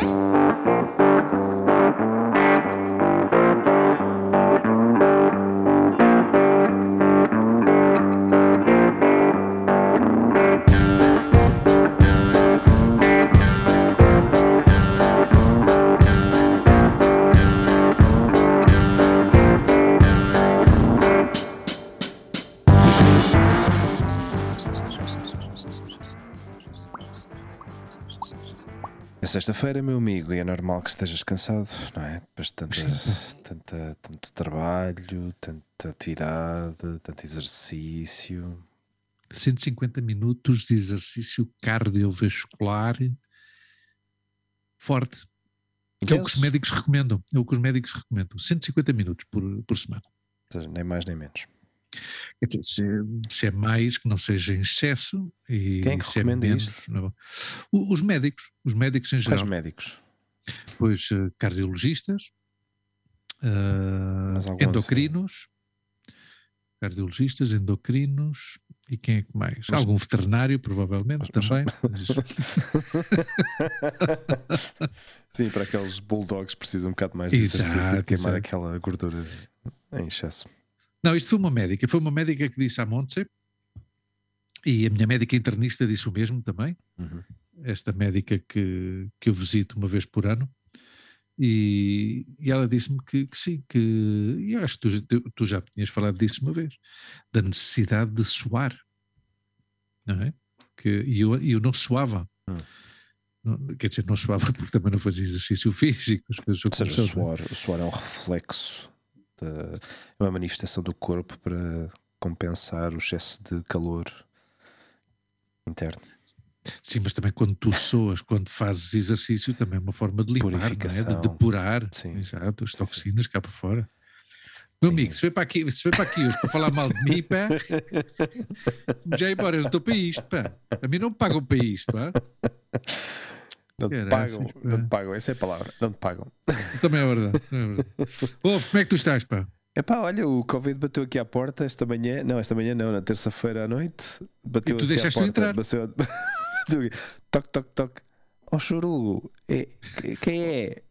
É sexta-feira, meu amigo, e é normal que estejas cansado, não é? Depois de tanta, tanta, tanto trabalho, tanta atividade, tanto exercício. 150 minutos de exercício cardiovascular forte. Que é o que os médicos recomendam. É o que os médicos recomendam. 150 minutos por, por semana. Ou seja, nem mais nem menos. Dizer, se, se é mais, que não seja em excesso. E Quem é que se recomenda menos, isto? não- Os médicos. Os médicos em geral. médicos? Pois eh, cardiologistas, Mas algum endocrinos, cardiologistas, endocrinos e quem é que mais? Mas- Algum veterinário, provavelmente, mas- também. Sim, para aqueles bulldogs precisam um bocado mais de Exato, exercício queimar exato. aquela gordura em excesso. Não, isto foi uma médica. Foi uma médica que disse à Montse e a minha médica internista disse o mesmo também. Uhum. Esta médica que, que eu visito uma vez por ano. E, e ela disse-me que, que sim, que e eu acho que tu, tu- já tinhas falado disso uma vez, da necessidade de suar, não é? Que, e eu, eu não suava. Hum. Não- quer dizer, não suava porque também não fazia exercício físico. As coisas Ou seja, o começaram, não é? é um reflexo, é uma manifestação do corpo para compensar o excesso de calor interno. Sim, mas também quando tu soas, quando fazes exercício, também é uma forma de limpar, é? De depurar Sim. Exato, as Sim, sim. toxinas cá para fora. Meu Sim. amigo, se vem para aqui, se vem para aqui hoje para falar mal de mim, pá, já embora, eu não estou para isto, pá. A mim não me pagam para isto, pá. Não te pagam, pá. não te pagam, essa é a palavra, não te pagam. Também é verdade. Também é verdade. Ô, como é que tu estás, pá? Epá, olha, o Covid bateu aqui à porta esta manhã, não, esta manhã não, na terça-feira à noite, bateu E tu assim à porta, entrar? bateu- bateu toque, toque, toque. Ó chorugo, é, quem é?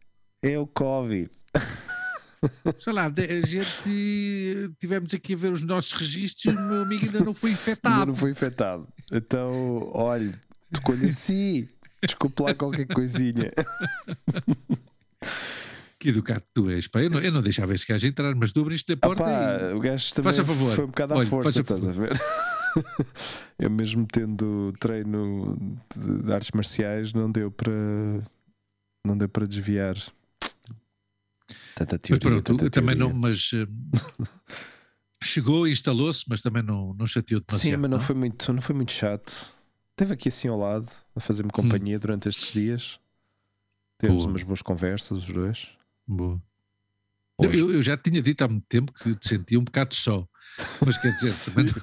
É o Covid. Sei lá, a gente tivemos aqui a ver os nossos registros e o meu amigo ainda não foi Ainda infectado. não foi infectado. Então, olha, te conheci. Desculpe lá qualquer coisinha. Que educado tu és, pá. Eu não, eu não deixava esse gajo entrar, mas tu abriste a porta Opá, e... o gajo também Faça favor. foi um bocado à Olha, força, estás a ver? Eu mesmo tendo treino de, artes marciais, não deu para não deu para desviar tanta Mas teoria. pronto, tanta também teoria. não, mas eh, chegou instalou-se, mas também não, não chateou demasiado. Sim, mas não não? foi muito, não foi muito chato. Esteve aqui assim ao lado a fazer-me companhia durante estes dias. Temos Boa. umas boas conversas, os dois. Boa. Eu, eu já tinha dito há muito tempo que te sentia um bocado só. Mas quer dizer, também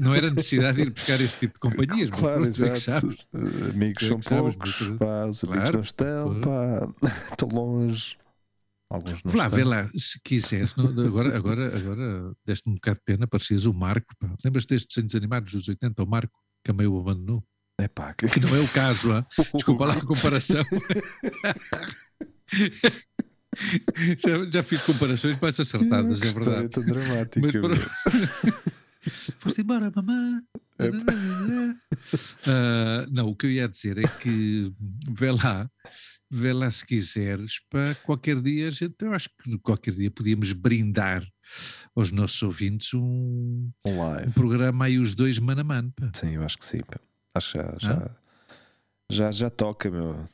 não, era necessidade de ir buscar esse tipo de companhias. mas Claro, pronto, tu é exato. sabes. Uh, Amigos é são sabes, poucos, mas- pá, os amigos Claro, não estão, pá, estou longe. Alguns não lá, estão. vê lá, se quiseres. não, agora, agora, agora deste-me um bocado de pena, parecias o Marco. pá. Lembras destes desenhos animados dos 80, o Marco, que a meio abandonou? Epá, que... Que não é o caso, ah? desculpa lá a comparação. já, já fiz comparações mais acertadas, é verdade. tão dramática. Mas pronto. Foste embora, mamã. Ah, não, o que eu ia dizer é que vê lá, vê lá se quiseres, para qualquer dia, gente, eu acho que qualquer dia podíamos brindar aos nossos ouvintes um, Um um programa aí os dois mano a mano. pá. Sim, eu acho que sim. pá. Acho que já, já, já, já toca, meu.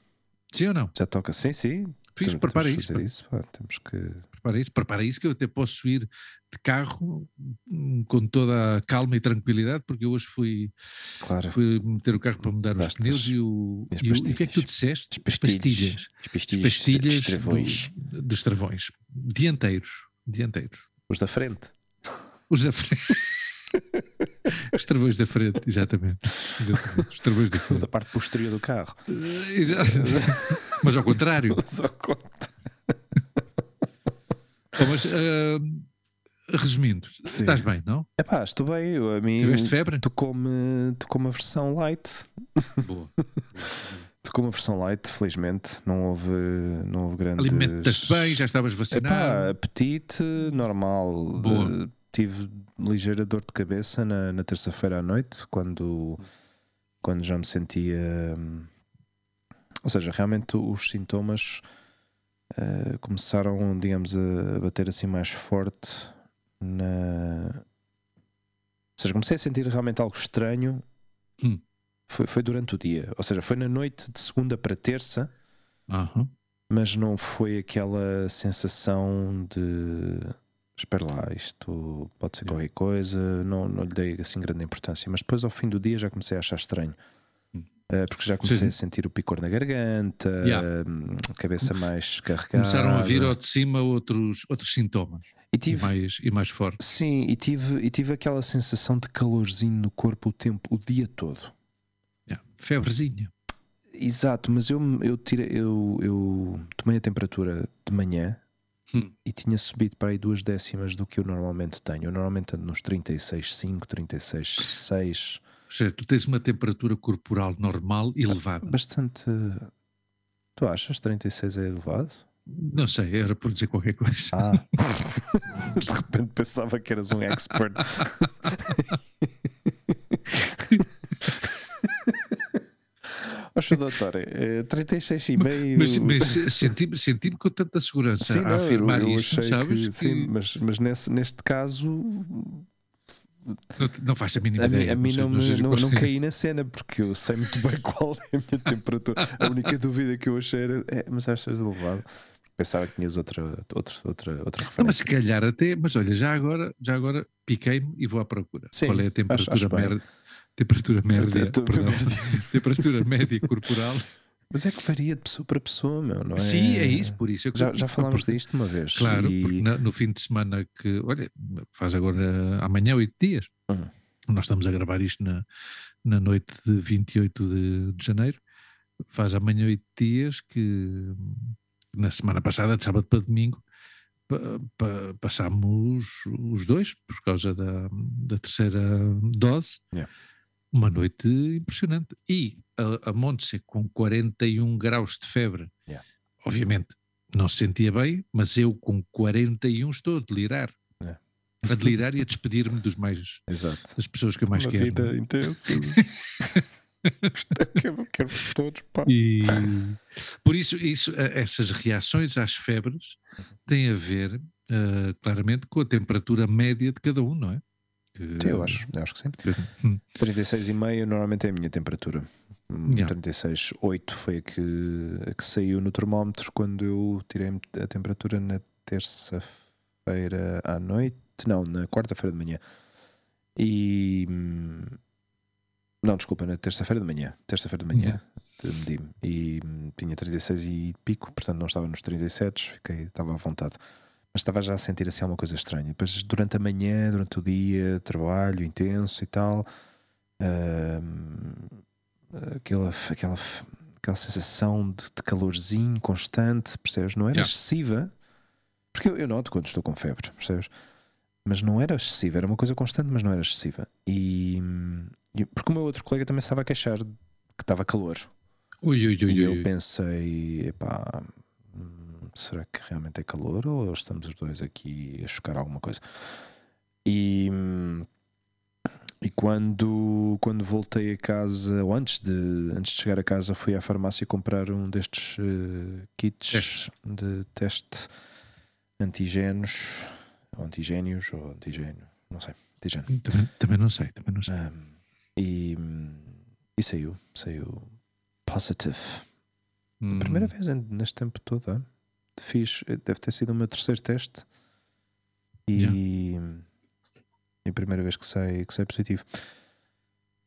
Sim ou não? Já toca. Sim, sim. Fiz, Temos- prepara temos isso. isso. pá. Temos que. Prepara isso, prepara isso que eu até posso ir de carro com toda a calma e tranquilidade, porque eu hoje fui, Claro. fui meter o carro para mudar os pneus e o, e o, e o que é que tu disseste? As As pastilhas. pastilhas. As As pastilhas, pastilhas dos travões. do- dos travões. Dianteiros. Dianteiros. Os da frente. Os da frente. Os travões da frente, exatamente. Exatamente. Os travões da Da frente. parte posterior do carro. Exato. Mas ao contrário. Só conta. Oh, mas, ah, resumindo, Sim. estás bem, não? Epá, estou bem. Eu, a mim. Tiveste febre? Tocou-me tocou a versão light. Boa. Com uma versão light, felizmente. Não houve, não houve grandes. Alimentas-te bem, já estavas vacinado. Epá, apetite normal. Boa. Eh, tive ligeira dor de cabeça na, na terça-feira à noite, quando, quando já me sentia. hum, Ou seja, realmente os sintomas eh, começaram, digamos, a bater assim mais forte na. Ou seja, comecei a sentir realmente algo estranho. Hum. Foi, foi durante o dia, ou seja, foi na noite de segunda para terça Aham. mas não foi aquela sensação de espera lá, isto pode ser qualquer coisa, não, não lhe dei assim grande importância, mas depois ao fim do dia já comecei a achar estranho. Hum. Eh, porque já comecei Sim. a sentir o picor na garganta, Yeah. hum, a cabeça mais carregada. Começaram a vir ao de cima outros, outros sintomas. E E tive, mais, e mais fortes. sim, e tive, e tive aquela sensação de calorzinho no corpo o tempo, o dia todo. Febrezinha. Exato, mas eu, eu, tirei, eu, eu tomei a temperatura de manhã Hum. e tinha subido para aí duas décimas do que eu normalmente tenho. Eu normalmente ando nos 36,5, 36,6. Ou seja, tu tens uma temperatura corporal normal elevada. Bastante. Tu achas 36 é elevado? Não sei, era por dizer qualquer coisa. Ah, de repente pensava que eras um expert. Oxe, doutor, eh, 36,5. Mas, mas senti-me senti com tanta segurança Sim, a não, afirmar eu, isto, sabes? que, sim, mas, mas nesse, neste caso Não, não faz a mínima a, mim- ideia. a mim não, sei não, qual não é. caí na cena porque eu sei muito bem qual é a minha temperatura. A única dúvida que eu achei era é, mas achas elevado? Pensava que tinhas outra, outra, outra, outra Não, mas referência. se calhar até, mas olha, já agora, já agora piquei-me e vou à procura. Sim, Qual é a acho- temperatura acho bem. Temperatura média, perdão, temperatura média corporal. Mas é que varia de pessoa para pessoa, meu, não é? Sim, é isso, por isso. é Já, já falámos porque- disto uma vez. Claro, e- porque na- no fim de semana que, olha, faz agora amanhã oito dias. Uhum. Nós estamos a gravar isto na, na noite de 28 de, de janeiro. Faz amanhã oito dias que na semana passada, de sábado para domingo, pa- pa- passámos os dois por causa da, da terceira dose. Yeah. Uma noite impressionante. E a, a Montse com 41 graus de febre, Yeah. obviamente não se sentia bem, mas eu com 41 estou a delirar. Yeah. A delirar e a despedir-me dos mais, Exato. das pessoas que eu mais Uma quero. vida intensa. quero, quero todos, pá. E por isso, isso, eh, essas reações às febres têm a ver eh, claramente com a temperatura média de cada um, não é? Que- Sim, eu acho, eu acho que sim. Hum. 36,5 normalmente é a minha temperatura. Hum, Yeah. 36,8 foi a que, a que saiu no termómetro quando eu tirei a temperatura na terça-feira à noite. Não, na quarta-feira de manhã. E. hum, Não, desculpa, na terça-feira de manhã. Terça-feira de manhã. Medi-me. E hum, tinha 36 e pico, portanto não estava nos 37, fiquei, estava à vontade. Mas estava já a sentir assim alguma coisa estranha. Depois, durante a manhã, durante o dia, trabalho intenso e tal, hum, aquela, aquela, aquela sensação de, de calorzinho constante, percebes? Não era Yeah. excessiva, porque eu, eu noto quando estou com febre, percebes? Mas não era excessiva, era uma coisa constante, mas não era excessiva. E, e- porque o meu outro colega também estava a queixar de que estava calor. Ui, ui, ui, E eu pensei, epá, será que realmente é calor ou estamos os dois aqui a chocar alguma coisa? E, e quando, quando voltei a casa, ou antes de, antes de chegar a casa, fui à farmácia comprar um destes eh, kits Testes. de teste antigénios, ou antigénios, ou antigênio, não sei, antigênio. Também, também não sei, também não sei. Um, e, e saiu, saiu positive. Hum, Primeira vez neste tempo todo, ah, fiz, deve ter sido o meu terceiro teste e, e a primeira vez que sai, que sai positivo.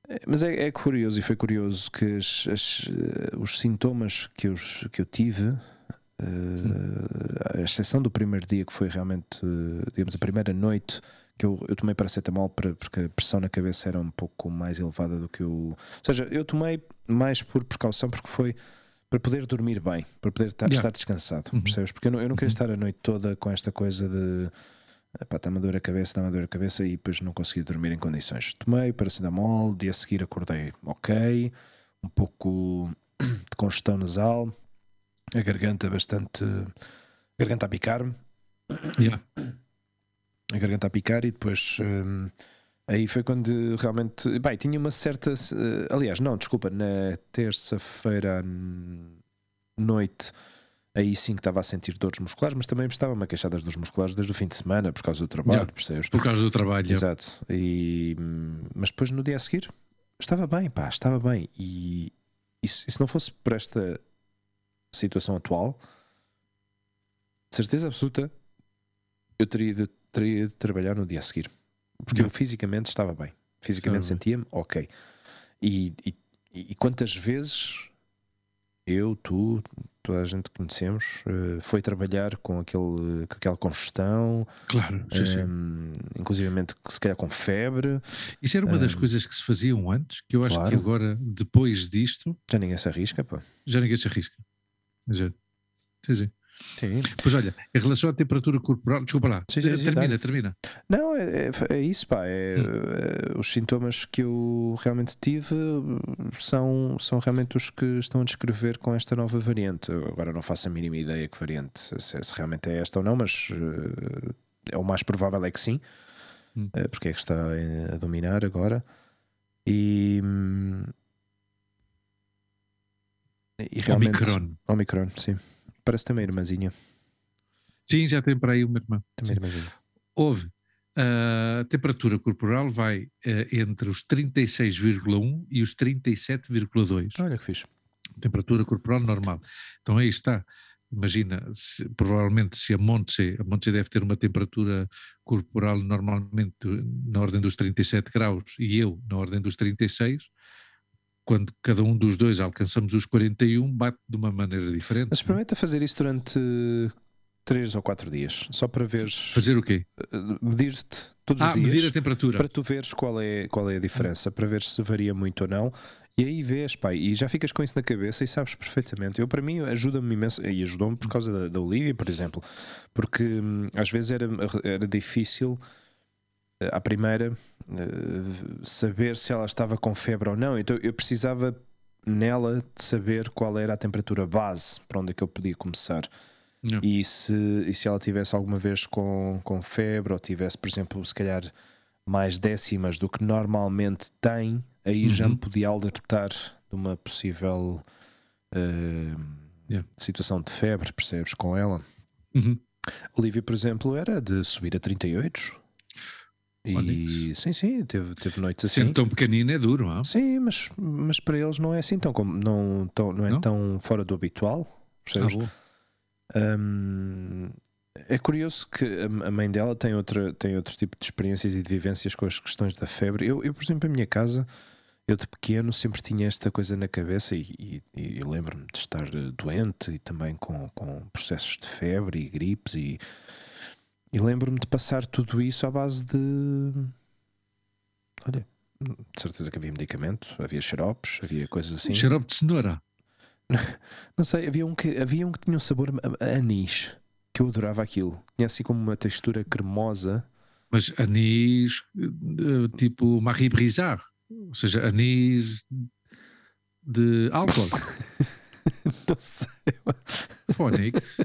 É, Mas é, é curioso, e foi curioso que as- as, eh, os sintomas que eu, que eu tive, eh, a exceção do primeiro dia, que foi realmente, eh, digamos, a primeira noite que eu, eu tomei paracetamol para, porque a pressão na cabeça era um pouco mais elevada do que eu. Ou seja, eu tomei mais por precaução, porque foi para poder dormir bem, para poder estar, Yeah. estar descansado, Uhum. percebes? Porque eu não, eu não queria Uhum. estar a noite toda com esta coisa de pá, está-me a dor a cabeça, está-me a dor a cabeça e depois não consegui dormir em condições. Tomei paracetamol, dia a seguir acordei ok, um pouco de congestão nasal, a garganta bastante. A garganta a picar-me, Yeah. a garganta a picar, e depois. hum, aí foi quando realmente. Bem, tinha uma certa. eh, aliás, não, desculpa, na terça-feira noite. Aí sim que estava a sentir dores musculares, mas também estava-me a queixar das dores musculares desde o fim de semana, por causa do trabalho, Yeah. percebes? Por causa do trabalho. Exato. E, mas depois no dia a seguir estava bem, pá, estava bem. E, e se, e se não fosse por esta situação atual, de certeza absoluta, eu teria de, teria de trabalhar no dia a seguir. Porque eu fisicamente estava bem. Fisicamente sentia-me ok. E, e, e quantas vezes eu, tu, toda a gente que conhecemos, eh, foi trabalhar com, aquele, com aquela congestão, Claro. sim. Hum, inclusivamente se calhar com febre, Isso era uma das Hum. coisas que se faziam antes, que eu acho que Claro. agora, depois disto, já ninguém se arrisca, pá. já ninguém se arrisca. Exato. Sim, sim. Sim. Pois olha, em relação à temperatura corporal, desculpa lá, Sim, sim, termina, termina. Não, é, é- é isso, pá. É, Hum. é, os sintomas que eu realmente tive são, são realmente os que estão a descrever com esta nova variante. Agora não faço a mínima ideia que variante, se, se realmente é esta ou não, mas eh, é o mais provável é que sim, Hum. eh, porque é que está eh, a dominar agora. E, hum, e realmente. Omicron. Omicron, sim. Parece também irmãzinha. Sim, já tem para aí uma irmã. Também irmãzinha. Houve. A temperatura corporal vai eh, entre os 36,1 e os 37,2. Olha que fixe. temperatura corporal normal. Então aí está. Imagina, se- provavelmente se a Montse, a Montse deve ter uma temperatura corporal normalmente na ordem dos 37 graus e eu na ordem dos 36, quando cada um dos dois alcançamos os 41, bate de uma maneira diferente. Mas experimenta fazer isso durante 3 ou 4 dias, só para veres, Fazer o quê? eh, medir-te todos Ah, os dias, medir a temperatura. para tu veres qual é, qual é a diferença, para ver se varia muito ou não. E aí vês, pá, e já ficas com isso na cabeça e sabes perfeitamente. Eu, para mim, ajuda-me imenso, e ajudou-me por causa da, da Olivia, por exemplo, porque hum, às vezes era, era difícil à primeira eh, saber se ela estava com febre ou não. Então eu precisava nela de saber qual era a temperatura base para onde é que eu podia começar. Não. E se, e se ela tivesse alguma vez com, com febre ou tivesse, por exemplo, se calhar mais décimas do que normalmente tem, aí já Uhum. me podia alertar de uma possível eh, Yeah. situação de febre, percebes? Com ela. Uhum. Olivia, por exemplo, era de subir a 38. E Onyx. sim, sim, teve, teve noites assim. Sendo tão pequenino é duro, ah? Sim, mas, mas para eles não é assim tão, como- não, tão, não é Não? tão fora do habitual. Ah, Percebes? Hum, é curioso que a mãe dela tem, outra, tem outro tipo de experiências e de vivências com as questões da febre. Eu, eu por exemplo, a minha casa, eu de pequeno sempre tinha esta coisa na cabeça e, e, e lembro-me de estar eh, doente e também com, com processos de febre e gripes e, e lembro-me de passar tudo isso à base de. Olha, de certeza que havia medicamento, havia xaropes, havia coisas assim. Xarope de cenoura. Não sei, havia um que, havia um que tinha um sabor a, a anis, que eu adorava aquilo. Tinha assim como uma textura cremosa. Mas anis, eh, tipo Marie Brizard, ou seja, anis de álcool. Não sei. Phonics.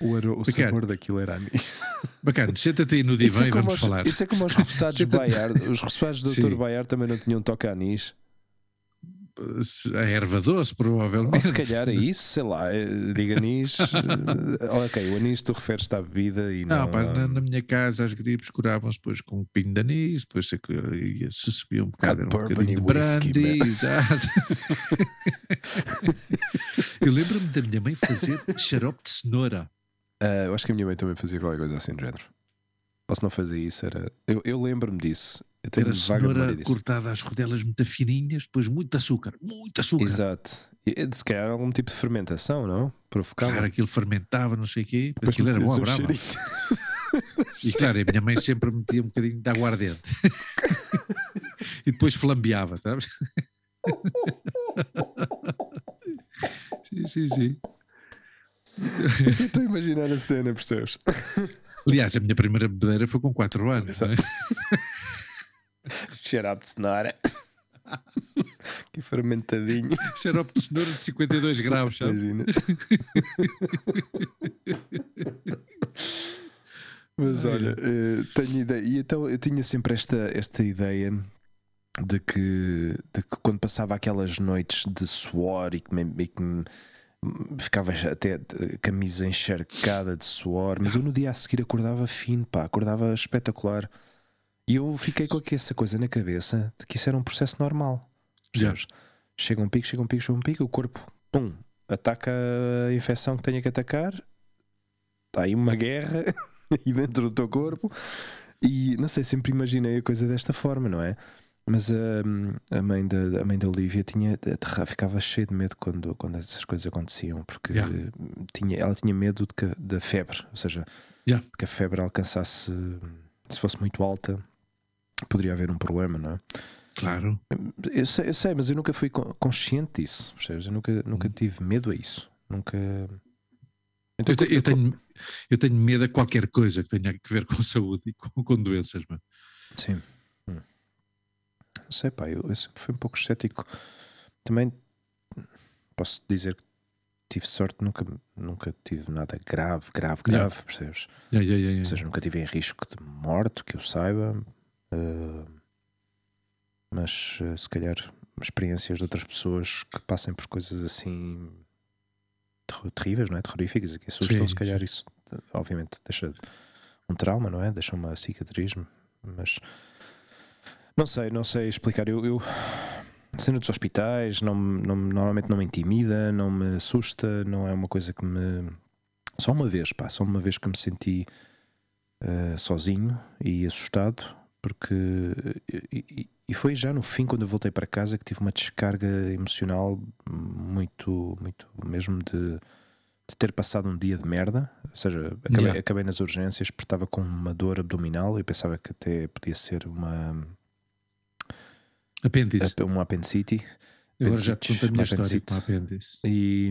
O, aro- o sabor daquilo era anis. Bacana, senta-te aí no Isso divã é, e vamos os, falar. isso é como os repousados Bayard. Os repousados do. Dr. Bayard também não tinham toque a anis. A erva doce, Ou provavelmente. se calhar é isso, sei lá. eh, Diga anis. eh, ok, o anis tu referes-te à bebida e não. Não, pá, na, na minha casa as gripes curavam-se depois com um pinho de anis, depois se, ia- se subia um bocado, era um bocadinho de brandy, exato. Eu lembro-me da minha mãe fazer xarope de cenoura. Ah, eu acho que a minha mãe também fazia qualquer coisa assim do género. Ou se não fazia isso, era. Eu, eu lembro-me disso. Eu tenho vaga memória cenoura cortada às rodelas muito fininhas, depois muito açúcar, muito açúcar. Exato. E, eh, se calhar algum tipo de fermentação, não? Provocava. Claro, aquilo fermentava, não sei o quê, Depois aquilo era bom, um brava. E claro, a minha mãe sempre metia um bocadinho de aguardente. e depois flambeava, sabes? sim, sim, sim. Estou a imaginar a cena, percebes? Aliás, a minha primeira bebedeira foi com 4 anos. não é? Shut up, cenoura. Que fermentadinho. Xarope de cenoura de 52 graus, sabe? Imagina. Mas Ai. olha, eh, tenho ideia. E então eu tinha sempre esta, esta ideia de que, de que quando passava aquelas noites de suor e que, me, e que me- ficava até a camisa encharcada de suor, mas eu no dia a seguir acordava fino, pá, acordava espetacular. E eu fiquei com essa coisa na cabeça de que isso era um processo normal. Percebes? Chega um pico, chega um pico, chega um pico, o corpo, pum, ataca a infecção que tenha que atacar, está aí uma guerra aí dentro do teu corpo, e não sei, sempre imaginei a coisa desta forma, não é? Mas a, mãe da, a mãe da Olivia tinha, ficava cheia de medo quando, quando essas coisas aconteciam, porque Yeah. tinha, ela tinha medo de que- da febre, ou seja, Yeah. que a febre alcançasse, se fosse muito alta, poderia haver um problema, não é? Claro. Eu sei, eu sei, mas eu nunca fui con- consciente disso, percebes? Eu nunca, nunca tive medo a isso. Nunca. Então, Eu, te- eu tenho, eu tenho medo a qualquer coisa que tenha a ver com saúde e com, com doenças, mano. Sim. Hum. Não sei, pá, eu, eu sempre fui um pouco cético. Também posso dizer que tive sorte, nunca, nunca tive nada grave, grave, Yeah. grave, percebes? Yeah, yeah, yeah, Ou yeah. seja, nunca tive em risco de morte, que eu saiba. Eh, mas eh, se calhar experiências de outras pessoas que passem por coisas assim terro- terríveis, não é? Terroríficas e que assustam, se calhar isso obviamente deixa um trauma, não é? Deixa uma cicatriz, mas não sei, não sei explicar. Eu, eu cena dos hospitais não, não, me- normalmente não me intimida, não me assusta, não é uma coisa que me. Só uma vez, pá, só uma vez que me senti eh, sozinho e assustado, porque. E, e- foi já no fim, quando eu voltei para casa, que tive uma descarga emocional muito, muito mesmo de, de ter passado um dia de merda. Ou seja, acabei, Yeah. acabei nas urgências porque estava com uma dor abdominal e pensava que até podia ser uma, Apêndice. uma apendicite. Eu Agora já te conto a minha história com a apendicite. apêndice. E,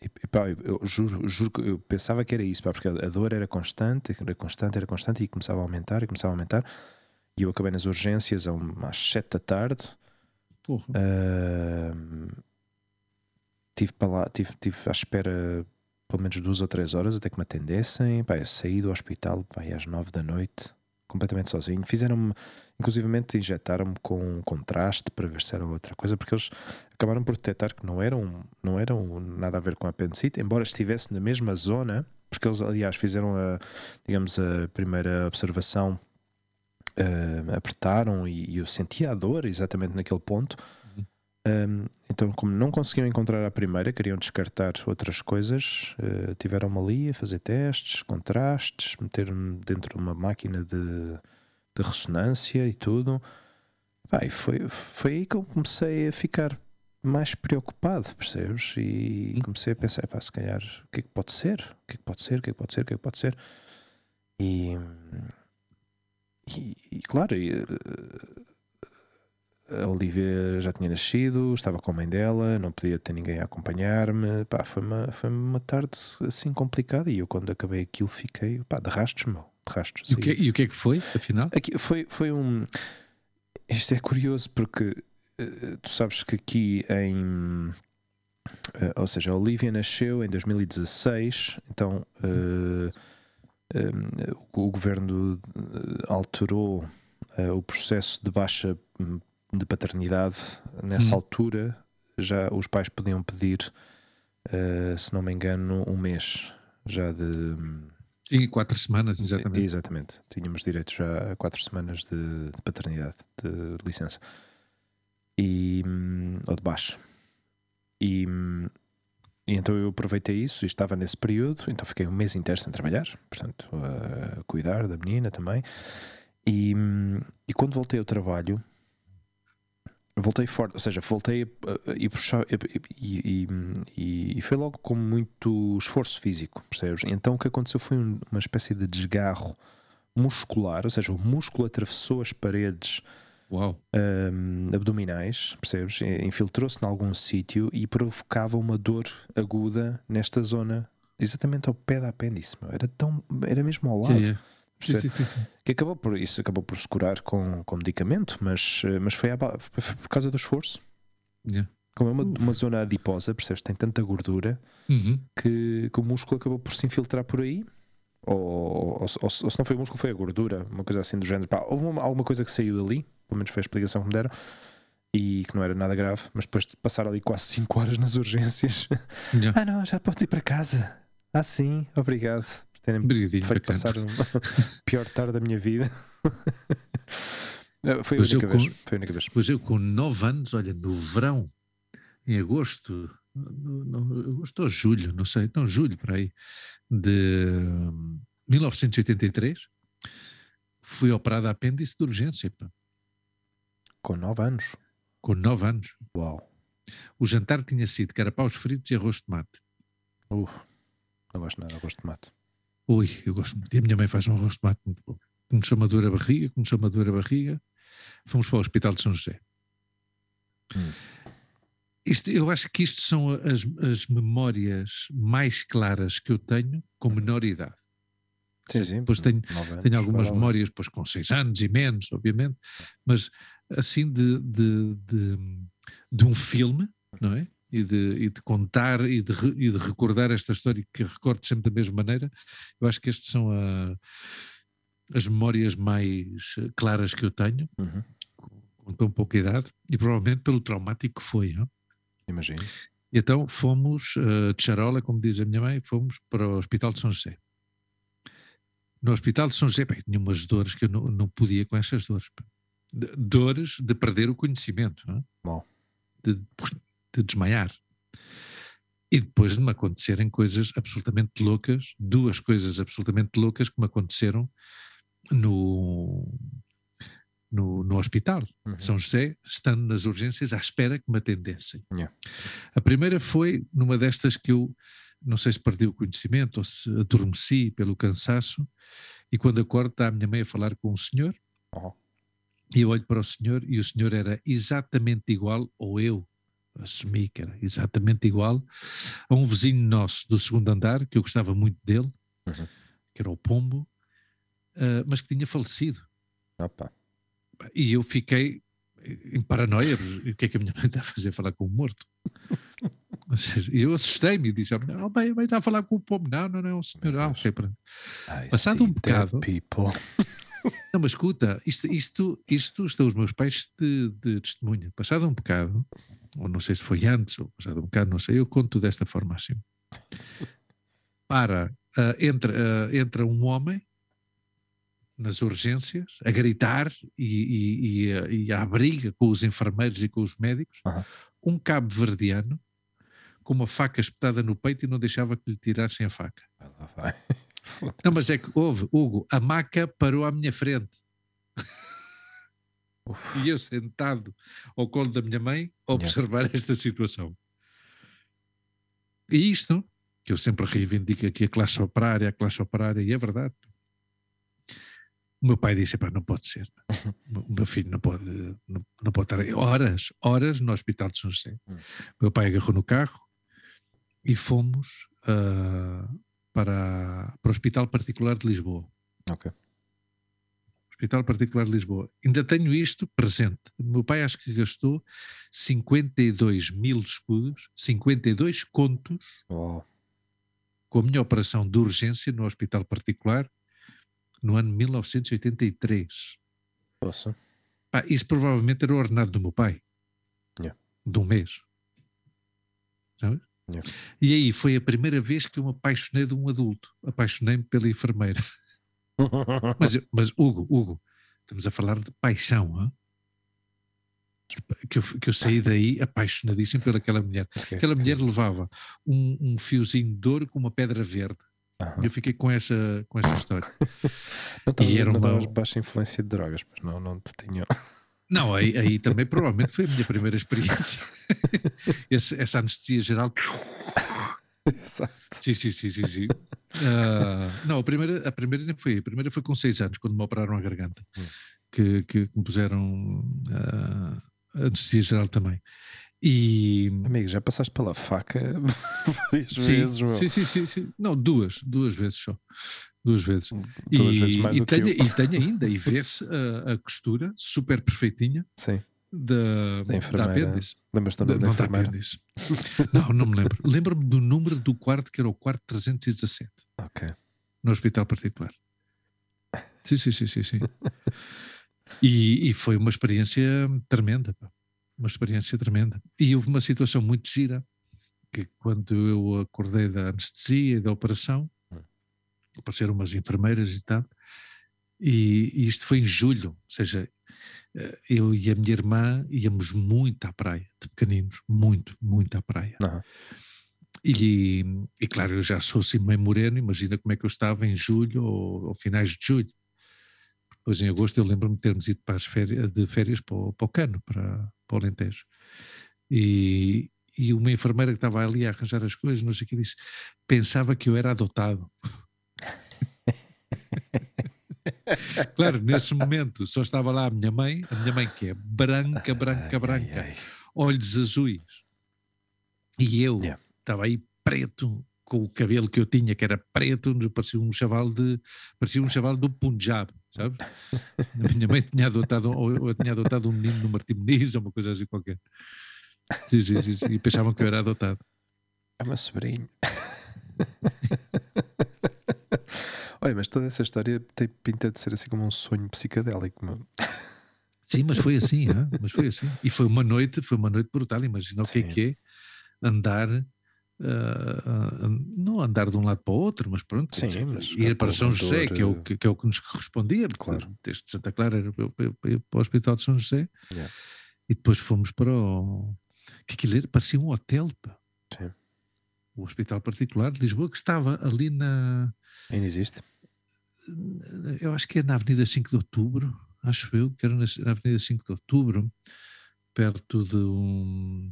e, pá, eu, juro, juro que eu pensava que era isso, pá, porque a dor era constante, era constante, era constante e começava a aumentar e começava a aumentar. E eu acabei nas urgências às 7 da tarde. Porra. Ahm, tive, para lá, tive, tive à espera pelo menos duas ou três horas até que me atendessem. Pá, eu saí do hospital pá, às 9 da noite, completamente sozinho. Fizeram-me, inclusivamente, injetaram-me com contraste para ver se era outra coisa, porque eles acabaram por detectar que não eram, não eram nada a ver com a apendicite, embora estivesse na mesma zona, porque eles, aliás, fizeram a, digamos, a primeira observação. ah, apertaram e, e eu sentia a dor exatamente naquele ponto. Então, como não conseguiam encontrar a primeira, queriam descartar outras coisas, uh, tiveram-me ali a fazer testes, contrastes, meter-me dentro de uma máquina de, de ressonância e tudo. E foi, foi aí que eu comecei a ficar mais preocupado, percebes? E comecei a pensar, pá, se calhar, o que é que pode ser? O que é que pode ser? O que é que pode ser? O que é que pode ser? E, e, e, claro, e, uh, a Olivia já tinha nascido, estava com a mãe dela, não podia ter ninguém a acompanhar-me. Pá, foi uma, foi uma tarde assim complicada e eu, quando acabei aquilo, fiquei pá, de rastros, meu. De rastros. E o, que, e o que é que foi, afinal? Aqui foi, foi um. Isto é curioso porque eh, tu sabes que aqui em. eh, ou seja, a Olivia nasceu em 2016, então eh, eh, o, o governo alterou o processo de baixa hum, de paternidade. Nessa Hum. altura, já os pais podiam pedir, eh, se não me engano, um mês já de. Sim, quatro semanas, exatamente. Exatamente. Tínhamos direito já a quatro semanas de, de paternidade, de licença. E, hum, ou de baixo. E, hum, e então eu aproveitei isso e estava nesse período, então fiquei um mês inteiro sem trabalhar, portanto, a cuidar da menina também. E, hum, e quando voltei ao trabalho, voltei forte, ou seja, voltei e puxar e, e, e, foi logo com muito esforço físico, percebes? Então o que aconteceu foi um- uma espécie de desgarro muscular, ou seja, o músculo atravessou as paredes hum, abdominais, percebes? Infiltrou-se em algum sítio e provocava uma dor aguda nesta zona, exatamente ao pé da apêndice. meu. Era tão, era mesmo ao lado. Sim, é. Sim, sim, sim, sim. Que acabou por isso acabou por se curar com, com medicamento, mas, eh, mas foi, à foi por causa do esforço. Yeah. Como é uma, uma zona adiposa, percebes? Tem tanta gordura Uhum. que, que o músculo acabou por se infiltrar por aí. Ou, ou, ou, ou se não foi o músculo, foi a gordura, uma coisa assim do género. Pá, houve uma- alguma coisa que saiu dali, pelo menos foi a explicação que me deram, e que não era nada grave, mas depois de passar ali quase 5 horas nas urgências, Yeah. ah não, já podes ir para casa. Ah sim, obrigado terem feito passar a pior tarde da minha vida. Eh, foi, a única vez, com- foi a única vez. Pois eu, com 9 anos, olha, no verão, em agosto, no, no- agosto ou julho, não sei, não, julho, por aí, de hum, 1983, fui operado a apêndice de urgência, Com 9 anos. com 9 anos. Uau. O jantar tinha sido carapaus fritos e arroz de tomate. Uh, não gosto nada, eu gosto de tomate. Ui, eu gosto muito. E a minha mãe faz um arroz de tomate muito bom. Começou-me a doer a barriga, começou-me a doer a barriga. Fomos para o Hospital de São José. Hum. Isto, eu acho que isto são as, as memórias mais claras que eu tenho com menor idade. Sim, sim. Depois tenho- anos, Tenho algumas memórias, pois com seis anos e menos, obviamente, mas assim de, de, de, de um filme, não é? E de, e de contar e de, e de recordar esta história que recordo sempre da mesma maneira, eu acho que estas são a- as memórias mais eh, claras que eu tenho, Uhum, com, com tão pouca idade, e provavelmente pelo traumático que foi. não? Imagino. E então fomos, eh, de charola, como diz a minha mãe, fomos para o Hospital de São José. No Hospital de São José, bem, tinha umas dores que eu não, não podia com essas dores. De- dores de perder o conhecimento, não é? Bom. de, de desmaiar. E depois de me acontecerem coisas absolutamente loucas, duas coisas absolutamente loucas que me aconteceram no, no, no hospital Uhum. de São José, estando nas urgências à espera que me atendessem. Yeah. A primeira foi numa destas que eu, não sei se perdi o conhecimento ou se adormeci pelo cansaço, e quando acordo está a minha mãe a falar com o senhor, Oh. e eu olho para o senhor e o senhor era exatamente igual, ou eu assumi que era exatamente igual, a um vizinho nosso do segundo andar, que eu gostava muito dele, Uhum. que era o Pombo, ah, mas que tinha falecido. Opa. E eu fiquei em paranoia, o que é que a minha mãe está a fazer? Falar com o morto. Seja, e eu assustei-me e disse: Não, bem, a mãe está a falar com o Pombo. Não, não, não, é um senhor. Ah, Deus. ok, pronto. I Passado um bocado-. Não, mas escuta, isto, isto, isto estão os meus pais de, de testemunha. Passado um bocado, ou não sei se foi antes, ou passado um bocado, não sei, eu conto desta forma assim. Para, ah, entra, ah, entra um homem nas urgências a gritar e, e, e, a- e à briga com os enfermeiros e com os médicos, Aham. um cabo-verdiano com uma faca espetada no peito e não deixava que lhe tirassem a faca. Vai. Não, mas é que houve, Hugo, a maca parou à minha frente. Uf. E eu sentado ao colo da minha mãe a Yeah. observar esta situação. E isto, que eu sempre reivindico aqui a classe operária, a classe operária, e é verdade. O meu pai disse, pá, não pode ser. O meu filho não pode, não, não pode estar aí horas, horas no hospital de São José. Hum. Meu pai agarrou no carro e fomos ah, para, para o Hospital Particular de Lisboa. Ok. Hospital Particular de Lisboa. Ainda tenho isto presente. O meu pai acho que gastou 52 mil escudos, 52 contos Oh, com a minha operação de urgência no Hospital Particular no ano 1983. posso. Pá, isso provavelmente era o ordenado do meu pai. Yeah. De um mês. Sabe? Yeah. E aí foi a primeira vez que eu me apaixonei de um adulto. Apaixonei-me pela enfermeira. Mas, mas Hugo, Hugo, estamos a falar de paixão, hã? Que eu, que eu saí daí apaixonadíssimo pelaquela mulher. Aquela que- mulher levava um, um fiozinho de ouro com uma pedra verde. Aham. Eu fiquei com essa, com essa história. Não estavas E era uma- baixa influência de drogas, pois não, não te tinham. Não, aí, aí também provavelmente foi a minha primeira experiência. Esse- essa anestesia geral. Exato. Sim, sim, sim, sim. sim. Ah, não, a primeira, a primeira nem foi. A primeira foi com seis anos, quando me operaram a garganta. Hum. Que, que me puseram ah, anestesia geral também. E. Amigo, já passaste pela faca várias Sim, vezes, meu. sim, sim, sim, sim. Não, duas, duas vezes só. Duas vezes. Duas e, vezes mais e tenho. E tenho ainda, e vê-se a, a costura super perfeitinha. Sim. Da, Da enfermeira. Lembras-te do Da- nome da enfermeira? não, não me lembro. Lembro-me do número do quarto, que era o quarto 317, Ok. no hospital particular. Sim, sim, sim, sim. sim. E, e foi uma experiência tremenda, uma experiência tremenda. E houve uma situação muito gira, que quando eu acordei da anestesia e da operação, apareceram umas enfermeiras e tal, e, e isto foi em julho, ou seja, eu e a minha irmã íamos muito à praia, de pequeninos, muito, muito à praia. Aham. E, e claro, eu já sou assim meio moreno, imagina como é que eu estava em julho ou, ou finais de julho. Depois em agosto eu lembro-me de termos ido para as férias, de férias para o, para o Cano, para, para o Alentejo. E, e uma enfermeira que estava ali a arranjar as coisas, não sei o que, disse, pensava que eu era adotado. claro, nesse momento só estava lá a minha mãe, a minha mãe que é branca, branca, branca, ai, ai. olhos azuis. E eu Yeah. estava aí preto, com o cabelo que eu tinha, que era preto, parecia um chaval de parecia um chaval do Punjab, sabe? A minha mãe tinha adotado, ou eu tinha adotado um menino no Martim Muniz, ou uma coisa assim qualquer. E pensavam que eu era adotado. É meu sobrinho. Olha, mas toda essa história tem pinta de ser assim como um sonho psicadélico. Sim, mas foi assim, hã? mas foi assim. E foi uma noite, foi uma noite brutal. Imagina o que é que é andar, ah, ah, não andar de um lado para o outro, mas pronto, Sim, dizer, mas ir para São José, que é, o, motor, que, que é o que nos correspondia, Claro. desde Santa Clara era para, para- para o Hospital de São José, Yeah. e depois fomos para o. que aquilo era, parecia um hotel, pá. Sim. o Hospital Particular de Lisboa, que estava ali na. Ainda existe? Eu acho que é na Avenida 5 de Outubro, acho eu, que era na Avenida 5 de Outubro, perto de um.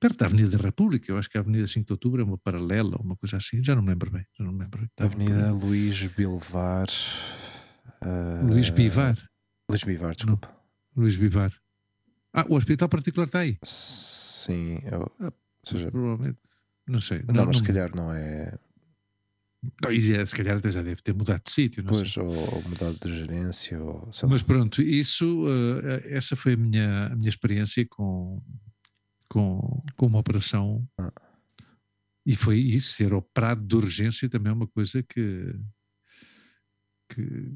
Perto da Avenida da República, eu acho que a Avenida 5 de Outubro é uma paralela, uma coisa assim, já não me lembro bem. Já não me lembro. Avenida aí. Luís Bilvar. ah, Luís Bivar. Luís Bivar, desculpa. Luís Bivar. Ah, o hospital particular está aí. Sim, eu- Ah, seja, Provavelmente. Não sei. não, mas se calhar não é. Não, e é, se calhar até já deve ter mudado de sítio. Não sei. Pois, ou, ou mudado de gerência, ou sei. Mas pronto, isso, eh, essa foi a minha, a minha experiência com, com, com uma operação. Ah. E foi isso, ser operado de urgência também é uma coisa que, que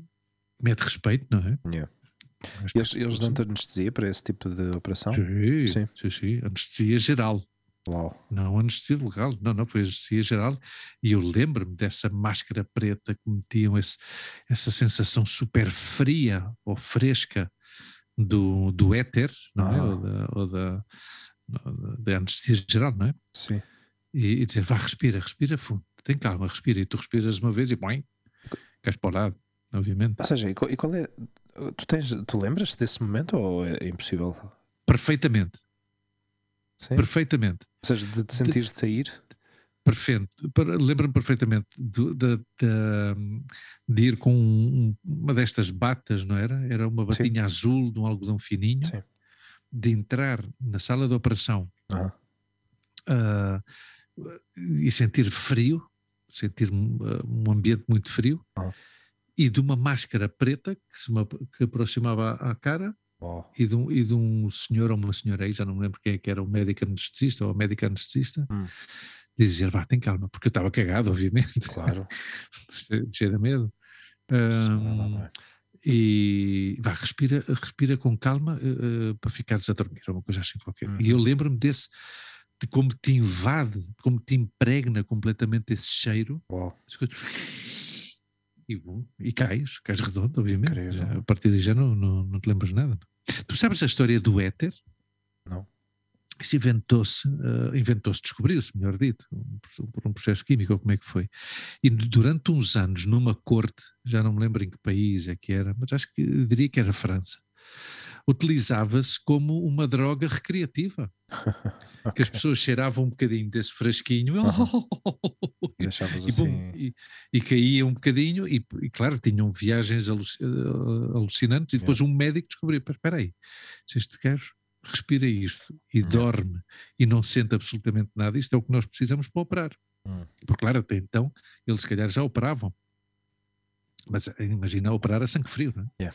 mete respeito, não é? Yeah. Eles, eles dão-te anestesia para esse tipo de operação? Sim, Sim. sim, sim, anestesia geral. Uau. Não anestesia legal, não, não, foi anestesia geral. E eu lembro-me dessa máscara preta que metiam esse, essa sensação super fria ou fresca do, do éter, não é? Ah. Ou da, ou da, da anestesia geral, não é? Sim. E, e dizer, vá, respira, respira fundo, tem calma, respira. E tu respiras uma vez e põe, cais para o lado, obviamente. Ou seja, e qual, e qual é. Tu, tens, tu lembras desse momento ou é impossível? Perfeitamente, Sim. perfeitamente. Ou seja, de te sentires de sair? Perfeito. Lembro-me perfeitamente da- da- de ir com um- uma destas batas, não era? Era uma batinha azul de um algodão fininho, Sim. de entrar na sala de operação ah, e sentir frio, sentir um, ah, um ambiente muito frio, e de uma máscara preta que se que aproximava à cara Uau. e de, um, e de um senhor ou uma senhora aí, já não me lembro quem é que era o médico anestesista ou a médica anestesista, Hum. dizer, vá, tem calma, porque eu estava cagado, obviamente, Claro. cheio de medo. Lá, vai. e vá, respira, respira com calma eh, para ficares a dormir, ou uma coisa assim qualquer. Uhum. E eu lembro-me desse, de como te invade, como te impregna completamente esse cheiro, Uau. E, bom, e cais, cais redondo, obviamente. Já, a partir daí já não, não, não te lembras nada. Tu sabes a história do éter? Não. Isso inventou-se, eh, inventou-se, descobriu-se, melhor dito, por um processo químico, ou como é que foi. E durante uns anos, numa corte, já não me lembro em que país é que era, mas acho que diria que era França, utilizava-se como uma droga recreativa. Que as pessoas cheiravam um bocadinho desse frasquinho e, Deixavas e, assim. e, e caía um bocadinho e, e, claro, tinham viagens aluci- eh, alucinantes e depois um médico descobriu, "Pá, espera aí, se este gajo respira isto e dorme e não sente absolutamente nada, isto é o que nós precisamos para operar. Hum. Porque claro, até então eles se calhar já operavam. Mas imagina operar a sangue frio, não é?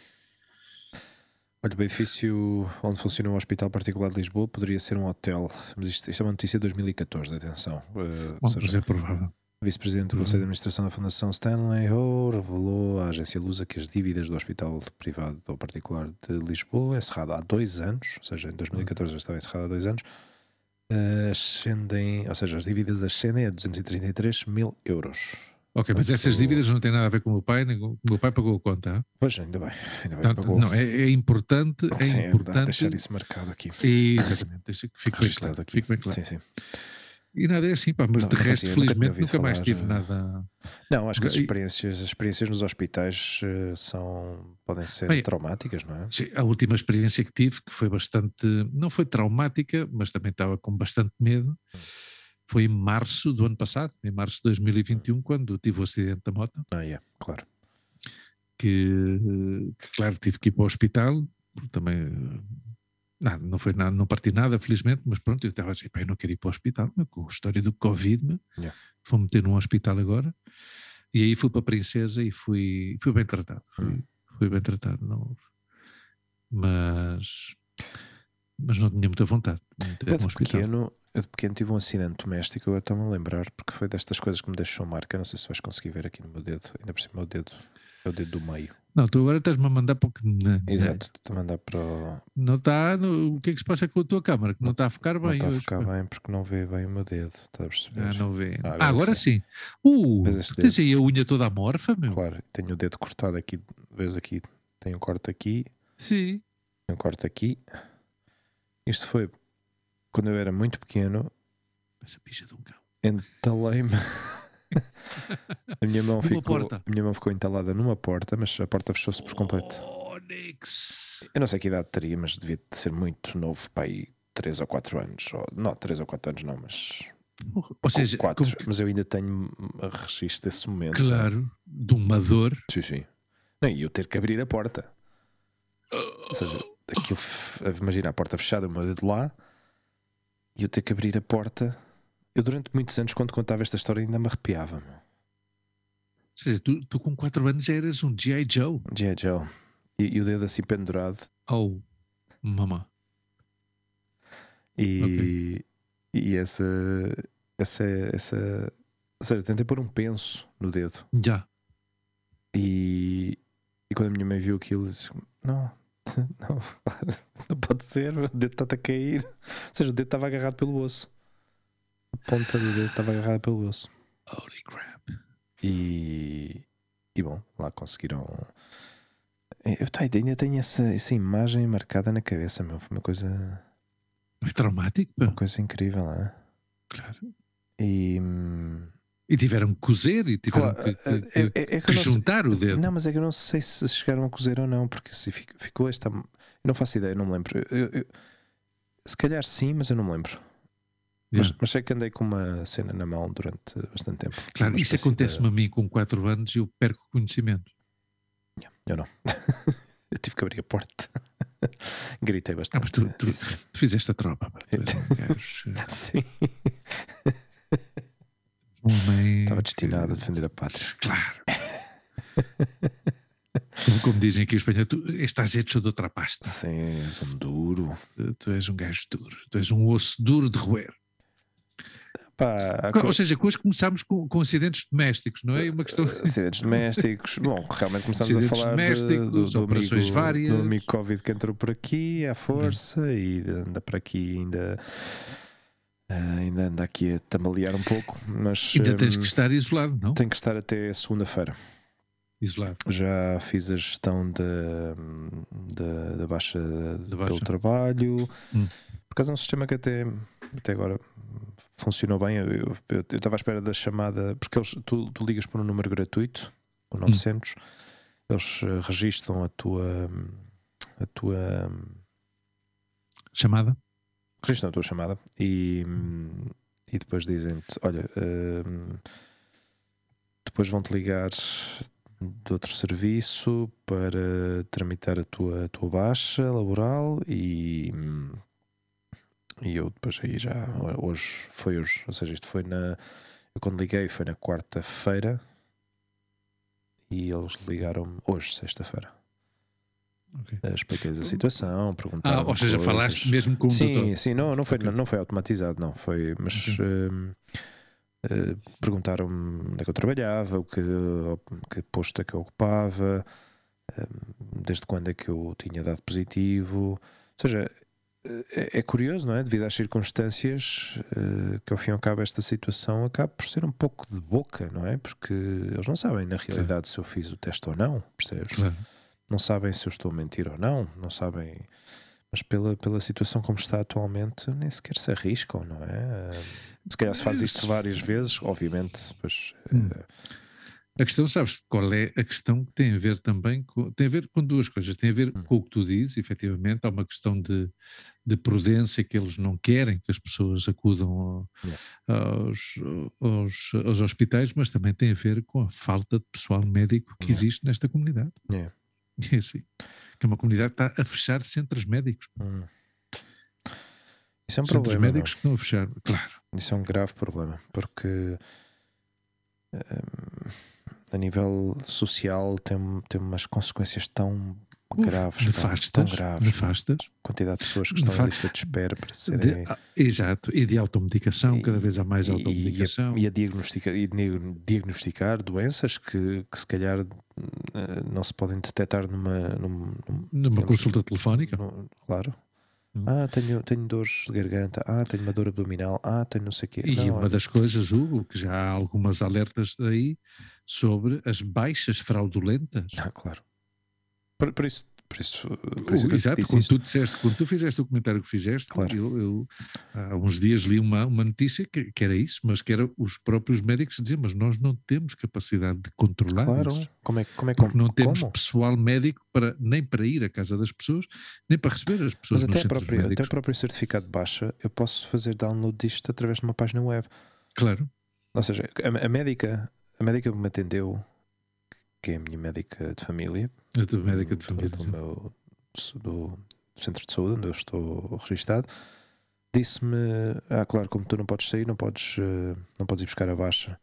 Olha, o edifício onde funciona um hospital particular de Lisboa poderia ser um hotel, mas isto, isto é uma notícia de 2014, atenção. Uh, Bom, mas é provável. O vice-presidente do Uhum. Conselho de Administração da Fundação Stanley Ho revelou à agência Lusa que as dívidas do Hospital Privado ou Particular de Lisboa, encerrado há dois anos, ou seja, em 2014 já estava encerrado há dois anos, eh, ascendem, ou seja, as dívidas ascendem a 233 mil euros. Ok, mas essas dívidas não têm nada a ver com o meu pai, nem com o meu pai pagou a conta. Pois, ainda bem, ainda bem Não, pagou. não, é, é importante, é Sim, importante. deixar isso marcado aqui. Exatamente, deixa que fique bem claro. aqui. Fique bem claro. Sim, sim. E nada é assim, pá, mas Não, de resto, fazia, nunca felizmente, ouvido nunca mais tive nada. Não, acho que as experiências, as experiências nos hospitais eh, são, podem ser Bem, traumáticas, não é? Sim, A última experiência que tive, que foi bastante. Não foi traumática, mas também estava com bastante medo, foi em março do ano passado, em março de 2021, quando tive o acidente da moto. Ah, é, claro. que, que, claro, tive que ir para o hospital, também nada, não foi nada, não parti nada, felizmente, mas pronto, eu estava assim, pá, eu não quero ir para o hospital, meu, com a história do Covid, meu, Yeah. vou meter num hospital agora, e aí fui para a Princesa e fui, fui bem tratado, fui, Hum. fui bem tratado, não, mas, mas não tinha muita vontade de no de, hospital. pequeno, eu de pequeno tive um acidente doméstico, eu estou-me a lembrar, porque foi destas coisas que me deixou marca. Não sei se vais conseguir ver aqui no meu dedo, ainda por cima o dedo é o dedo do meio. Não, tu agora estás-me a mandar porque não, Exato, estou a mandar para o. não está, no- o que é que se passa com a tua câmara, que não está a focar Não bem está a ficar bem porque não vê bem o meu dedo, estás a perceber? Ah, não vê. Ah, Ah, agora agora, sim. Uh, este tu tens aí a unha toda amorfa, meu? Claro, tenho o dedo cortado aqui, vês aqui, tenho um corte aqui, Sim. tenho um corte aqui. Isto foi quando eu era muito pequeno, Essa picha de um cão. entalei-me. a, minha mão ficou, porta. a minha mão ficou entalada numa porta, mas a porta fechou-se por completo. Onyx. Eu não sei que idade teria, mas devia de ser muito novo, pai, 3 ou 4 anos. Ou, não, 3 ou 4 anos não, mas. Ou seja, 4. como que- Mas eu ainda tenho a registro desse momento. claro, de uma dor. Sim, sim. Não, e eu ter que abrir a porta. Ou seja, aquilo, f- imagina a porta fechada, o meu dedo lá, e eu ter que abrir a porta. Eu, durante muitos anos, quando contava esta história, ainda me arrepiava. Meu. Ou seja, tu, tu com 4 anos já eras um G.I. Joe. G.I. Joe. E, e o dedo assim pendurado. Oh, mamã. E, e essa, essa, essa. Ou seja, tentei pôr um penso no dedo. Já. E, e quando a minha mãe viu aquilo, disse: Não, não, não pode ser, o dedo está a cair. Ou seja, o dedo estava agarrado pelo osso. A ponta do dedo estava agarrada pelo osso. Holy crap. E, e bom, lá conseguiram. Eu tá, ainda tenho essa, essa imagem marcada na cabeça, meu. Foi uma coisa, Foi traumático, pá. uma coisa incrível lá. Claro. E. hum, E tiveram que cozer e tiveram Claro, que, que- é- que- é- é que que eu não sei- juntar o dedo. Não, mas é que eu não sei se chegaram a cozer ou não, porque se fic- ficou esta. Eu não faço ideia, não me lembro. Eu- eu- se calhar sim, mas eu não me lembro. Mas, mas sei que andei com uma cena na mão durante bastante tempo. Claro, isso acontece-me a mim com 4 anos e eu perco o conhecimento. de- Eu não. eu tive que abrir a porta. Gritei Ah, mas bastante. tu, tu, tu fizeste a tropa. Sim, homem estava destinado a defender a pátria. Claro. como, dizem aqui os espanhóis, tu estás hecho de outra pasta. Sim, és um duro. Tu, tu és um gajo duro. Tu és um osso duro de roer. Pá, Ou co- seja, hoje começámos com, com acidentes domésticos, não é? Uma questão. acidentes domésticos. Bom, realmente começamos a Acidentes falar de, domésticos, do, do, operações amigo, várias. do amigo Covid que entrou por aqui à força e anda por aqui ainda. Ah, ainda anda aqui a tambalear um pouco, mas Ainda tens hum, que estar isolado, não? tenho que estar até segunda-feira. Isolado. Já fiz a gestão da, da, baixa, baixa. pelo trabalho. Hum. Por acaso é um sistema que até, até agora funcionou bem. Eu estava à espera da chamada, porque eles, tu, tu ligas por um número gratuito, o 900, eles eh, registram a tua. A tua Chamada? Registram a tua chamada e, hum, e depois dizem-te: Olha, hum, depois vão-te ligar de outro serviço para tramitar a tua, a tua baixa laboral e, hum, e eu depois aí já hoje foi hoje, ou seja, isto foi na eu quando liguei foi na quarta-feira e eles ligaram-me hoje, sexta-feira. Ok. Eh, Expliquei-lhes a situação, perguntaram. Ah, ou seja, coisas. falaste mesmo com o Sim, doutor. sim, não, não, foi, Ok. não foi automatizado, não. Foi, mas Ok. hum, eh, perguntaram-me onde é que eu trabalhava, o que, que posto é que eu ocupava, hum, desde quando é que eu tinha dado positivo. Ou seja, é, é curioso, não é? Devido às circunstâncias eh, que ao fim e ao cabo esta situação acaba por ser um pouco de boca, não é? Porque eles não sabem na realidade se eu fiz o teste ou não, percebes? Claro. Não sabem se eu estou a mentir ou não, não sabem. Mas pela, pela situação como está atualmente, nem sequer se arriscam, não é? Se calhar se faz isto Isso. várias vezes, obviamente, pois, Hum. eh, A questão, sabes qual é a questão que tem a ver também com, tem a ver com duas coisas. Tem a ver Hum. com o que tu dizes, efetivamente, há uma questão de, de prudência que eles não querem que as pessoas acudam ao- aos, aos, aos hospitais, mas também tem a ver com a falta de pessoal médico que existe nesta comunidade. Yeah. É assim. Que é uma comunidade que está a fechar centros médicos. hum. isso é um centros problema. não é? médicos que estão a fechar. Claro. Isso é um grave problema, porque hum, a nível social tem, tem umas consequências tão Uf, graves, pá, nefastas, tão graves. nefastas. Quantidade de pessoas que estão na Nefa- lista de espera para De- serem. ah, exato, e de automedicação, cada E- vez há mais e- automedicação. E, a, e a diagnosticar, e di- diagnosticar doenças que, que se calhar eh, não se podem detectar numa, num- num- Numa digamos, consulta telefónica. no- claro. Hum. Ah, tenho, tenho dores de garganta. Ah, tenho uma dor abdominal. Ah, tenho não sei o quê. E Não, uma das coisas, Hugo, que já há algumas alertas aí sobre as baixas fraudulentas. Ah, claro. Por, por isso, por isso, por isso exato, quando isso. tu disseste, quando tu fizeste o comentário que fizeste, Claro. eu, eu há uns dias li uma, uma notícia que, que era isso, mas que era os próprios médicos diziam, mas nós não temos capacidade de controlar Claro. isso. Como é, como é Porque não como? temos Como? pessoal médico para, nem para ir à casa das pessoas, nem para receber as pessoas Mas nos até, centros própria, até o próprio certificado de baixa, eu posso fazer download disto através de uma página web. Claro, Ou seja, a, a médica, a médica que me atendeu, que é a minha médica de família, a tua médica de do- família. do, meu do centro de saúde onde eu estou registado, disse-me: Ah, claro, como tu não podes sair, não podes, eh, não podes ir buscar a baixa.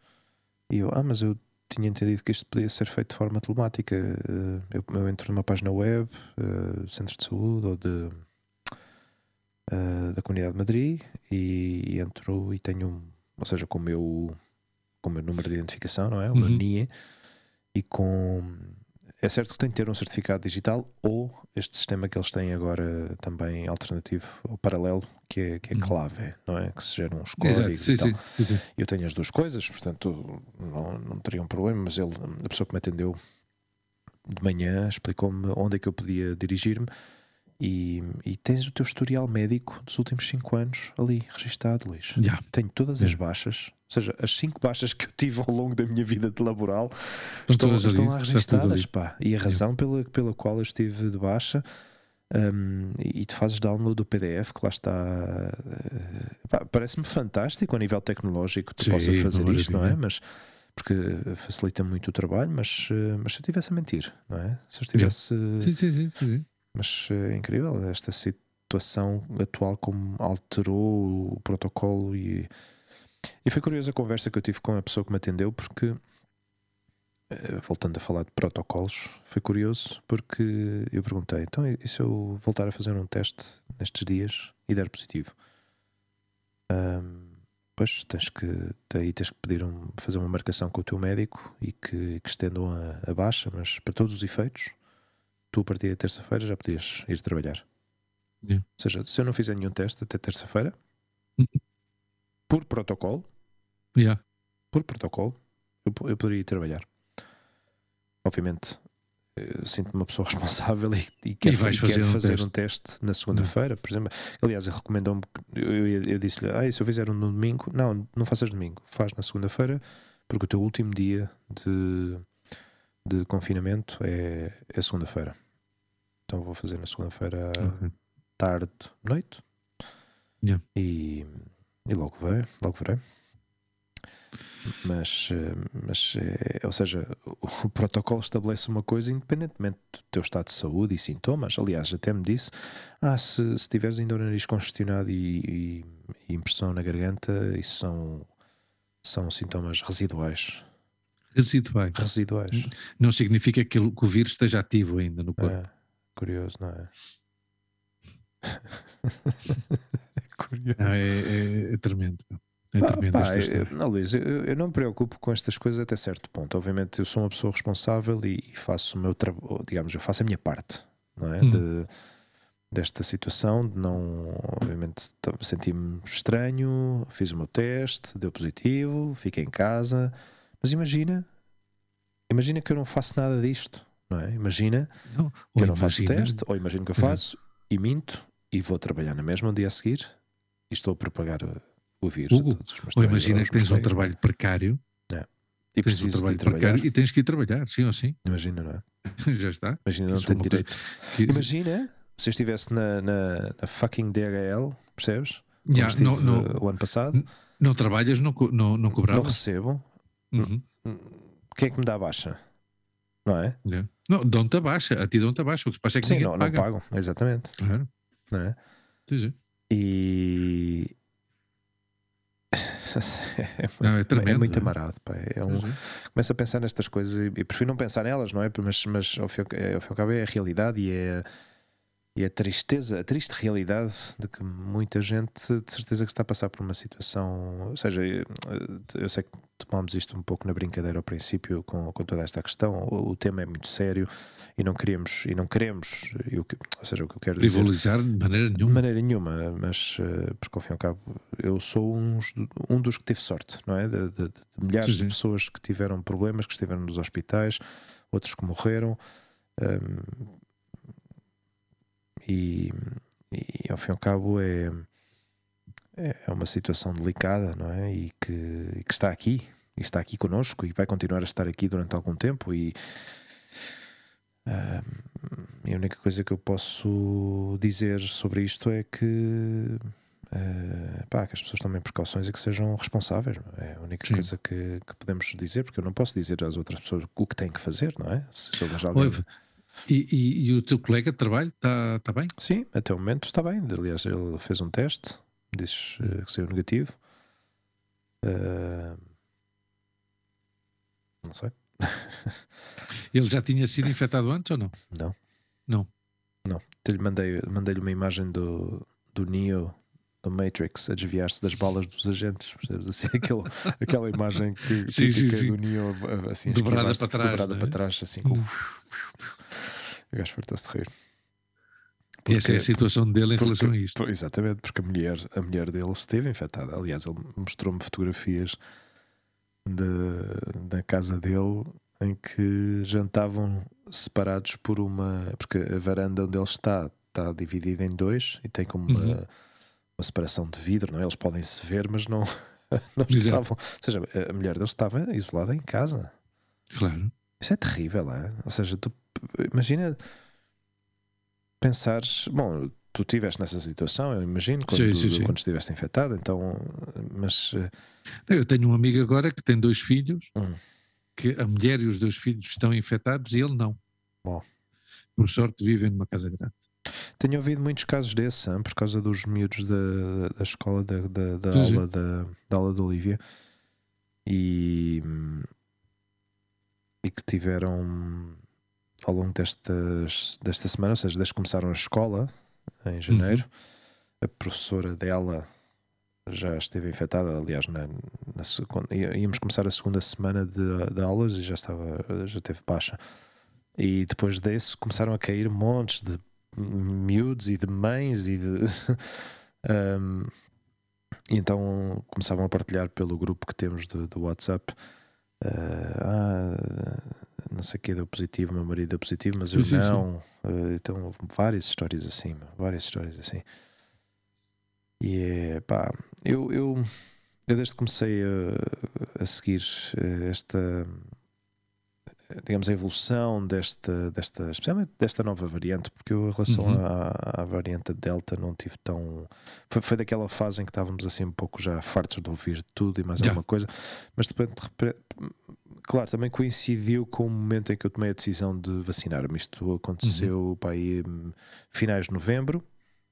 E eu, ah, mas eu tinha entendido que isto podia ser feito de forma telemática. Eh, Eu, eu entro numa página web, eh, centro de saúde ou de, eh, da Comunidade de Madrid, e entro e tenho, ou seja, com o meu, com o meu número de identificação, não é? O meu Uhum. NIE, e com. É certo que tem que ter um certificado digital ou este sistema que eles têm agora também alternativo ou paralelo, que é, que é Uhum. clave, não é? Que se geram uns Exato, códigos sim, e tal. sim, sim, sim. Eu tenho as duas coisas, portanto não, não teria um problema, mas ele, a pessoa que me atendeu de manhã explicou-me onde é que eu podia dirigir-me e, e tens o teu historial médico dos últimos 5 anos ali registado, Luís. Já. Tenho todas as Yeah. baixas, ou seja, as 5 baixas que eu tive ao longo da minha vida de laboral Estão estão, estão lá registadas, pá. E a razão pela, pela qual eu estive de baixa. hum, e tu fazes download do PDF que lá está. pá, Parece-me fantástico a nível tecnológico que tu possa fazer isto, não é? Mas porque facilita muito o trabalho, mas, eh, mas se eu estivesse a mentir, não é? Se eu estivesse. Sim, sim, sim, sim. Mas é incrível esta situação atual, como alterou o protocolo e, e foi curiosa a conversa que eu tive com a pessoa que me atendeu, porque eh, voltando a falar de protocolos, foi curioso porque eu perguntei: então, e se eu voltar a fazer um teste nestes dias e der positivo? Ahm, pois tens que aí tens que pedir um, fazer uma marcação com o teu médico e que, que estendam a, a baixa, mas para todos os efeitos, tu a partir da terça-feira já podias ir trabalhar. Yeah. Ou seja, se eu não fizer nenhum teste até terça-feira, Uhum. por protocolo, Yeah. por protocolo, eu, eu poderia ir trabalhar. Obviamente, eu sinto-me uma pessoa responsável e, e quero, vais e fazer um fazer teste. um teste na segunda-feira, por exemplo. Aliás, ele recomendou-me, eu, eu, disse-lhe, ah, se eu fizer um no domingo? Não, não faças domingo, faz na segunda-feira, porque o teu último dia de, de confinamento é, é segunda-feira. Então vou fazer na segunda-feira Ok. tarde, noite. Yeah. E, e logo verei, logo verei. Mas, eh, mas eh, ou seja, o, o protocolo estabelece uma coisa independentemente do teu estado de saúde e sintomas. Aliás, até me disse: ah, se, se tiveres ainda o nariz congestionado e, e- e impressão na garganta, isso são, são sintomas residuais. Residuais. Residuais. Não significa que, o vírus esteja ativo ainda no corpo. É, curioso, não é? é curioso. Não, é, é- é tremendo. É tremendo pá, esta eu, não, Luís, eu, eu não me preocupo com estas coisas até certo ponto. Obviamente, eu sou uma pessoa responsável e, e faço o meu trabalho, digamos, eu faço a minha parte, não é? Hum. De- desta situação, de não, obviamente, senti-me estranho, fiz o meu teste, deu positivo, fiquei em casa. Mas imagina, imagina que eu não faço nada disto, não é? Imagina Não, que eu não faço o imagina- teste, ou imagino que eu Exato. faço e minto e vou trabalhar na mesma no dia a seguir e estou a propagar uh, o vírus. Hugo, Ou imagina que tens um trabalho precário, e tens um trabalho precário e tens que ir trabalhar, sim ou sim. Imagina, não é? Já está. Imagina, não é tenho direito. que- Imagina se eu estivesse na, na, na fucking DHL, percebes? Estive, não, não, uh, o ano passado, não trabalhas, não, não, não não cobravas. recebo. Uhum. Quem é que me dá a baixa? Não é? Já. Não, dão-te a baixa, a ti dão-te a baixa. O que se passa é que Sim, ninguém não, te não paga. pagam, exatamente. Claro. Não é? Sim, sim. E. é, Não, é é tremendo, muito não é? amarado. Pá. É um, começo a pensar nestas coisas e, prefiro não pensar nelas, não é? Mas, mas ao, fim, e ao- é, ao fim e ao cabo é a realidade e é, e a tristeza, a triste realidade de que muita gente de certeza que está a passar por uma situação. Ou seja, eu, eu sei que tomámos isto um pouco na brincadeira ao princípio com, com toda esta questão. O, o tema é muito sério e não queremos, e não queremos, e que, ou seja, o que eu quero dizer. Frivolizar de maneira De nenhuma. maneira nenhuma, mas eh, porque ao fim e ao cabo eu sou uns- um dos que teve sorte, não é? De, de- de milhares Sim, sim. de pessoas que tiveram problemas, que estiveram nos hospitais, outros que morreram. ehm, e, e ao fim e ao cabo é, é é uma situação delicada, não é? E que, e que está aqui, e está aqui connosco e vai continuar a estar aqui durante algum tempo. E e a única coisa que eu posso dizer sobre isto é que, eh, pá, que as pessoas tomem precauções e que sejam responsáveis. É É a única Sim. coisa que, que podemos dizer, porque eu não posso dizer às outras pessoas o que têm que fazer, não é? Se. Ouve, e, e- e o teu colega de trabalho está tá bem? Sim, até o momento está bem. Aliás, ele fez um teste, diz eh, que saiu negativo. Eh, não sei. Ele já tinha sido infectado antes ou não? Não. Não. Não. Lhe mandei, mandei-lhe uma imagem do, do Neo do Matrix a desviar-se das balas dos agentes, percebes? Assim, aquele, aquela imagem que, Sim, sim, típica sim. do Neo assim, Dobrada para trás, dobrada é? para trás, assim, com... o gajo fartou-se de rir. E essa é a Porque- situação dele em porque- relação a isto. Exatamente, porque a mulher, a mulher dele esteve infectada. Aliás, ele mostrou-me fotografias de, da casa dele em que jantavam separados por uma. Porque a varanda onde ele está está dividida em dois e tem como uma, Uhum. uma separação de vidro, não é? Eles podem se ver, mas não, não estavam. Ou seja, a mulher dele estava isolada em casa. Claro. Isso é terrível, é? Ou seja, tu imagina pensares, bom, tu estiveste nessa situação, eu imagino, quando, Sim, sim, sim. quando estiveste infectado, então, mas eh, Eu tenho um amigo agora que tem dois filhos, Hum. que a mulher e os dois filhos estão infectados e ele não. Bom. Por sorte vivem numa casa grande. tenho ouvido muitos casos desses, hein, por causa dos miúdos da, da escola, da, da, da aula da, da aula da Olivia, e, hum, e que tiveram ao longo destas, desta semana, ou seja, desde que começaram a escola, em janeiro, a professora dela já esteve infectada, aliás, na, na segunda, íamos começar a segunda semana de, de aulas e já estava, já teve baixa. E depois desse começaram a cair montes de miúdos e de mães e de. Um, e então começavam a partilhar pelo grupo que temos do, do WhatsApp. Uh, ah, não sei o que deu positivo, meu marido deu positivo, mas Sim, eu sim, sim. não. Uh, então houve várias histórias assim, várias histórias assim. E é pá, eu, eu, eu desde que comecei a, a seguir eh, esta, digamos, a evolução desta, desta, especialmente desta nova variante, porque eu, em relação Uhum. à, à variante Delta, não tive tão. Foi, foi daquela fase em que estávamos assim um pouco já fartos de ouvir tudo e mais Já. alguma coisa, mas depois, de repente, claro, também coincidiu com o momento em que eu tomei a decisão de vacinar-me. Isto aconteceu para aí hum, finais de novembro.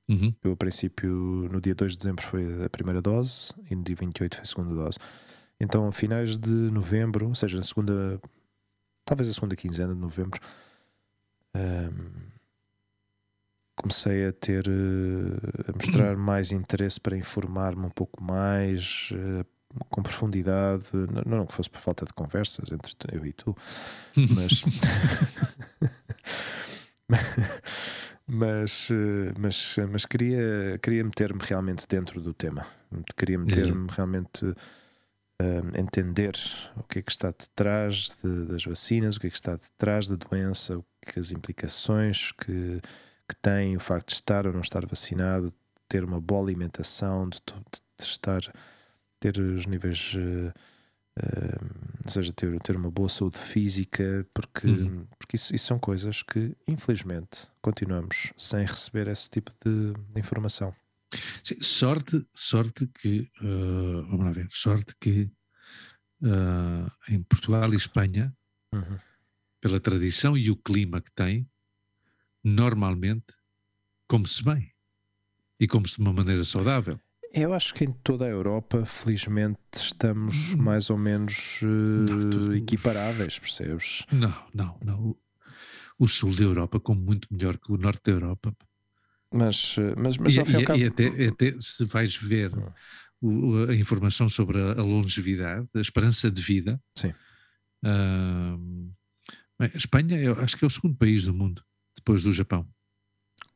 Uhum. Eu, a princípio, no dia 2 de dezembro foi a primeira dose e no dia 28 foi a segunda dose. Então, a finais de novembro, ou seja, na segunda, talvez a segunda quinzena de novembro, ahm, comecei a ter a mostrar mais interesse para informar-me um pouco mais com profundidade, não, não que fosse por falta de conversas entre eu e tu, mas mas, mas, mas queria, queria meter-me realmente dentro do tema, queria meter-me realmente uh, entender o que é que está detrás de, das vacinas, o que é que está detrás da doença, o que as implicações que, que tem o facto de estar ou não estar vacinado, ter uma boa alimentação, de, de estar ter os níveis, uh, uh, ou seja, ter, ter uma boa saúde física, porque, uhum. porque isso, isso, são coisas que, infelizmente, continuamos sem receber esse tipo de, de informação. Sim, sorte, sorte que, uh, vamos lá ver, sorte que em Portugal e Espanha, uhum. pela tradição e o clima que tem, normalmente come-se bem e come-se de uma maneira saudável. Eu acho que em toda a Europa, felizmente, estamos hum. mais ou menos uh, não, equiparáveis, percebes? Não, não, não. O sul da Europa come muito melhor que o norte da Europa. Mas, mas, mas e, e, cabo... e até, até, se vais ver o, a informação sobre a, a, longevidade, a esperança de vida. Sim. Uh, a Espanha, eu acho que é o segundo país do mundo, depois do Japão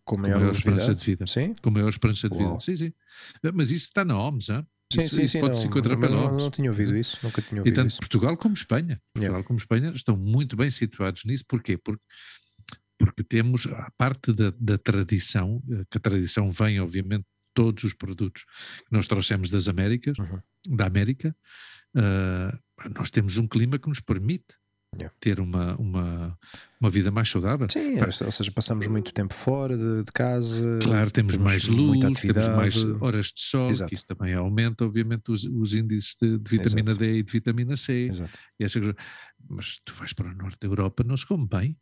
com maior, com maior esperança de vida. Sim? Com maior esperança de Uau. vida. Sim, sim. Mas isso está na OMS, hein? Sim, isso, sim, isso sim, pode não, se encontrar pela OMS. Não, não tinha ouvido isso, nunca tinha ouvido e tanto isso. Portugal como Espanha. Portugal yeah. como Espanha estão muito bem situados nisso. Porquê? Porque, porque temos a parte da, da tradição, eh, que a tradição vem, obviamente, todos os produtos que nós trouxemos das Américas, uhum. da América, uh, nós temos um clima que nos permite Yeah. ter uma, uma, uma vida mais saudável. Sim, Pá, ou seja, passamos muito tempo fora de, de casa. Claro, temos, temos mais luz, temos mais horas de sol, Exato. que isso também aumenta, obviamente, os, os índices de, de vitamina Exato. D e de vitamina C. Exato. Essas, mas tu vais para o norte da Europa, não se come bem.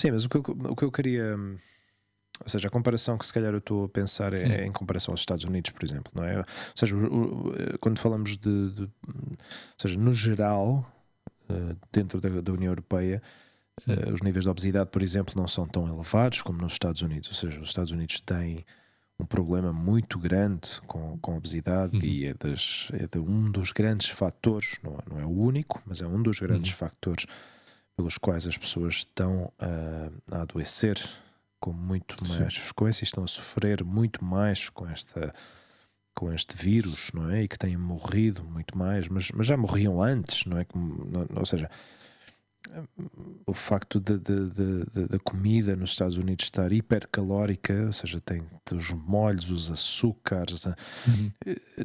Sim, mas o que eu, o que eu queria. Ou seja, a comparação que se calhar eu estou a pensar é, é, em comparação aos Estados Unidos, por exemplo, não é? Ou seja, o, o, quando falamos de, de, Ou seja, no geral, eh, dentro da, da, União Europeia, uh, os níveis de obesidade, por exemplo, não são tão elevados como nos Estados Unidos. Ou seja, os Estados Unidos têm um problema muito grande com, com a obesidade uhum. e é, das, é de um dos grandes fatores, não, é, não é o único, mas é um dos grandes uhum. fatores pelos quais as pessoas estão a, a adoecer com muito mais Sim. frequência e estão a sofrer muito mais com esta com este vírus, não é? E que têm morrido muito mais, mas, mas já morriam antes, não é? Ou seja, o facto da comida nos Estados Unidos estar hipercalórica, ou seja, tem os molhos, os açúcares. Uhum.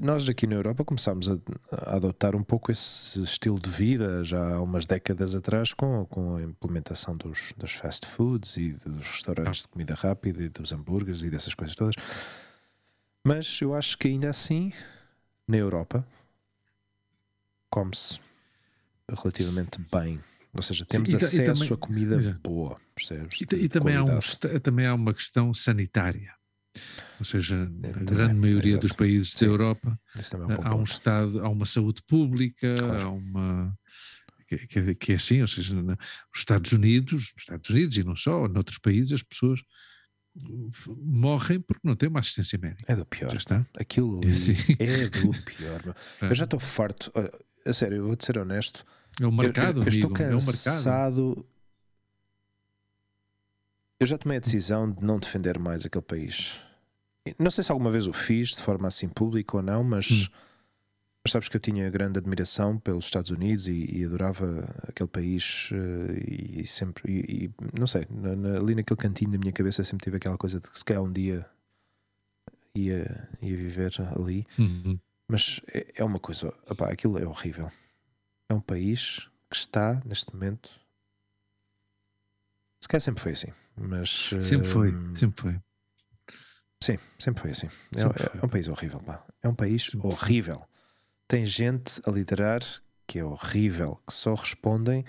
Nós aqui na Europa começámos a, a, adotar um pouco esse estilo de vida já há umas décadas atrás com, com a implementação dos, dos fast foods e dos restaurantes de comida rápida e dos hambúrgueres e dessas coisas todas. Mas eu acho que ainda assim, na Europa, come-se relativamente bem. Ou seja, temos Sim, e, acesso e também, a comida exatamente. boa, percebes? E, e também, há um, também há uma questão sanitária. Ou seja, é, a grande maioria exato. dos países Sim. da Europa é um há um Estado, há uma saúde pública, claro. há uma. Que, que, que, é assim, ou seja, nos Estados Unidos, nos Estados Unidos e não só, noutros países, as pessoas morrem porque não têm uma assistência médica. É do pior. Já está. Aquilo é, assim. é do pior. É. Eu já estou farto. A sério, eu vou-te ser honesto. É um mercado, eu, eu, estou cansado. Eu já tomei a decisão de não defender mais aquele país. Não sei se alguma vez o fiz de forma assim pública ou não, mas. Hum mas sabes que eu tinha grande admiração pelos Estados Unidos e, e adorava aquele país e, e, sempre, e, não sei, na, na, ali naquele cantinho da minha cabeça sempre tive aquela coisa de que se calhar um dia ia, ia viver ali. Uhum. Mas é, é, uma coisa, opá, aquilo é horrível. É um país que está neste momento. Se calhar sempre foi assim, mas. Sempre foi, uh, sempre foi. Sim, sempre foi assim. É, sempre é, foi. é, um país horrível, pá. É um país sempre horrível tem gente a liderar que é horrível, que só respondem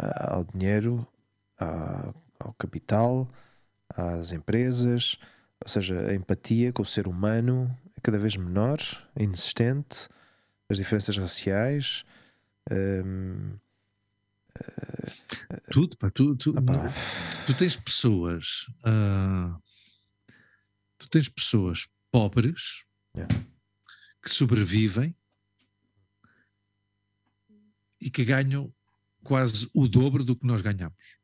uh, ao dinheiro, uh, ao capital, às empresas, ou seja, a empatia com o ser humano é cada vez menor, é inexistente, as diferenças raciais. Um, uh, tudo, pá, tu, tu, tu tens pessoas uh, tu tens pessoas pobres Yeah. que sobrevivem e que ganham quase o dobro do que nós ganhamos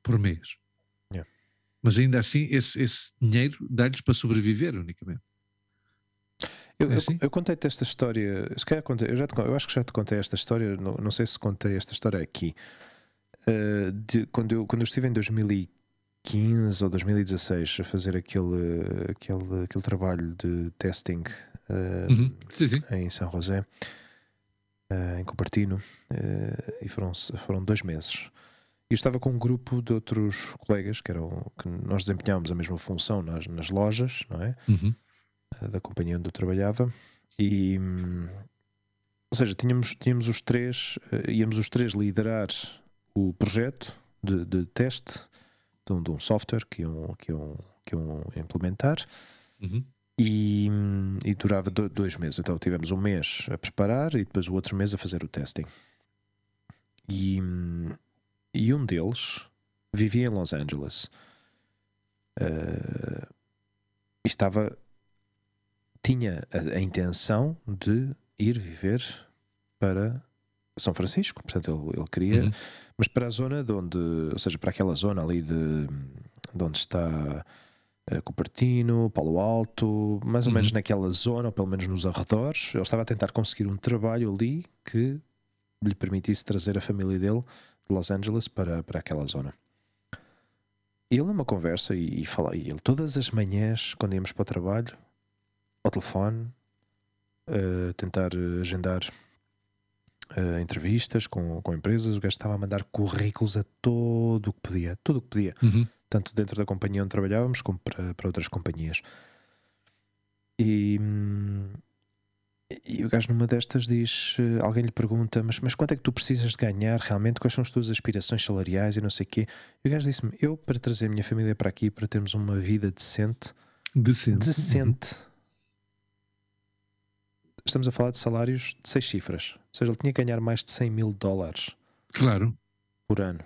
por mês. Yeah. Mas ainda assim, esse, esse dinheiro dá-lhes para sobreviver unicamente. Eu, É eu- assim? eu contei-te esta história, se calhar contei, eu, já te eu acho que já te contei esta história, não, não sei se contei esta história aqui. Uh, de, quando, eu, quando eu estive em 2015 ou 2016 a fazer aquele, aquele, aquele trabalho de testing uh, Uhum. Sim, sim. em São José, uh, em Cupertino, e foram, foram dois meses. E eu estava com um grupo de outros colegas que, eram, que nós desempenhávamos a mesma função nas, nas lojas, não é? Uhum. Eh, da companhia onde eu trabalhava e hum, ou seja, tínhamos, tínhamos os três, eh, íamos os três liderar o projeto de, de teste de um, de um software que iam, que, iam, que iam implementar Uhum. e, hum, e durava do- dois meses. Então tivemos um mês a preparar e depois o outro mês a fazer o testing. E, hum, e um deles vivia em Los Angeles. Eh, e estava. Tinha a, a intenção de ir viver para São Francisco. Portanto, ele, ele queria. Uhum. Mas para a zona de onde. Ou seja, para aquela zona ali de, de onde está. eh, Cupertino, Palo Alto, mais ou Uhum. menos naquela zona, ou pelo menos nos arredores. Ele estava a tentar conseguir um trabalho ali que lhe permitisse trazer a família dele de Los Angeles para, para aquela zona. Ele numa conversa e, e fala, e ele todas as manhãs, quando íamos para o trabalho, ao telefone, eh, tentar agendar eh, entrevistas com, com empresas, o gajo estava a mandar currículos a todo o que podia, tudo o que podia Uhum. tanto dentro da companhia onde trabalhávamos como para, para outras companhias. E, hum, e o gajo numa destas diz: eh, alguém lhe pergunta, mas, mas quanto é que tu precisas de ganhar realmente? Quais são as tuas aspirações salariais e não sei o quê? E o gajo disse-me: eu para trazer a minha família para aqui, para termos uma vida decente, Decente. decente. Estamos a falar de salários de seis cifras. Ou seja, ele tinha que ganhar mais de 100 mil dólares Claro. por ano.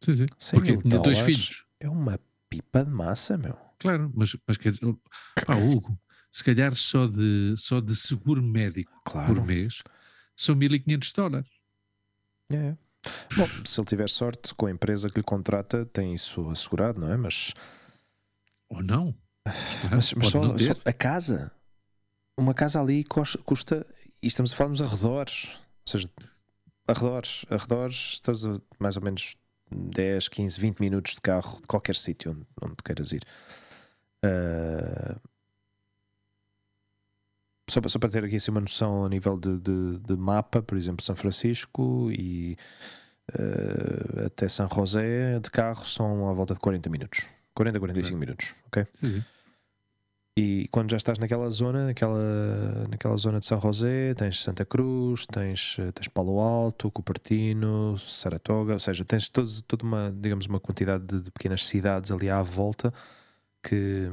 Sim, sim. 100 Porque mil tinha dois filhos. É uma pipa de massa, meu. Claro, mas, mas quer dizer, pá, Hugo, se calhar só de, só de seguro médico Claro. por mês são 1500 dólares. É, é. Bom, se ele tiver sorte com a empresa que lhe contrata, tem isso assegurado, não é? Mas, Ou não? Claro, mas, mas só, não só a casa, uma casa ali custa, e estamos a falar nos arredores, ou seja, arredores, arredores, estás a mais ou menos 10, 15, 20 minutos de carro de qualquer sítio onde, onde queiras ir. Ah, só, para- só para ter aqui assim, uma noção a nível de, de, de mapa, por exemplo, São Francisco e eh, até São José de carro são à volta de 40 minutos. 40, 45 minutos, ok? Sim. E quando já estás naquela zona, naquela, naquela zona de São José, tens Santa Cruz, tens, eh, tens Palo Alto, Cupertino, Saratoga, ou seja, tens todos, toda uma, digamos, uma quantidade de, de pequenas cidades ali à volta que,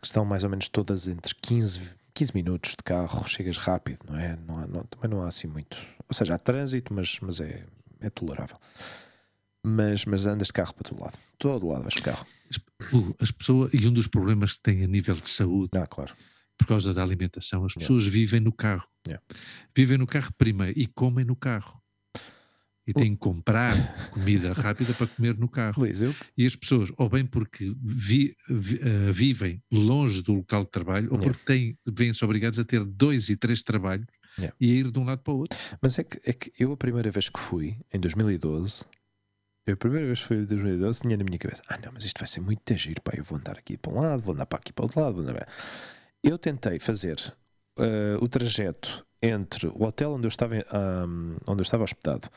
que estão mais ou menos todas entre 15, 15 minutos de carro, chegas rápido, não é? Não há- não- também não há assim muito. Ou seja, há trânsito, mas, mas é, é tolerável. Mas, mas andas de carro para todo lado. Todo lado vais de carro. As pessoas, e um dos problemas que tem a nível de saúde, Ah, claro. por causa da alimentação, as Yeah. pessoas vivem no carro. Yeah. Vivem no carro primeiro e comem no carro. E têm que comprar comida rápida para comer no carro. Luís, eu E as pessoas, ou bem porque vi- vi- eh, vivem longe do local de trabalho, ou Yeah. porque têm, vêm-se obrigados a ter dois e três trabalhos Yeah. e a ir de um lado para o outro. Mas é que, é que eu a primeira vez que fui, em 2012, eu a primeira vez fui em 2012, tinha na minha cabeça, ah não, mas isto vai ser muito giro, pá, eu vou andar aqui para um lado, vou andar para aqui para o outro lado, vou andar... Eu tentei fazer eh, o trajeto entre o hotel onde eu estava, ahm, onde eu estava hospedado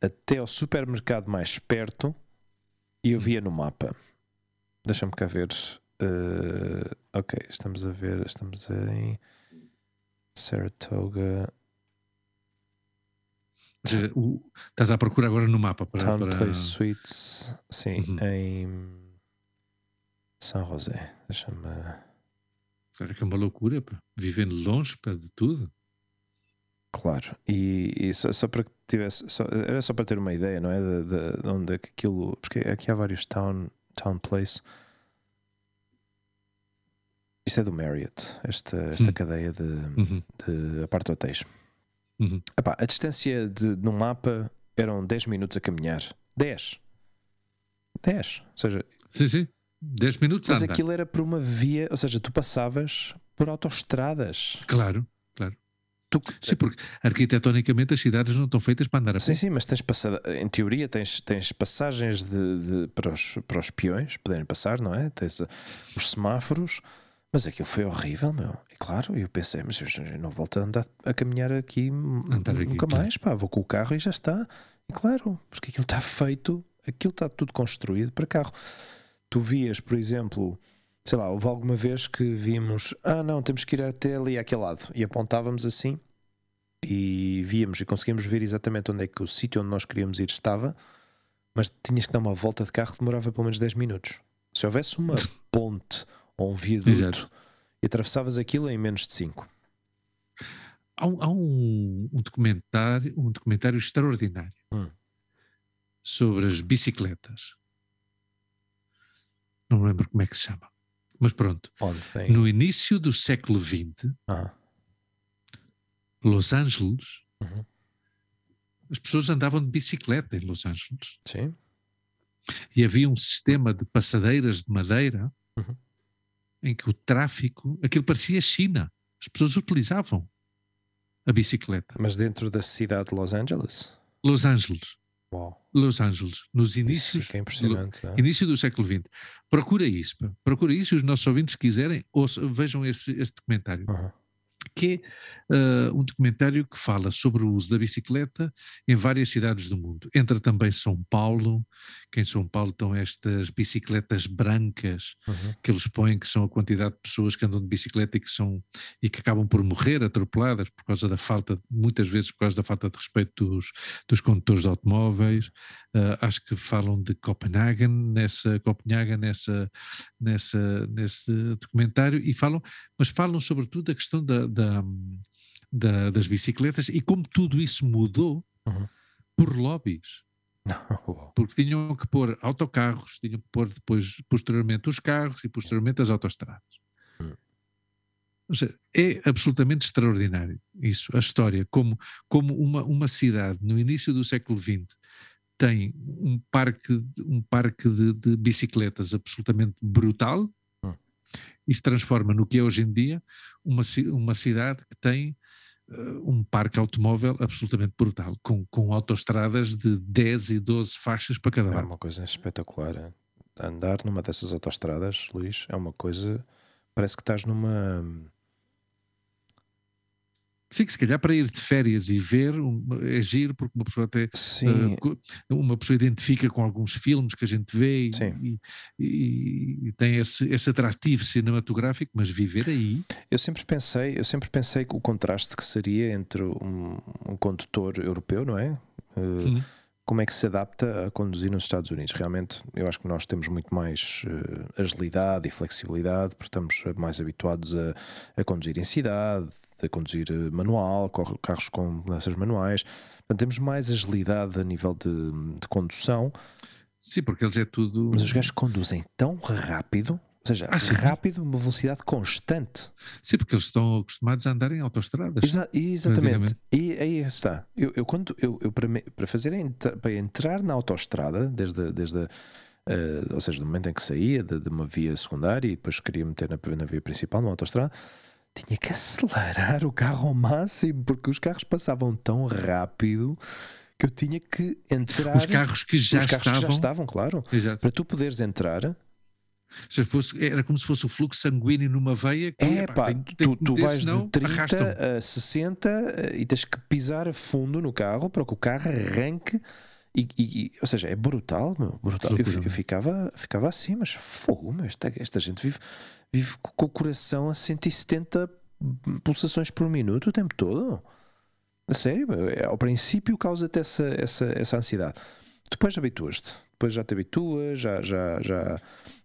até ao supermercado mais perto e eu via no mapa. Deixa-me cá ver. eh, ok, estamos a ver, estamos em Saratoga. O- estás à procura agora no mapa para. Town para- Place Suites, sim, Uhum. em São José. Deixa-me. Claro que é uma loucura, pá. vivendo longe pá, de tudo. Claro, e, e só, só para que tivesse. só- era só para ter uma ideia, não é? De, de- de onde é que aquilo. Porque aqui há vários Town, town Place. Isto é do Marriott, esta, esta Hum. cadeia de, Uhum, de apart-hotéis. Uhum. Epá, a distância de, no mapa eram 10 minutos a caminhar. 10. 10. Ou seja, Sim, sim. 10 minutos a mas andar. aquilo era por uma via, ou seja, tu passavas por autoestradas. Claro, claro. Tu, Sim, porque arquitetonicamente as cidades não estão feitas para andar a Sim, pé. sim, mas tens passada, em teoria tens, tens passagens de, de- para, os, para os peões poderem passar, não é? Tens uh, os semáforos, mas aquilo foi horrível, meu. E claro, eu pensei, mas eu não volto a andar a caminhar aqui, Andar aqui, nunca claro. mais, pá, vou com o carro e já está. E claro, porque aquilo está feito, aquilo está tudo construído para carro. Tu vias, por exemplo, sei lá, houve alguma vez que vimos, ah não, temos que ir até ali àquele lado, e apontávamos assim e víamos e conseguíamos ver exatamente onde é que o sítio onde nós queríamos ir estava, mas tinhas que dar uma volta de carro que demorava pelo menos 10 minutos. Se houvesse uma ponte ou um viaduto Exato. e atravessavas aquilo em menos de 5. Há, um, há um- um documentário, um documentário extraordinário Hum. sobre as bicicletas. Não me lembro como é que se chama. Mas pronto. No início do século XX, Ah, Los Angeles, Uhum. as pessoas andavam de bicicleta em Los Angeles. sim. E havia um sistema de passadeiras de madeira Uhum. Em que o tráfico, aquilo parecia China. As pessoas utilizavam a bicicleta. Mas dentro da cidade de Los Angeles. Los Angeles. Uau. Los Angeles, nos Isso inícios, é é? início do século XX. Procura isso, procura isso e os nossos ouvintes se quiserem, ouçam- vejam esse, esse documentário, Uhum. Que é ah, um documentário que fala sobre o uso da bicicleta em várias cidades do mundo. Entra também São Paulo, que em São Paulo estão estas bicicletas brancas Uhum. que eles põem, que são a quantidade de pessoas que andam de bicicleta e que são e que acabam por morrer atropeladas por causa da falta, muitas vezes por causa da falta de respeito dos, dos condutores de automóveis. Ah, acho que falam de Copenhagen nessa Copenhagen nessa nessa nesse documentário e falam, mas falam sobretudo da questão da, da- da- das bicicletas e como tudo isso mudou Uhum. por lobbies porque tinham que pôr autocarros, tinham que pôr depois, posteriormente, os carros e posteriormente as autoestradas. Hum. Ou seja, é absolutamente extraordinário isso, a história, como, como uma, uma cidade no início do século XX tem um parque, de- um parque de, de bicicletas absolutamente brutal Hum. e se transforma no que é hoje em dia uma, uma cidade que tem eh, um parque automóvel absolutamente brutal, com, com autoestradas de 10 e 12 faixas para cada É lado. uma coisa espetacular. é. Andar numa dessas autoestradas, Luís, é uma coisa. Parece que estás numa. Sim, que se calhar para ir de férias e ver é giro, porque uma pessoa até Sim, eh, uma pessoa identifica com alguns filmes que a gente vê e, e- e- tem esse, esse atrativo cinematográfico, mas viver aí eu sempre pensei, eu sempre pensei que o contraste que seria entre um, um condutor europeu, não é? Eh, como é que se adapta a conduzir nos Estados Unidos. Realmente, eu acho que nós temos muito mais eh, agilidade e flexibilidade, porque estamos mais habituados a, a conduzir em cidade, a conduzir eh, manual, carros com mudanças manuais. Portanto, temos mais agilidade a nível de, de condução, sim, porque eles é tudo. mas os gajos conduzem tão rápido, ou seja, Ah, rápido, uma velocidade constante. Sim, porque eles estão acostumados a andar em autoestradas. Exa- exatamente. E aí está. Eu, eu quando eu, eu para, me- para fazer para entrar na autoestrada, desde, desde a- eh, ou seja, do momento em que saía de, de uma via secundária e depois queria meter na, na via principal, numa autoestrada, tinha que acelerar o carro ao máximo, porque os carros passavam tão rápido que eu tinha que entrar. Os carros que já os carros estavam. que já estavam, claro. Exato. Para tu poderes entrar, Se fosse, era como se fosse o fluxo sanguíneo numa veia que É epá, pá, tem- tem tu, tu meter, vais de 30 arrastam. a 60 eh, e tens que pisar a fundo no carro para que o carro arranque. E, e- ou seja, é brutal, meu, brutal. Eu, eu ficava, ficava assim, mas fogo, meu, esta, esta gente vive, vive com o coração a 170 pulsações por minuto o tempo todo. A sério, é- ao princípio causa-te essa, essa, essa ansiedade. Depois habituas-te, depois já te habituas, já, já, já,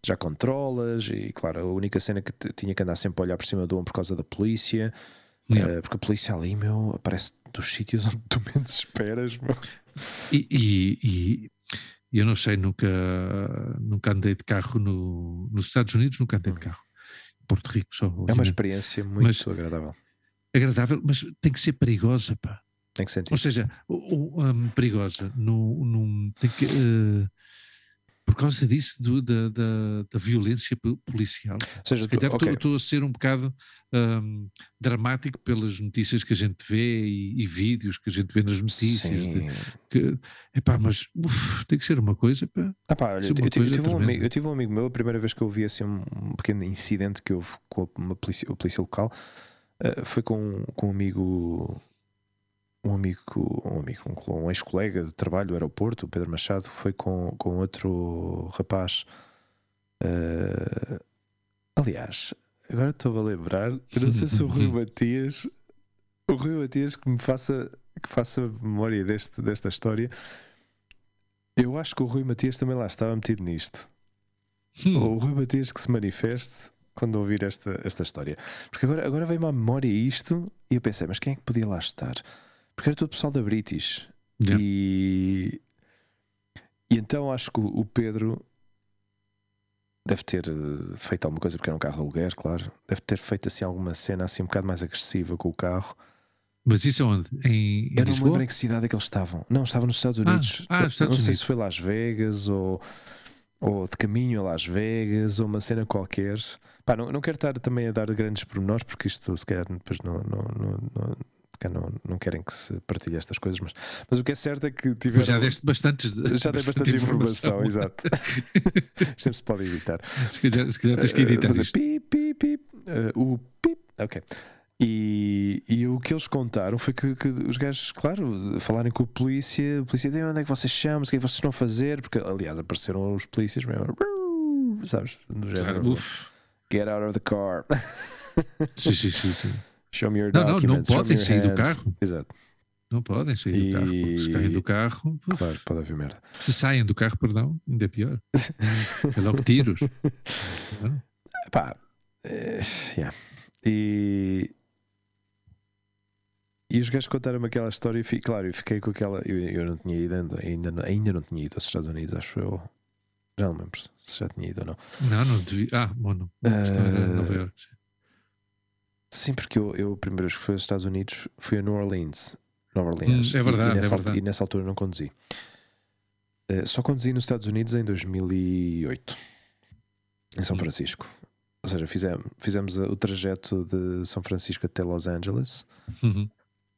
já controlas. E claro, a única cena que tinha que andar sempre a olhar por cima do ombro por causa da polícia, Yeah. eh, porque a polícia ali, meu, aparece dos sítios onde tu menos esperas, meu. E, e- e eu não sei, nunca, nunca andei de carro no, nos Estados Unidos, nunca andei de Hum. carro. Porto Rico só. É uma experiência muito Mas- agradável. agradável, mas tem que ser perigosa, pá. Tem que sentir. Ou seja, hum, perigosa. No, num- tem que, eh, por causa disso, do- da, da, da violência po- policial. Ou seja, Se tu- calhar ok, estou a ser um bocado hum, dramático pelas notícias que a gente vê e, e vídeos que a gente vê nas notícias. de- que, epá, mas uf, tem que ser uma coisa, pá. Ah pá, olha, é eu, tive, um amigo, eu tive um amigo meu, a primeira vez que eu vi assim um, um pequeno incidente que houve com a- uma polícia, a polícia local eh, foi com, com um amigo, um amigo, um amigo, um, um ex-colega de trabalho do aeroporto, o Pedro Machado, foi com, com outro rapaz. eh, aliás, agora estou a lembrar, eu não sei se o Rui Matias, o Rui Matias que me faça, que faça memória deste, desta história. Eu acho que o Rui Matias também lá estava metido nisto. Hum, O Rui Matias que se manifeste quando ouvir esta, esta história. Porque agora, agora veio-me à memória isto e eu pensei, mas quem é que podia lá estar? Porque era todo o pessoal da British. yeah. E, e então acho que o Pedro deve ter eh, feito alguma coisa, porque era um carro de aluguer, claro. Deve ter feito assim alguma cena assim um bocado mais agressiva com o carro. Mas isso é onde? Em, em Eu não me lembro em que cidade é que eles estavam. Não, estavam nos Estados Ah, Unidos. ah, nos Estados não sei Unidos. se foi Las Vegas ou, ou de caminho a Las Vegas ou uma cena qualquer. Pá, não, não quero estar também a dar grandes pormenores porque isto se calhar depois não, não, não, não, calhar não, não querem que se partilhe estas coisas, mas, mas o que é certo é que tiveram. Já deste bastantes, já dei bastante informação, exato. Isto sempre se pode editar. se, calhar, se calhar tens que editar Eh, fazer isto. pip, pip, pip, eh, o pip, ok. E, e o que eles contaram foi que, que os gajos, claro, falarem com a polícia, a polícia, "De onde é que vocês chamam, o que é que vocês estão a fazer, porque aliás apareceram os polícias mesmo, sabes? Do género, Claro, get out of the car, Sim, sim, sim, sim. show me your Não, não, não documents, show me podem sair do hands." carro. Exato, Não podem sair do carro. Se caem E- do carro, claro, pode haver merda. se saem do carro, perdão, ainda é pior. É logo tiros. Pá, eh, yeah. e, e os gajos contaram-me aquela história e claro, eu fiquei com aquela. Eu, eu não tinha ido ainda, ainda, não- ainda não tinha ido aos Estados Unidos, acho eu. Já não lembro se já tinha ido ou não. Não, não devia. Ah, bom, não. Eh, Nova York. Sim, porque eu, eu a primeira vez que fui aos Estados Unidos fui a New Orleans. Nova Orleans. Hum, é E- verdade, e, é nessa, verdade. E nessa altura não conduzi. Eh, só conduzi nos Estados Unidos em 2008, em São Hum. Francisco. Ou seja, fizemos, fizemos o trajeto de São Francisco até Los Angeles. Uhum.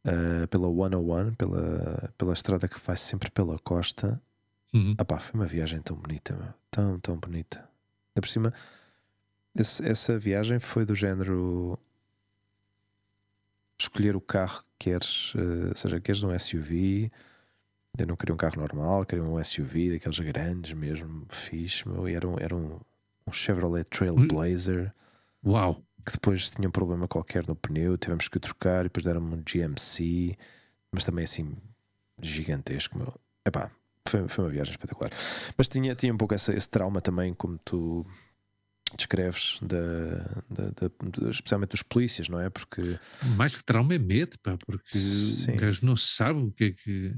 uh, pela 101, pela, pela estrada que vai sempre pela costa. Uhum. Ah pá, foi uma viagem tão bonita, meu. tão, tão bonita. Ainda por cima, esse- essa viagem foi do género escolher o carro que queres, uh, ou seja, queres um SUV. Eu não queria um carro normal, queria um SUV daqueles grandes mesmo, fixe, meu. E era um, era um, um Chevrolet Trailblazer Uau! que depois tinha um problema qualquer no pneu, tivemos que o trocar e depois deram-me um GMC, mas também assim gigantesco. Meu. Epá, foi, foi uma viagem espetacular. Mas tinha, tinha um pouco essa- esse trauma também, como tu descreves, da, especialmente dos polícias, não é? Porque Mais que trauma é medo, pá, porque Sim. o gajo não sabe o que é que.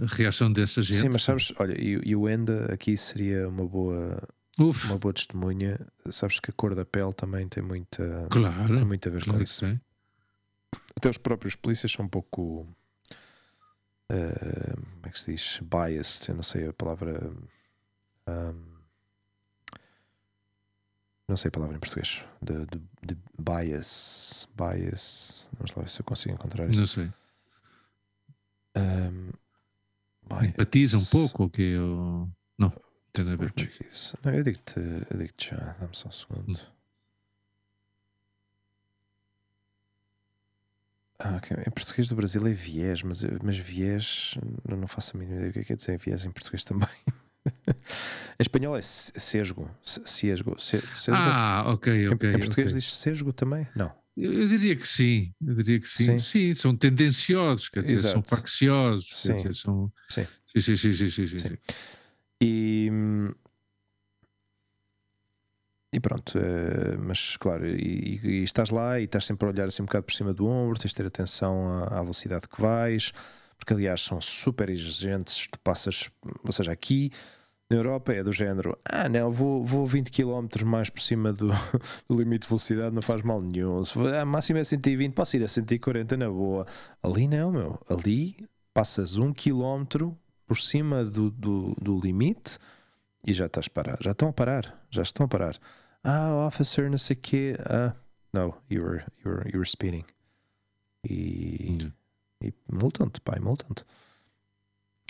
A reação dessa gente. sim, mas sabes, olha, e, e o Enda aqui seria uma boa, Uf, uma boa testemunha. Sabes que a cor da pele também tem muita, claro. tem muito a ver claro com isso. tem. Até os próprios polícias são um pouco. eh, como é que se diz? Biased, eu não sei a palavra. ahm, não sei a palavra em português. De, de, de bias. Bias. Vamos lá ver se eu consigo encontrar isso. Não sei. Bias. Empatiza um pouco ou quê? Ou... Não, tem a ver com isso. Não, eu digo-te eu digo já. Dá-me só um segundo. Hum. Ah, ok. Em português do Brasil é viés, mas, mas viés eu não faço a mínima ideia o que é que quer dizer viés em português também. em espanhol é se- sesgo. se- Sesgo. se- Sesgo. Ah, ok, em, ok. em português ok. diz sesgo também? Não. Eu, eu diria que sim, eu diria que sim. Sim. Sim, são tendenciosos, quer dizer, são Exato. facciosos, quer Sim. dizer, são. Sim. Sim, sim, sim, sim, sim, sim. E, e pronto, eh, mas claro, e, e- e estás lá e estás sempre a olhar assim um bocado por cima do ombro, tens de ter atenção à, à velocidade que vais, porque aliás são super exigentes, tu passas, ou seja, aqui Na Europa é do género, ah não, vou, vou 20 km mais por cima do, do limite de velocidade, não faz mal nenhum. Se for, ah, máximo é 120, posso ir a 140 na boa. Ali não, meu. Ali passas 1 km por cima do, do, do limite e já estás a parar. Já estão a parar. Já estão a parar. Ah, officer, não sei o quê. Ah, no, you were, you were, you were speeding. E, e multam-te, pai, multam-te.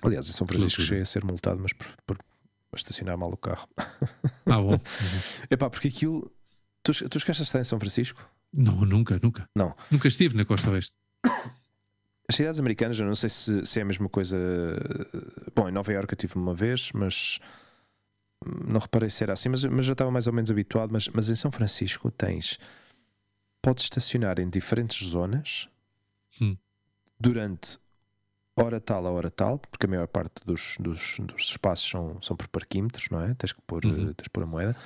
Aliás, em São Francisco cheguei a ser multado, mas por, por estacionar mal o carro. Ah, bom. Epá, porque aquilo. Tu, tu chegaste a estar em São Francisco? Não, nunca, nunca. Não. Nunca estive na Costa Oeste. As cidades americanas, eu não sei se, se é a mesma coisa. Bom, em Nova Iorque eu tive uma vez, mas não reparei se era assim, mas, mas já estava mais ou menos habituado. Mas, mas em São Francisco tens. Podes estacionar em diferentes zonas Hum. durante hora tal a hora tal, porque a maior parte dos, dos, dos espaços são, são por parquímetros, não é? Tens que pôr, Uhum. tens que pôr a moeda.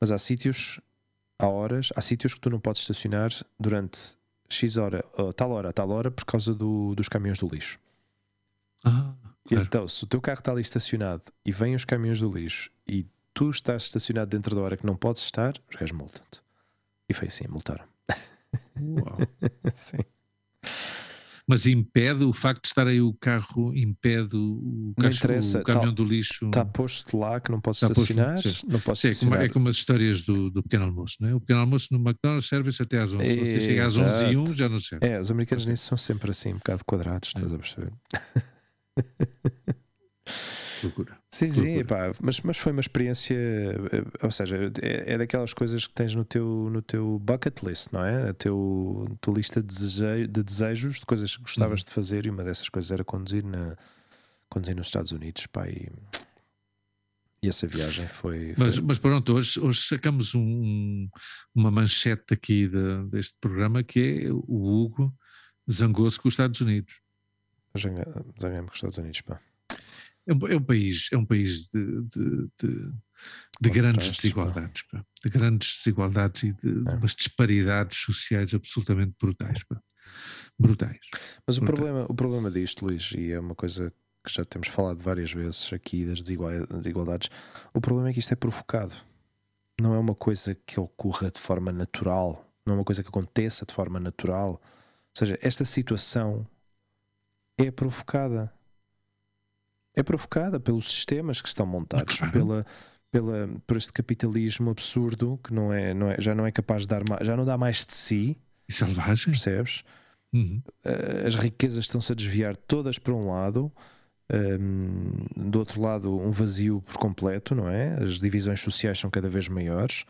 Mas há sítios, há horas, há sítios que tu não podes estacionar durante X hora, ou tal hora a tal hora, por causa do, dos caminhões do lixo. Ah, claro. Então, se o teu carro está ali estacionado e vêm os caminhões do lixo e tu estás estacionado dentro da hora que não podes estar, os gajos multam-te. E foi assim, multaram. Uau. Sim. Mas impede o facto de estar aí o carro, impede o, interessa, o caminhão tal- do lixo. Está posto lá que não Está posto, estacionar, sim. não podes Sim, é, como, estacionar. é como as histórias do, do pequeno almoço, não é? O pequeno almoço no McDonald's serve-se até às 11. Se você chega às 11 e 1, Exato. já não serve. É, os americanos nisso são sempre assim, um bocado quadrados, estás a perceber? Procura. Sim, sim, mas, mas foi uma experiência, eh, ou seja, é, é daquelas coisas que tens no teu, no teu bucket list, não é? A teu, tua lista de, desejo- de desejos, de coisas que gostavas Uhum. de fazer, e uma dessas coisas era conduzir, na, conduzir nos Estados Unidos, pá, e, e essa viagem foi. foi- Mas, mas pronto, hoje, hoje sacamos um- um- uma manchete aqui de- deste programa que é o Hugo zangou-se com os Estados Unidos. Zanga- Zangamos com os Estados Unidos, pá. É um, é um país, é um país de, de- de- de grandes desigualdades, pá. de grandes desigualdades e de, É. umas disparidades sociais absolutamente brutais. pá. Brutais. Mas o Brutal. problema, o problema disto, Luís, e é uma coisa que já temos falado várias vezes aqui das desigual- desigualdades, o problema é que isto é provocado. Não é uma coisa que ocorra de forma natural, não é uma coisa que aconteça de forma natural. Ou seja, esta situação é provocada. É provocada pelos sistemas que estão montados, Claro. pela, pela, por este capitalismo absurdo que não é, não é, já não é capaz de dar mais, já não dá mais de si, E selvagem. percebes? Uhum. eh, as riquezas estão-se a desviar todas para um lado, ehm, do outro lado, um vazio por completo, não é? As divisões sociais são cada vez maiores.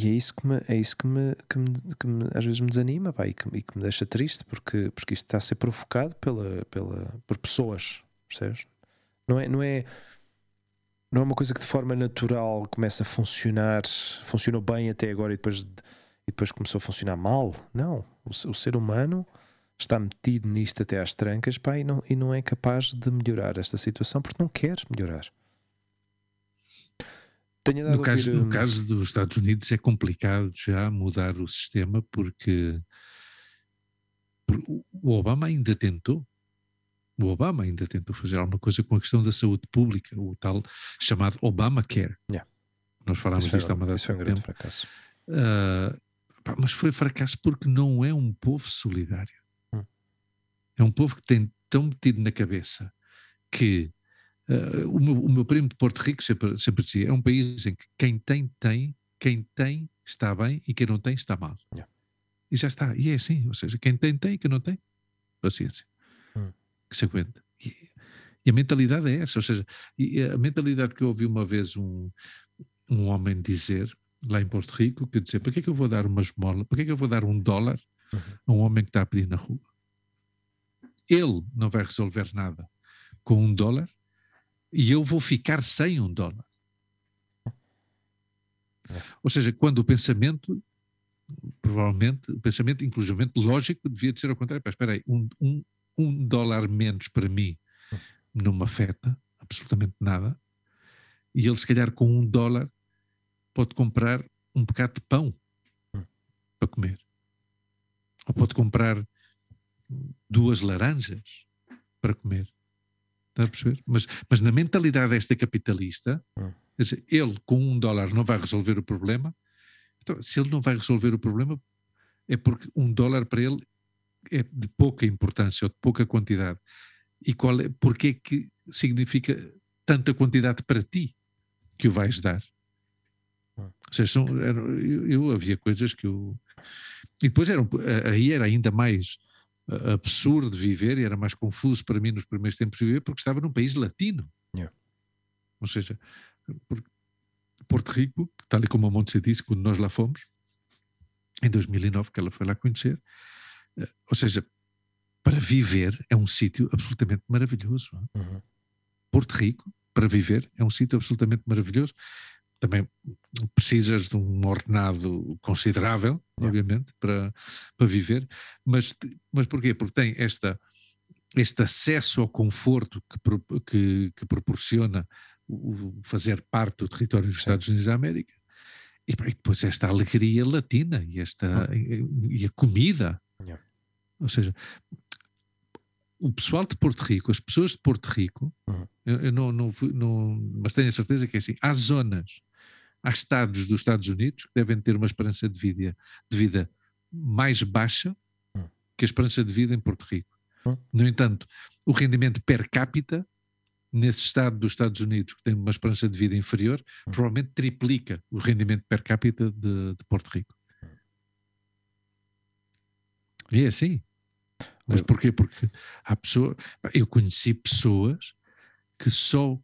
E é isso que me, é isso que me, que me, que me- às vezes me desanima pá, e, que, e que me deixa triste, porque, porque isto está a ser provocado pela, pela, por pessoas, percebes? Não é, não, é, não é uma coisa que de forma natural começa a funcionar, funcionou bem até agora e depois e depois começou a funcionar mal. Não. O, o ser humano está metido nisto até às trancas pá, e, não, e não é capaz de melhorar esta situação porque não quer melhorar. Tenho dado No caso, ouvir, no hum, caso dos Estados Unidos é complicado já mudar o sistema porque, por- o Obama ainda tentou. O Obama ainda tentou fazer alguma coisa com a questão da saúde pública, o tal chamado Obamacare. Yeah. Nós falámos isso disto há uma data isso um de grande tempo. fracasso. Ah, pá, mas foi fracasso porque não é um povo solidário. Hum. É um povo que tem tão metido na cabeça que ah, o, meu, o meu primo de Porto Rico sempre, sempre dizia: é um país em que quem tem, tem, quem tem está bem e quem não tem está mal. Yeah. E já está. E é assim, ou seja, quem tem, tem, quem não tem, paciência. Hum. Que se aguenta. E, e a mentalidade é essa, ou seja, a mentalidade que eu ouvi uma vez um, um homem dizer lá em Porto Rico, que dizer, para que é que eu vou dar uma esmola, para que é que eu vou dar um dólar Uhum. a um homem que está a pedir na rua? Ele não vai resolver nada com um dólar e eu vou ficar sem um dólar. É. Ou seja, quando o pensamento, provavelmente, o pensamento inclusivamente lógico devia de ser ao contrário. Pá, espera aí, um, um, um dólar menos para mim não me afeta absolutamente nada e ele se calhar com um dólar pode comprar um bocado de pão para comer. Ou pode comprar duas laranjas para comer. Está a perceber? Mas, mas na mentalidade desta capitalista, dizer, ele com um dólar não vai resolver o problema. Então, se ele não vai resolver o problema, é porque um dólar para ele é de pouca importância ou de pouca quantidade. E qual é, porque é que significa tanta quantidade para ti que o vais dar? Hum. Ou seja, são, era- eu, eu havia coisas que eu. E depois era, po- aí era ainda mais ah, absurdo de viver e era mais confuso para mim nos primeiros tempos de viver porque estava num país latino. Yeah. Ou seja, por- Porto Rico, tal e como a Montse disse quando nós lá fomos, em 2009, que ela foi lá conhecer, eh, ou seja, para viver é um sítio absolutamente maravilhoso. é? Uhum. Porto Rico, para viver, é um sítio absolutamente maravilhoso. Também precisas de um ordenado considerável, Yeah. obviamente, para, para viver. Mas, mas porquê? Porque tem esta, este acesso ao conforto que, que, que proporciona o fazer parte do território dos Sim. Estados Unidos da América. E, e depois esta alegria latina e, esta, e a comida. Yeah. Ou seja, o pessoal de Porto Rico, as pessoas de Porto Rico, Uhum. eu, eu não, não, não- mas tenho a certeza que é assim, há zonas, há estados dos Estados Unidos que devem ter uma esperança de vida, de vida mais baixa Uhum. que a esperança de vida em Porto Rico. Uhum. No entanto, o rendimento per capita nesse estado dos Estados Unidos que tem uma esperança de vida inferior, Uhum. provavelmente triplica o rendimento per capita de, de Porto Rico. E é assim. Mas porquê? Porque há pessoas. Eu conheci pessoas que só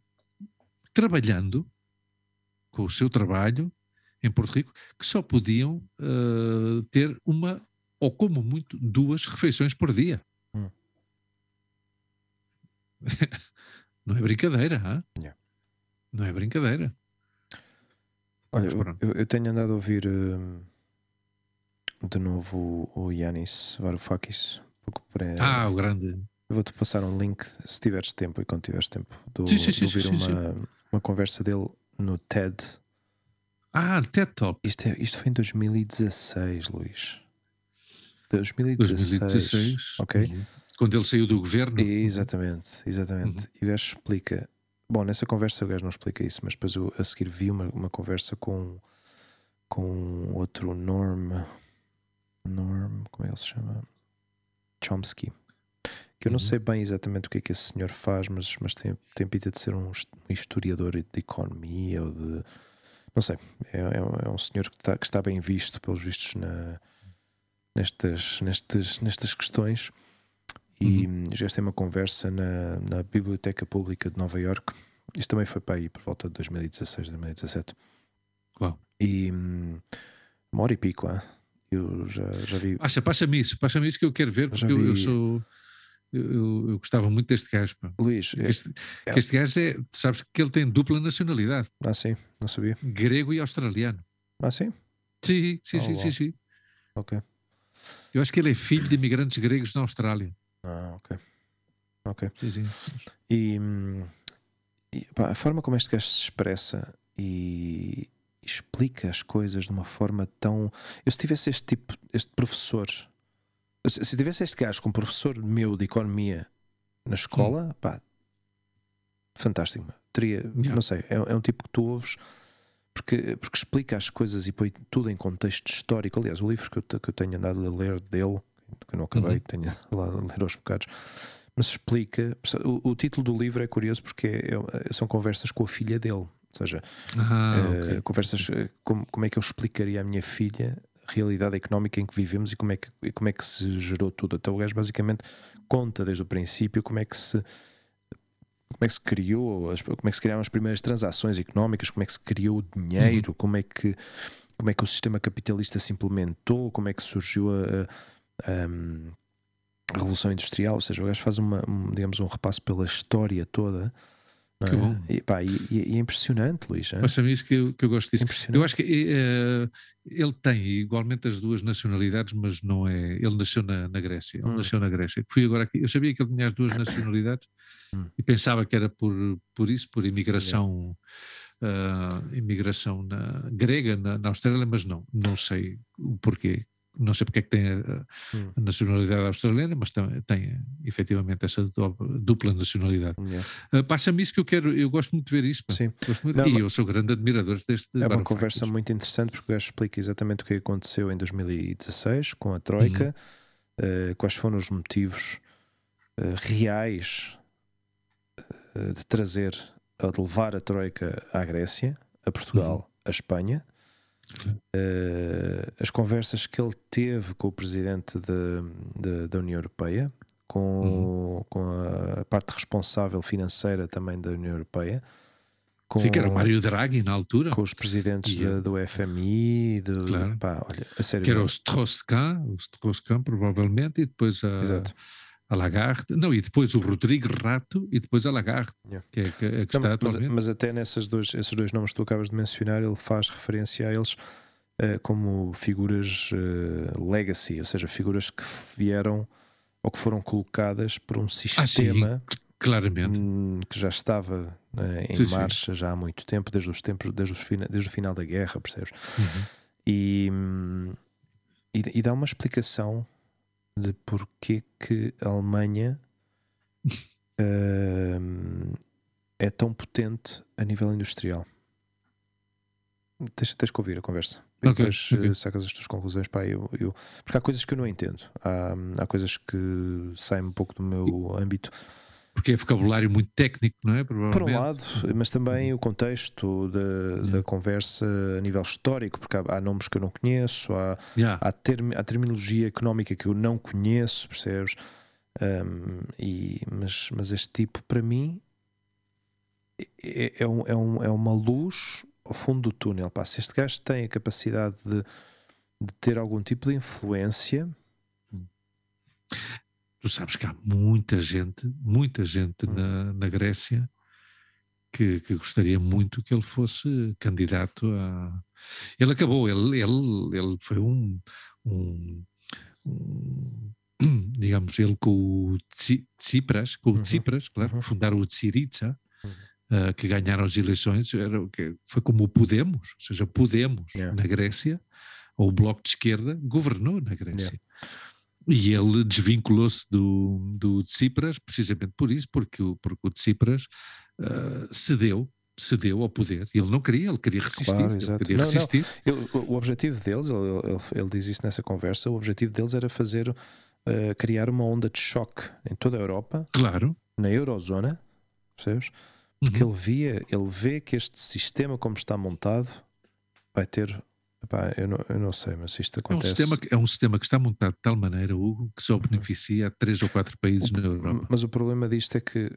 trabalhando com o seu trabalho em Porto Rico, que só podiam eh, ter uma, ou como muito, duas refeições por dia. Hum. Não é brincadeira? Yeah. Não é brincadeira. Olha, eu, eu- tenho andado a ouvir hum, de novo o, o Yanis Varoufakis. pouco para- Ah, o grande. Eu vou-te passar um link se tiveres tempo e quando tiveres tempo de, Sim, sim, de ouvir sim, uma, uma conversa dele no TED. Ah, TED Talk. Isto, é- isto foi em 2016, Luís. 2016. 2016. Ok? Uhum. Quando ele saiu do governo. Exatamente, exatamente. Uhum. E o gajo explica. Bom, nessa conversa o gajo não explica isso, mas depois eu a seguir vi uma, uma conversa com, com outro Norm. Norm, como é que ele se chama? Chomsky. Que eu não Uhum. sei bem exatamente o que é que esse senhor faz, mas, mas tem, tem pinta de ser um, his- historiador de economia ou de. Não sei. É, é, um- é um senhor que está, que está bem visto, pelos vistos, na, nestas, nestas, nestas questões. E Uhum. já tem uma conversa na, na Biblioteca Pública de Nova York. Isto também foi para aí por volta de 2016, 2017. Uau. E hum, uma hora e pico, ah. eu já, já vi. Passa, passa-me isso, passa-me isso que eu quero ver, porque eu, eu vi- sou. Eu, eu- eu gostava muito deste gajo. pá. Luís, Este, é- que este gajo é. Sabes que ele tem dupla nacionalidade, ah, sim, não sabia. grego e australiano. Ah, sim? Sim, sim, Oh, sim, uau. sim, sim. Ok. Eu acho que ele é filho de imigrantes gregos na Austrália. Ah, ok. Ok. Sim, sim. E, hum, e, pá, a forma como este gajo se expressa e explica as coisas de uma forma tão. Eu, se tivesse este tipo, este professor, se, se tivesse este gajo como professor meu de economia na escola, pá, fantástico. Teria, Yeah. não sei, é, é um tipo que tu ouves. Porque, porque explica as coisas e põe tudo em contexto histórico. Aliás, o livro que eu, que eu tenho andado a ler dele, que eu não acabei, Uhum. tenho lá a ler aos bocados, mas explica. O, o título do livro é curioso porque é- é- são conversas com a filha dele. Ou seja, Ah, eh, ok. conversas eh, como, como é que eu explicaria à minha filha realidade económica em que vivemos e como é que, como é que se gerou tudo. Então o gajo basicamente conta desde o princípio como é que se como é que se criou, como é que se criaram as primeiras transações económicas, como é que se criou o dinheiro, como é que como é que o sistema capitalista se implementou, como é que surgiu a, a- a Revolução Industrial, ou seja, o gajo faz uma, um, digamos, um repasso pela história toda. Que é? bom. E, pá, e- e- é impressionante, Luís. hein? Passa-me isso que eu, que eu gosto disso. Eu acho que eh, ele tem igualmente as duas nacionalidades, mas não é. Ele nasceu na, na Grécia. Ele Hum. nasceu na Grécia. Fui agora aqui. Eu sabia que ele tinha as duas nacionalidades Hum. e pensava que era por, por isso, por imigração. ah, imigração na, grega na, na Austrália, mas não, não sei o porquê. Não sei porque é que tem a, hum. a nacionalidade australiana, mas tem, tem efetivamente essa dupla nacionalidade. Yeah. Uh, Passa-me isso que eu quero, eu gosto muito de ver isso. Sim. Muito, não, e eu sou grande admirador deste. É uma conversa muito interessante porque o gajo explica exatamente o que aconteceu em 2016 com a Troika, uhum. uh, quais foram os motivos uh, reais de trazer, de levar a Troika à Grécia, a Portugal, uhum. a Espanha Uh, as conversas que ele teve com o presidente de, de, da União Europeia, com, uhum. com a parte responsável financeira também da União Europeia. Com, Sim, que era o Mário Draghi na altura. Com os presidentes de, do FMI, do, claro. pá, olha, a sério. Que era o Strauss-Kahn, o Strauss-Kahn provavelmente, e depois a, Exato a Lagarde, não, e depois o Rodrigo Rato e depois a Lagarde, yeah. que é que, é que não, está. Mas, mas até nesses dois, esses dois nomes que tu acabas de mencionar, ele faz referência a eles uh, como figuras uh, legacy, ou seja, figuras que vieram ou que foram colocadas por um sistema ah, sim, claramente. Hum, que já estava uh, em sim, marcha sim. já há muito tempo, desde os tempos, desde, os desde o final da guerra, percebes? Uhum. E, hum, e, e dá uma explicação de porque que a Alemanha uh, é tão potente a nível industrial. Tens, tens que ouvir a conversa. E okay, depois okay. Eh, sacas as tuas conclusões. Pá, eu, eu, porque há coisas que eu não entendo. Há, há coisas que saem um pouco do meu âmbito. Porque é vocabulário muito técnico, não é? Por um lado, mas também o contexto da, yeah. da conversa a nível histórico, porque há, há nomes que eu não conheço, há, yeah. há, term, há terminologia económica que eu não conheço, percebes? Um, e, mas, mas este tipo, para mim, é, é, um, é, um, é uma luz ao fundo do túnel. Pá, se este gajo tem a capacidade de, de ter algum tipo de influência Tu sabes que há muita gente, muita gente hum. na, na Grécia que, que, gostaria muito que ele fosse candidato a. Ele acabou, ele, ele, ele foi um, um, um digamos, ele com o Tsipras, com o uhum. Tsipras, claro, uhum. fundaram o Tsiriza, uhum. uh, que ganharam as eleições, era, foi como o Podemos, ou seja, Podemos yeah. na Grécia, ou o Bloco de Esquerda, governou na Grécia. E ele desvinculou-se do, do Tsipras precisamente por isso, porque, porque o Tsipras uh, cedeu cedeu ao poder. Ele não queria, ele queria resistir. Claro, ele queria não, resistir. Não. Ele, o objetivo deles, ele, ele, ele, diz isso nessa conversa, o objetivo deles era fazer, uh, criar uma onda de choque em toda a Europa. Claro. Na eurozona, percebes? Porque uhum. ele via, ele vê que este sistema como está montado vai ter Epá, eu, não, eu não sei, mas isto acontece. É um, sistema, é um sistema que está montado de tal maneira, Hugo, que só uhum. beneficia três ou quatro países o, na Europa. Mas o problema disto é que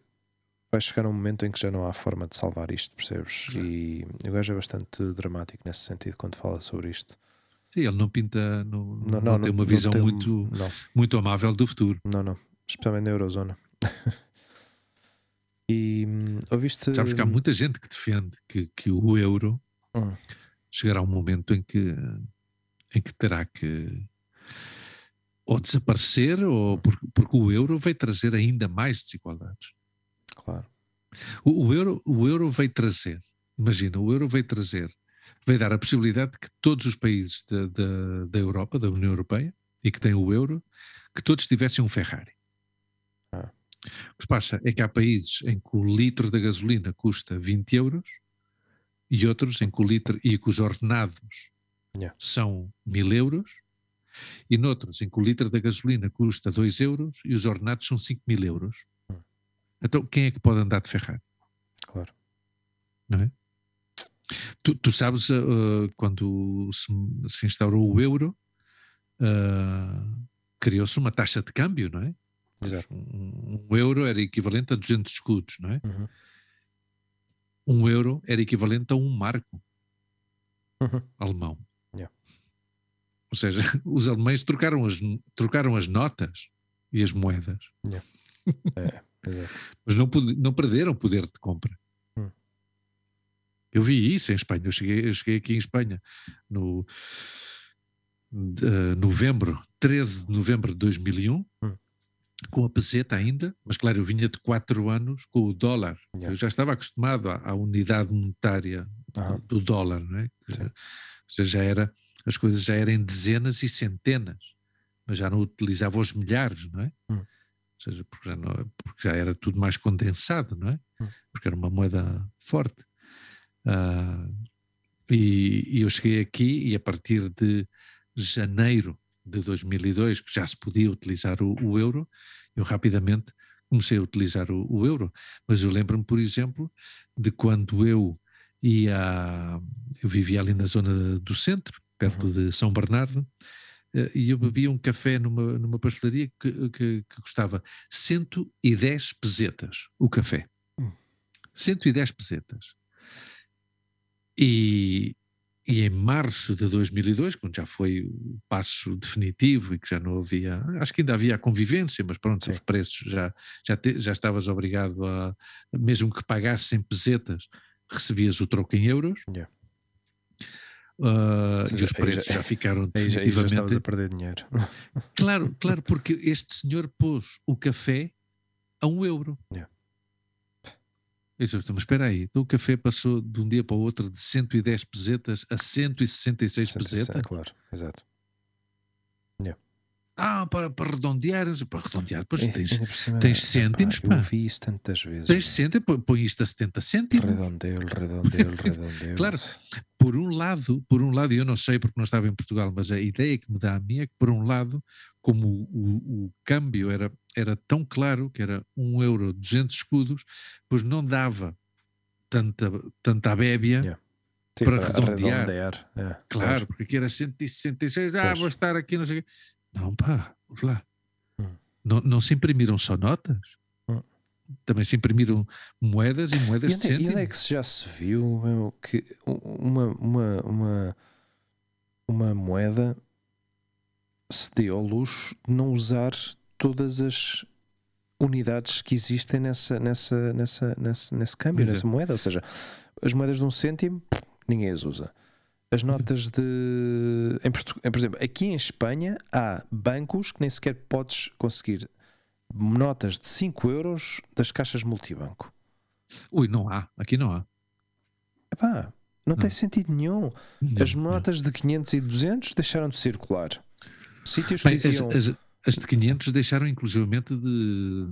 vai chegar um momento em que já não há forma de salvar isto, percebes? E o gajo é bastante dramático nesse sentido quando fala sobre isto. Sim, ele não pinta, não, não, não, não tem uma visão tem, muito, muito amável do futuro. Não, não, especialmente na Eurozona. e hum, ouviste. Sabes que há muita gente que defende que, que o euro. Hum chegará um momento em que, em que terá que ou desaparecer ou porque, porque o euro vai trazer ainda mais desigualdades. Claro. O, o, euro, o euro vai trazer, imagina, o euro vai trazer, vai dar a possibilidade de que todos os países da, da, da Europa, da União Europeia, e que têm o euro, que todos tivessem um Ferrari. Ah. O que se passa é que há países em que o litro da gasolina custa 20 euros e outros em que o litro e que os ordenados yeah. são mil euros, e noutros em que o litro da gasolina custa 2 euros e os ordenados são 5 mil euros. Hum. Então quem é que pode andar de Ferrari? Claro. Não é? Tu, tu sabes, uh, quando se, se, instaurou o euro, uh, criou-se uma taxa de câmbio, não é? Exato. Um, um, euro era equivalente a 200 escudos, não é? Uhum um euro era equivalente a um marco uhum. alemão. Yeah. Ou seja, os alemães trocaram as, trocaram as notas e as moedas. Yeah. É, Mas não, não perderam poder de compra. Hum. Eu vi isso em Espanha. Eu cheguei, eu cheguei aqui em Espanha no de, uh, novembro, 13 de novembro de 2001. Hum com a peseta ainda, mas claro, eu vinha de quatro anos com o dólar. Yeah. Eu já estava acostumado à, à unidade monetária do, dólar, não é? Ou seja, já era, as coisas já eram dezenas e centenas, mas já não utilizava os milhares, não é? Hum. Ou seja, porque já, não, porque já, era tudo mais condensado, não é? Hum. Porque era uma moeda forte. Uh, e, e, eu cheguei aqui e a partir de janeiro de 2002, que já se podia utilizar o, o euro, eu rapidamente comecei a utilizar o, o euro. Mas eu lembro-me, por exemplo, de quando eu ia. Eu vivia ali na zona do centro, perto uhum. de São Bernardo, eh, e eu bebia um café numa, numa pastelaria que, que, que custava 110 pesetas o café. Uhum. 110 pesetas. E, e em março de 2002, quando já foi o passo definitivo e que já não havia, acho que ainda havia a convivência, mas pronto, Sim. os preços já, já, te, já estavas obrigado a, mesmo que pagassem pesetas, recebias o troco em euros. Yeah. Uh, e os preços já, já, ficaram definitivamente... Já, já estavas a perder dinheiro. Claro, claro, porque este senhor pôs o café a um euro. Yeah. Mas espera aí, então o café passou de um dia para o outro de 110 pesetas a 166 pesetas? Claro, exato. Ah, para, para redondear, para redondear, depois tens, tens cêntimos. Pá, eu vi isso tantas vezes. Tens cêntimos, põe, isto a 70 cêntimos. Redondeu, redondeu, redondeu. claro, por um lado, por um lado, eu não sei porque não estava em Portugal, mas a ideia que me dá a mim é que, por um lado, como o, o, o câmbio era, era tão claro que era 1 euro 200 escudos, pois não dava tanta, tanta bébia. Yeah. Sim, para, para redondear. redondear. É, claro, claro, porque aqui era 166, ah, pois. vou estar aqui, não sei o quê. Não, pá, vamos lá. Hum. Não, não se imprimiram só notas? Hum. Também se imprimiram moedas e moedas e onde, de cêntimos. E onde é que se já se viu meu, que uma, uma, uma, uma moeda se dê ao luxo de não usar todas as unidades que existem nessa, nessa, nessa, nessa, nesse câmbio, Exato. nessa moeda? Ou seja, as moedas de um cêntimo, ninguém as usa. As notas de. Em, por exemplo, aqui em Espanha há bancos que nem sequer podes conseguir notas de 5 euros das caixas multibanco. Ui, não há. Aqui não há. Epá, não, não. tem sentido nenhum. Não, as notas não. de 500 e 200 deixaram de circular. Sítios que Bem, diziam... as, as, as, de 500 deixaram inclusivamente de,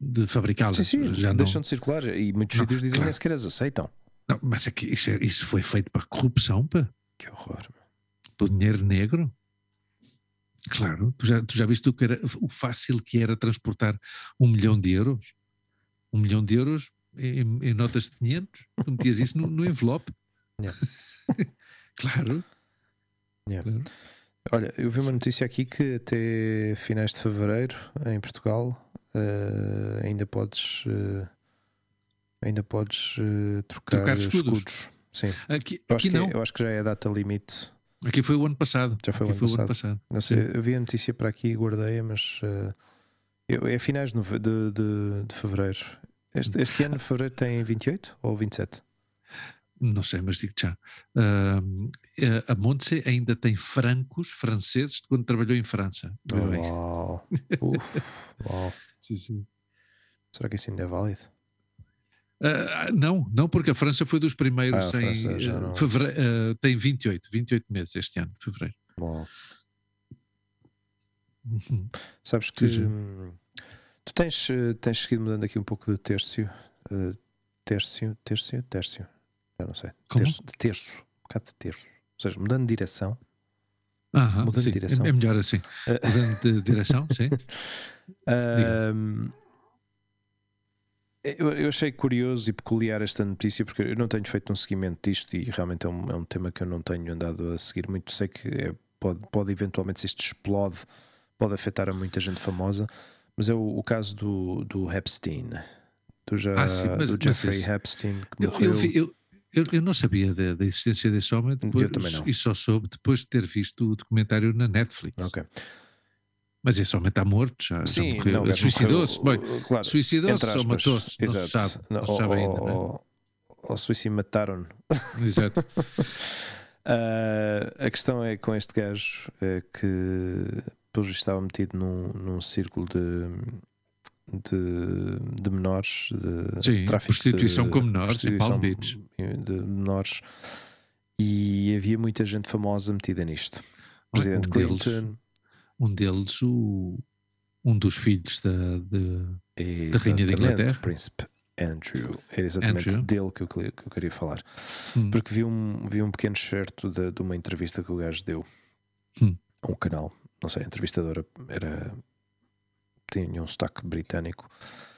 de fabricá-las. Sim, sim, Já deixam de circular e muitos sítios dizem claro. nem sequer as aceitam. Não, mas é que isso, é, isso foi feito para corrupção, pá. Que horror. Do dinheiro negro? Claro, tu já, tu já viste o, que era, o fácil que era transportar um milhão de euros? Um milhão de euros em, em notas de 500? Tu metias isso no, no envelope. Yeah. claro. Yeah. claro. Olha, eu vi uma notícia aqui que até finais de fevereiro, em Portugal, uh, ainda podes. Uh, ainda podes uh, trocar, trocar escudos. escudos. Sim. Aqui, eu aqui é- não. É, eu acho que já é a data limite. Aqui foi o ano passado. Já foi, o ano, foi passado. o ano passado. Não sei, eu vi a notícia para aqui e guardei-a, mas uh, eu, é finais de, de, de, de fevereiro. Este, este ano, fevereiro, tem 28 ou 27? Não sei, mas digo já. Uh, a Montse ainda tem francos franceses de quando trabalhou em França. Oh, uau! Uf, uau. Sim, sim. Será que isso ainda é válido? Uh, não, não, porque a França foi dos primeiros ah, em não... fevereiro, uh, tem 28, 28 meses este ano, fevereiro. Bom. Uhum. Sabes que hum, tu tens, eh, tens seguido mudando aqui um pouco de terço, uh, terço, terço, terço, já não sei. Como? Terço, de terço, um bocado de terço. Ou seja, mudando de direção. Aham, mudando sim, de direção. É, é melhor assim. Mudando de direção, sim. Eu, eu, achei curioso e peculiar esta notícia porque eu não tenho feito um seguimento disto e realmente é um, é um tema que eu não tenho andado a seguir muito. Sei que é, pode, pode eventualmente, se isto explode, pode afetar a muita gente famosa, mas é o, o caso do, do Epstein, do, já, ah, sim, mas, do Jeffrey mas Epstein, que eu, morreu. Eu, eu, eu, não sabia da, da, existência desse homem depois, e só soube depois de ter visto o documentário na Netflix. Ok. Mas esse homem está morto, já, Sim, já morreu. Suicidou-se. Claro, Suicidou-se ou matou-se? Não se sabe. Não, não ou, sabe ainda. Ou, ou, ou suicídio mataram-no. Exato. uh, a questão é com este gajo é que pelo visto estava metido num, num círculo de, de, de menores, de Sim, tráfico prostituição de, com menores em Palm Beach. De menores E havia muita gente famosa metida nisto. Presidente um Clinton. Um deles, o, um dos filhos da, de, da Rainha da Inglaterra. Príncipe Andrew. Era exatamente Andrew. dele que eu, que eu queria falar. Hum. Porque vi um, vi um pequeno certo de, de uma entrevista que o gajo deu Hum. a um canal. Não sei, a entrevistadora era. tinha um sotaque britânico.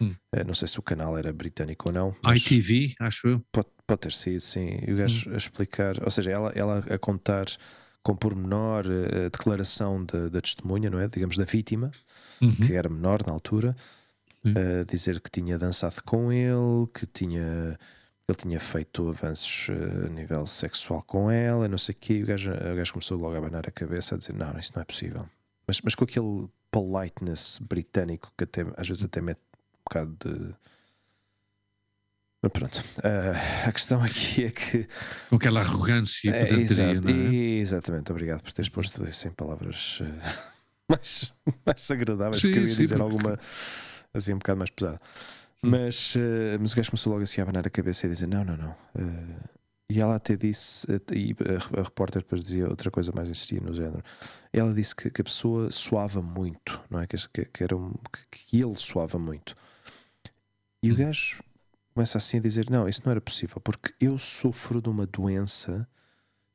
Hum. Eh, Não sei se o canal era britânico ou não. ITV, acho eu. Pode, pode ter sido, sim. E o gajo Hum. a explicar, ou seja, ela, ela a contar com pormenor eh, a declaração da, da testemunha, não é? Digamos, da vítima, Uhum. que era menor na altura, a dizer que tinha dançado com ele, que tinha. Ele tinha feito avanços eh, a nível sexual com ela, não sei o quê, e o gajo, o gajo começou logo a abanar a cabeça, a dizer: Não, isso não é possível. Mas, mas com aquele politeness britânico que até, às vezes até mete um bocado de. Mas pronto, ah, a questão aqui é que. Com aquela arrogância e É, pedanteria, não é? exatamente, obrigado por teres posto isso em palavras eh, mais, mais agradáveis, Sim, porque eu ia sim, dizer porque- alguma assim um bocado mais pesada. Hum. Mas, eh, mas o gajo começou logo assim a abanar a cabeça e a dizer: Não, não, não. e ela até disse, e a, a repórter depois dizia outra coisa mais insistia no género. Ela disse que, que a pessoa suava muito, não é? Que, que, que era um- que- que ele suava muito. E o Hum. gajo começa assim a dizer: Não, isso não era possível, porque eu sofro de uma doença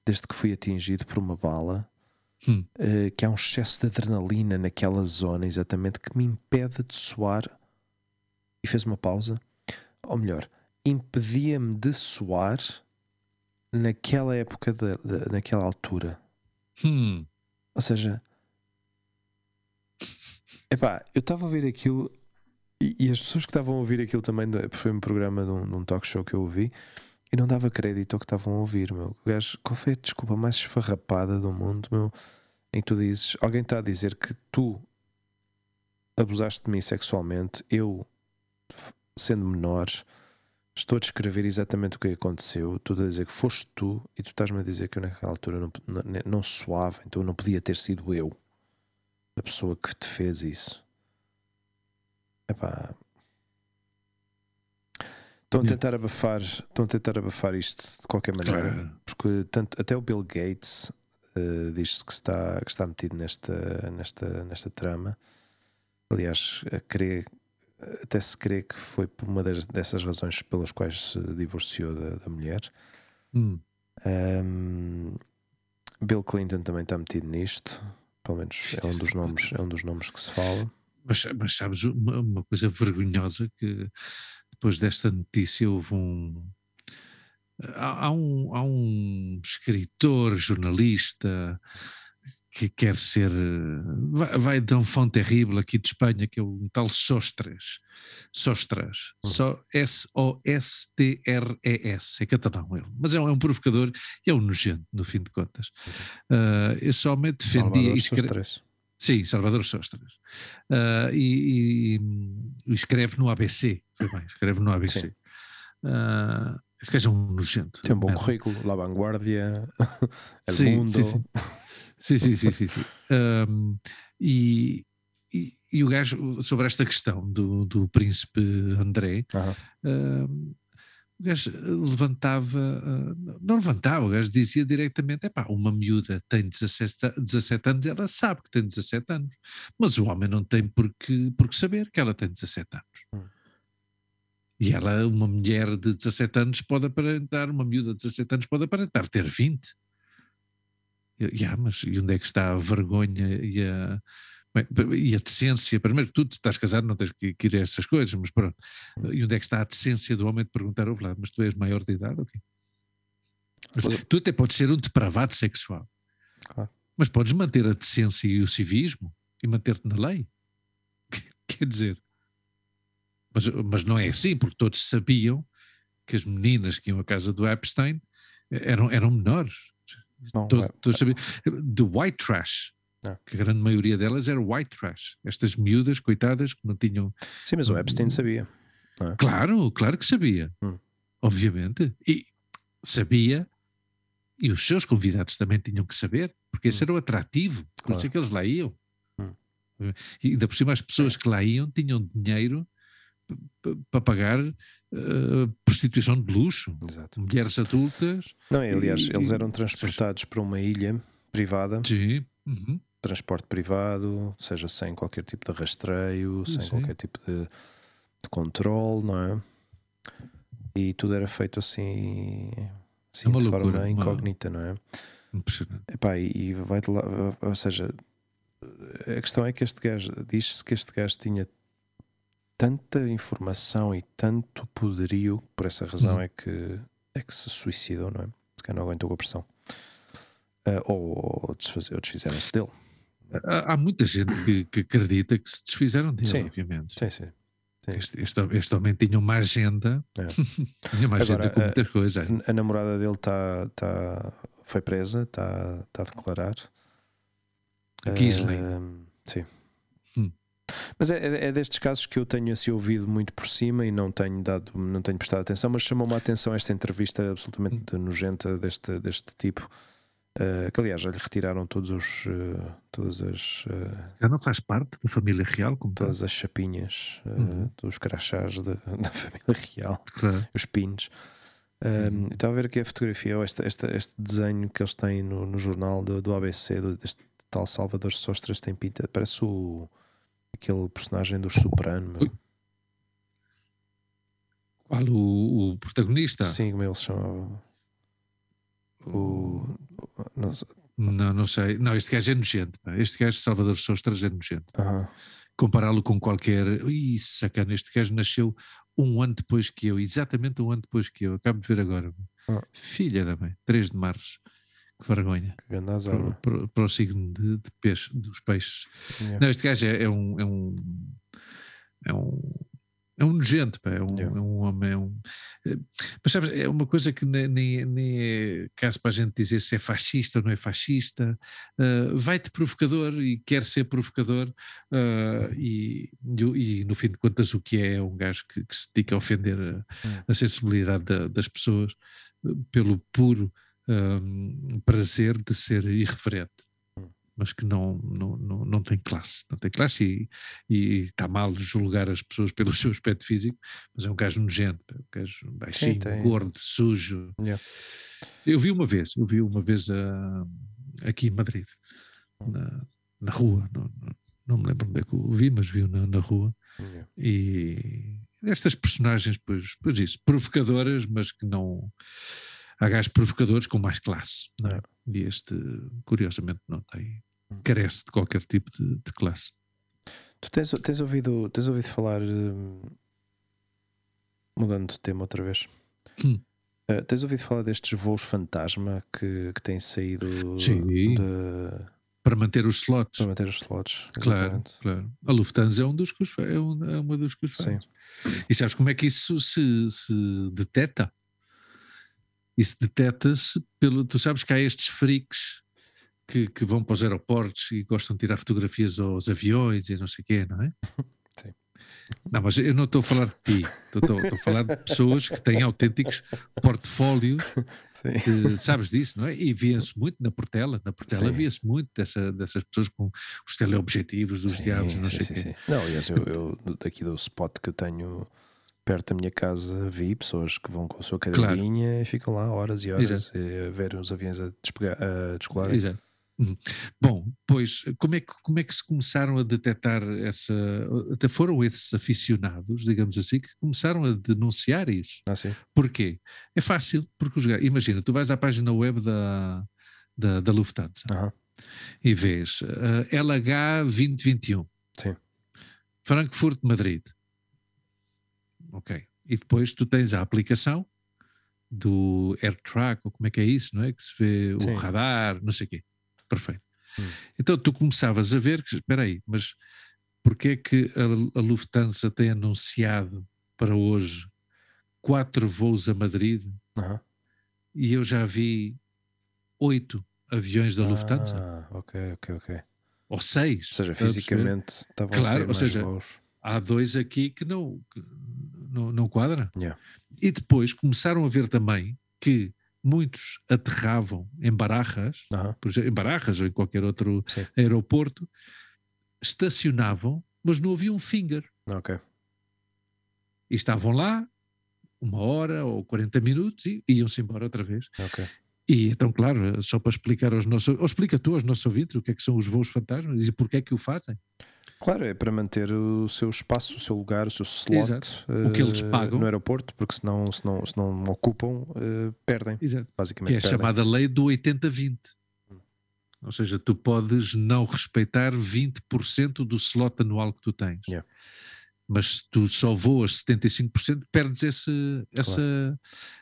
desde que fui atingido por uma bala, Hum. eh, que há um excesso de adrenalina naquela zona, exatamente, que me impede de suar. E fez uma pausa. Ou melhor, impedia-me de suar naquela época, da- da- naquela altura. Hum. Ou seja, epá, eu estava a ver aquilo e, as pessoas que estavam a ouvir aquilo também da- foi um programa de um, de um talk show que eu ouvi e não dava crédito ao que estavam a ouvir, meu. O gajo, qual foi a desculpa mais esfarrapada do mundo, meu? Em que tu dizes, alguém está a dizer que tu abusaste de mim sexualmente, eu, sendo menor, estou a descrever exatamente o que aconteceu, estou a dizer que foste tu e tu estás-me a dizer que eu naquela altura não, não, não suava, então não podia ter sido eu a pessoa que te fez isso. Epá. Estão a tentar abafar, estão a tentar abafar isto de qualquer maneira, Claro. porque tanto, até o Bill Gates eh, diz-se que está, que está metido nesta, nesta, nesta trama. Aliás, a crê- até se crê que foi por uma das, dessas razões pelas quais se divorciou da, da mulher. Hum. Um, Bill Clinton também está metido nisto. Pelo menos é um dos nomes, é um dos nomes que se fala. Mas, mas sabes, uma, uma coisa vergonhosa que depois desta notícia houve um. Há, há um, há um escritor, jornalista que quer ser. Vai, vai de um fão terrível aqui de Espanha, que é um tal Sostres. Sostras. Uhum. Só S-O-S-T-R-E-S. É catalão ele. Mas é um, é um provocador e é um nojento, no fim de contas. Ah, esse homem defendia. Salvador escre- Sostres. Sim, Salvador Sostras. Ah, e, e- escreve no ABC. Foi bem, escreve no ABC. Sim. Ah, esse gajo é um nojento. Tem um bom Merda. currículo. La Vanguardia, El Sim, Mundo. sim, sim. Sim, sim, sim, sim. sim. Ahm, e, e, e o gajo, sobre esta questão do, do príncipe André, o gajo levantava, ah, não levantava, o gajo dizia diretamente: é pá, uma miúda tem 17, a- 17 anos, ela sabe que tem 17 anos, mas o homem não tem por que, por que saber que ela tem 17 anos. Hum. E ela, uma mulher de 17 anos, pode aparentar, uma miúda de 17 anos pode aparentar ter 20. E- Yeah, mas e onde é que está a vergonha e a, bem, e a decência? Primeiro tudo, se estás casado, não tens que, que ir a essas coisas, mas pronto. Hum. E onde é que está a decência do homem de perguntar ao lado, mas tu és maior de idade? ok? Mas tu até podes ser um depravado sexual, Claro. mas podes manter a decência e o civismo e manter-te na lei. Quer dizer, mas, mas não é assim, porque todos sabiam que as meninas que iam à casa do Epstein eram, eram menores. Não, Todos, é- todos sabiam. De white trash. É. Que a grande maioria delas era white trash. Estas miúdas, coitadas, que não tinham. Sim, mas o Epstein sabia. Claro, claro que sabia. Hum. Obviamente. E sabia, e os seus convidados também tinham que saber, porque esse Hum. era o atrativo. Por isso é que eles lá iam. Hum. E ainda por cima, as pessoas que lá iam tinham dinheiro para pagar uh, prostituição de luxo, Exato. mulheres adultas. Não, e, aliás, E- eles e- eram transportados para uma ilha privada, Sim. Uhum. Transporte privado, seja, sem qualquer tipo de rastreio, Sim, sem sim. qualquer tipo de, de controle, não é? E tudo era feito assim, assim É uma de loucura, forma uma- incógnita, não é? Impressionante. Epá, e, vai-te lá, ou seja, a questão é que este gajo, diz-se que este gajo tinha tanta informação e tanto poderio, por essa razão Uhum. é, que, é que se suicidou, não é? Se calhar não aguentou com a pressão. Ah, ou, ou, ou desfizeram-se dele. Há, muita gente que, que acredita que se desfizeram dele, Sim. obviamente. Sim, sim. sim. Este, este, este homem tinha uma agenda, É. tinha uma agenda Agora, com a- muitas coisas. A, a namorada dele tá, tá, foi presa, está tá a declarar. A Ghislaine. Ah, sim. Hum. Mas é, é- é destes casos que eu tenho assim ouvido muito por cima e não tenho dado, não tenho prestado atenção, mas chamou-me a atenção esta entrevista absolutamente Hum. nojenta deste, deste tipo. Ah, que aliás já lhe retiraram todos os, ah, todas, as, ah, Já não faz parte da família real, como todas as chapinhas, Uhum. dos crachás da, da família real, Claro. os pins. Uhum. Estava a ver aqui a fotografia, ou esta, esta- este desenho que eles têm no, no jornal do, do ABC, do, deste tal Salvador Sostras, tem pinta, parece o, aquele personagem dos Soprano. meu. Qual o, o protagonista? Sim, como ele se chamava. O, não sei. Não, não sei. Não, este gajo é nojento. pá. Este gajo, Salvador Sostras, é nojento. Aham. Compará-lo com qualquer. Ih, sacana, este gajo nasceu um ano depois que eu, exatamente um ano depois que eu. Acabo de ver agora. Ah. Filha da mãe, 3 de março. Que vergonha. Que para- para o signo de, de peixe, dos peixes. Yeah. Não, este gajo é, é um. É um. É um um nojento, pá, é, um, Yeah. é um homem. É um, eh, mas sabes, é uma coisa que nem, nem, nem é caso para a gente dizer se é fascista ou não é fascista. eh, Vai-te provocador e quer ser provocador, eh, e, e e no fim de contas, o que é é um gajo que, que se dedica a ofender a, Hum. a sensibilidade da- das pessoas pelo puro eh, prazer de ser irreverente. Mas que não, não, não, não tem classe. Não tem classe e, e está mal julgar as pessoas pelo seu aspecto físico, mas é um gajo nojento, pá, um gajo baixinho, tem. gordo, sujo. Yeah. Eu vi uma vez, eu vi uma vez ah, aqui em Madrid, na, na rua, não, não, me lembro onde é que o vi, mas vi na, na rua, Yeah. e destas personagens, pois, pois isso, provocadoras, mas que não. Há gajos provocadores com mais classe, não é? É. E este, curiosamente, não tem. Carece de qualquer tipo de, de classe. Tu tens, tens, ouvido, tens ouvido falar, hum, mudando de tema outra vez, Hum. eh, tens ouvido falar destes voos fantasma que, que têm saído Sim. de, Para manter os slots. para manter os slots? Claro, exatamente. claro. A Lufthansa é, um dos que os, é, é uma dos que os faz. E sabes como é que isso se, se detecta? Isso detecta-se pelo. Tu sabes que há estes freaks que, que vão para os aeroportos e gostam de tirar fotografias aos aviões e não sei o quê, não é? Sim. Não, mas eu não estou a falar de ti, estou, a falar de pessoas que têm autênticos portfólios que sabes disso, não é? E via-se muito na Portela, na Portela via-se muito dessa, dessas pessoas com os teleobjetivos dos Sim, diabos, e não sim, sei o quê. sim. Não, aliás, eu, eu daqui do spot que eu tenho perto da minha casa vi pessoas que vão com a sua Claro. cadeirinha e ficam lá horas e horas Exato. a ver os aviões a, despegar, a descolar. Exato. Uhum. Bom, pois como é, que, como é que se começaram a detectar essa. Até foram esses aficionados, digamos assim, que começaram a denunciar isso. Ah, sim. Porquê? É fácil, porque os. Imagina, tu vais à página web da, da, da Lufthansa Aham. e vês eh, LH 2021. Sim. Frankfurt, Madrid. Ok. E depois tu tens a aplicação do AirTrack, ou como é que é isso, não é? Que se vê Sim. o radar, não sei o quê. Perfeito. Hum. Então tu começavas a ver que, espera aí, mas porquê é que a, a Lufthansa tem anunciado para hoje quatro voos a Madrid e eu já vi oito aviões da Lufthansa? Ah, ok, ok, ok. Ou seis. Ou seja, a perceber? fisicamente estavam a Claro, ser ou mais seja, voos. há dois aqui que não, que não, não quadra. Yeah. E depois começaram a ver também que muitos aterravam em Barajas, exemplo, em Barajas ou em qualquer outro Sim. aeroporto, estacionavam, mas não havia um finger. Ok. E estavam lá, uma hora ou 40 minutos e iam-se embora outra vez. Ok. E então, claro, só para explicar aos nossos, ou explica tu aos nossos ouvintes o que é que são os voos fantasmas e porquê é que o fazem. Claro, é para manter o seu espaço, o seu lugar, o seu slot. O que eles eh, pagam. no aeroporto, porque se não, se não ocupam, eh, perdem. Exato. Basicamente Que é a perdem. chamada lei do 80-20. Ou seja, tu podes não respeitar 20% do slot anual que tu tens. Yeah. Mas se tu só voas 75%, perdes esse, essa,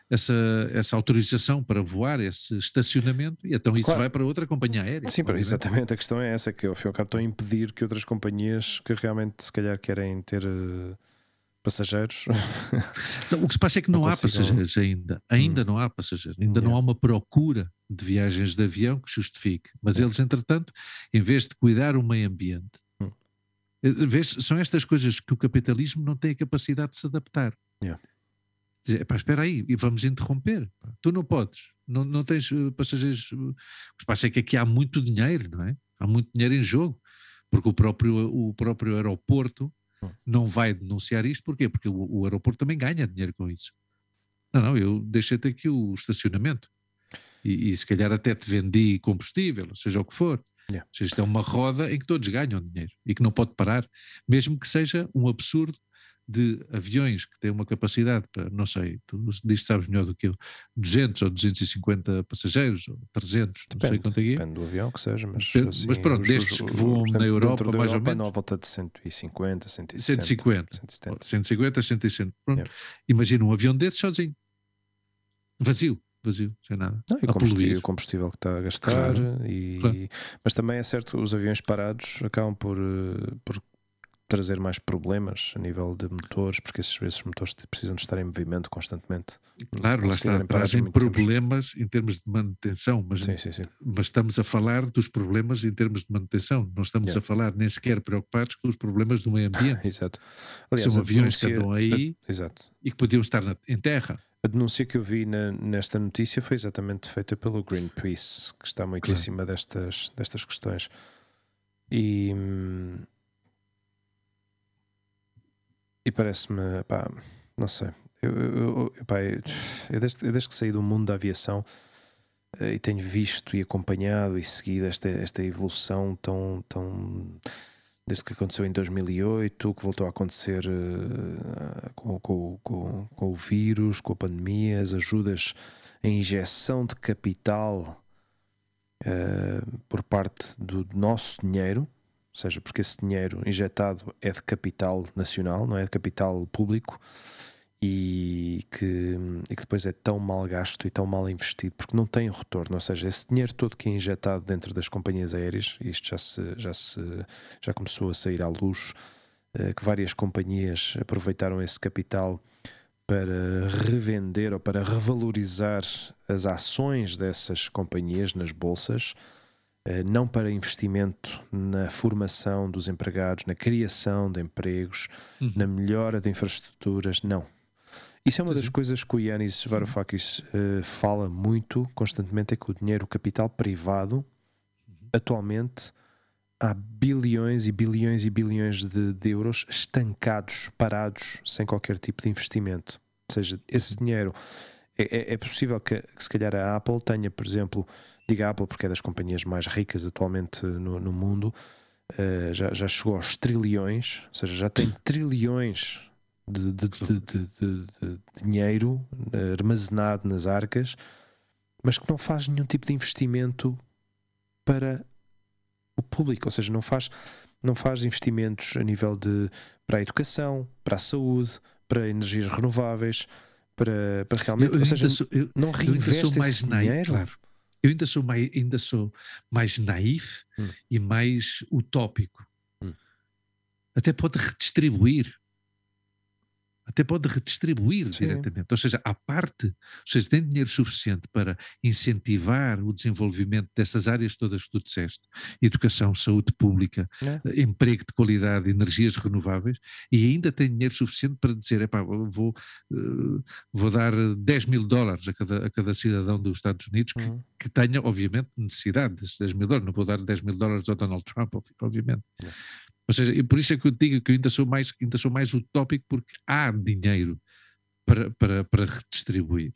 essa, essa autorização para voar, esse estacionamento, e então isso Claro. vai para outra companhia aérea. Sim, obviamente. exatamente. A questão é essa, que ao fim e ao cabo estão a impedir que outras companhias que realmente se calhar querem ter eh, passageiros. Não, o que se passa é que Não não, há consigam- passageiros ainda. Ainda Hum. não há passageiros. Ainda não Yeah. há uma procura de viagens de avião que justifique. Mas eles, entretanto, em vez de cuidar o meio ambiente, vês, são estas coisas que o capitalismo não tem a capacidade de se adaptar. Yeah. Dizer, "Epá, espera aí, e vamos interromper. pá. Tu não podes, não, não tens eh, passageiros. eh, O que se passa é que aqui há muito dinheiro, não é? Há muito dinheiro em jogo, porque o próprio, o próprio aeroporto Hum. não vai denunciar isto, porquê? Porque o, o aeroporto também ganha dinheiro com isso. Não, não, eu deixei-te aqui o estacionamento e, e se calhar até te vendi combustível, seja o que for. Yeah. Ou seja, isto é uma roda em que todos ganham dinheiro e que não pode parar, mesmo que seja um absurdo de aviões que têm uma capacidade para, não sei, tu diz sabes melhor do que eu, 200 ou 250 passageiros, ou 300, não sei Depende, quanto é que é. Depende do avião que seja, mas, Depende, assim, mas pronto, destes que voam na Europa, mais ou Europa, menos. não, à volta de 150, 160, 150. 170. 150, 160. Pronto. Yeah. Imagina um avião desses sozinho. Vazio, vazio, sem nada. Não, e o combustível, combustível que está a gastar, Claro, e, claro. mas também é certo, os aviões parados acabam por, eh, por trazer mais problemas a nível de motores, porque esses, esses motores precisam de estar em movimento constantemente. Claro, lá está. Trazem muito tempo. problemas em termos de manutenção, mas, Sim, sim, sim. mas estamos a falar dos problemas em termos de manutenção. Não estamos Yeah. a falar nem sequer preocupados com os problemas do meio ambiente. Exato. São a aviões que andam aí a- exato. e que podiam estar na- em terra. A denúncia que eu vi na- nesta notícia foi exatamente feita pelo Greenpeace, que está muito em Claro. cima destas, destas questões. E, hum, e parece-me, pá, não sei. Eu, eu, eu, pá, eu- desde, eu desde que saí do mundo da aviação eh, e tenho visto e acompanhado e seguido esta, esta evolução tão, tão. Desde que aconteceu em 2008, que voltou a acontecer eh, com, com, com, com o vírus, com a pandemia, as ajudas em injeção de capital eh, por parte do nosso dinheiro, ou seja, porque esse dinheiro injetado é de capital nacional, não é de capital público, e que, e que depois é tão mal gasto e tão mal investido porque não tem retorno. Ou seja, esse dinheiro todo que é injetado dentro das companhias aéreas, isto já, se, já, se, já começou a sair à luz, eh, que várias companhias aproveitaram esse capital para revender ou para revalorizar as ações dessas companhias nas bolsas, não para investimento na formação dos empregados, na criação de empregos, Uhum. na melhora de infraestruturas, não. Isso é uma das coisas que o Yanis Varoufakis eh, fala muito constantemente, é que o dinheiro, o capital privado, Uhum. atualmente há bilhões e bilhões e bilhões de, de euros estancados, parados, sem qualquer tipo de investimento. Ou seja, esse dinheiro é, é- é possível que, que se calhar a Apple tenha, por exemplo, diga Apple porque é das companhias mais ricas atualmente no, no mundo, eh, já, já chegou aos trilhões, ou seja, já tem trilhões de, de- de- de- dinheiro eh, armazenado nas arcas, mas que não faz nenhum tipo de investimento para o público, ou seja, não faz, não faz investimentos a nível de para a educação, para a saúde, para energias renováveis, para, para realmente, Eu ou seja, eu- não eu reinveste esse dinheiro. claro. Eu ainda sou mais, ainda sou mais naif Hum. e mais utópico. Hum. Até pode redistribuir. Até pode redistribuir Sim. diretamente. Ou seja, à parte, ou seja, tem dinheiro suficiente para incentivar o desenvolvimento dessas áreas todas que tu disseste: educação, saúde pública, É. emprego de qualidade, energias renováveis, e ainda tem dinheiro suficiente para dizer: epá, eu vou, eh, vou dar 10 mil dólares a cada, a cada cidadão dos Estados Unidos que, Uhum. que tenha, obviamente, necessidade desses 10 mil dólares. Não vou dar 10 mil dólares ao Donald Trump, ob- obviamente. Não. Ou seja, por isso é que eu digo que eu ainda sou mais, ainda sou mais utópico, porque há dinheiro para, para, para redistribuir.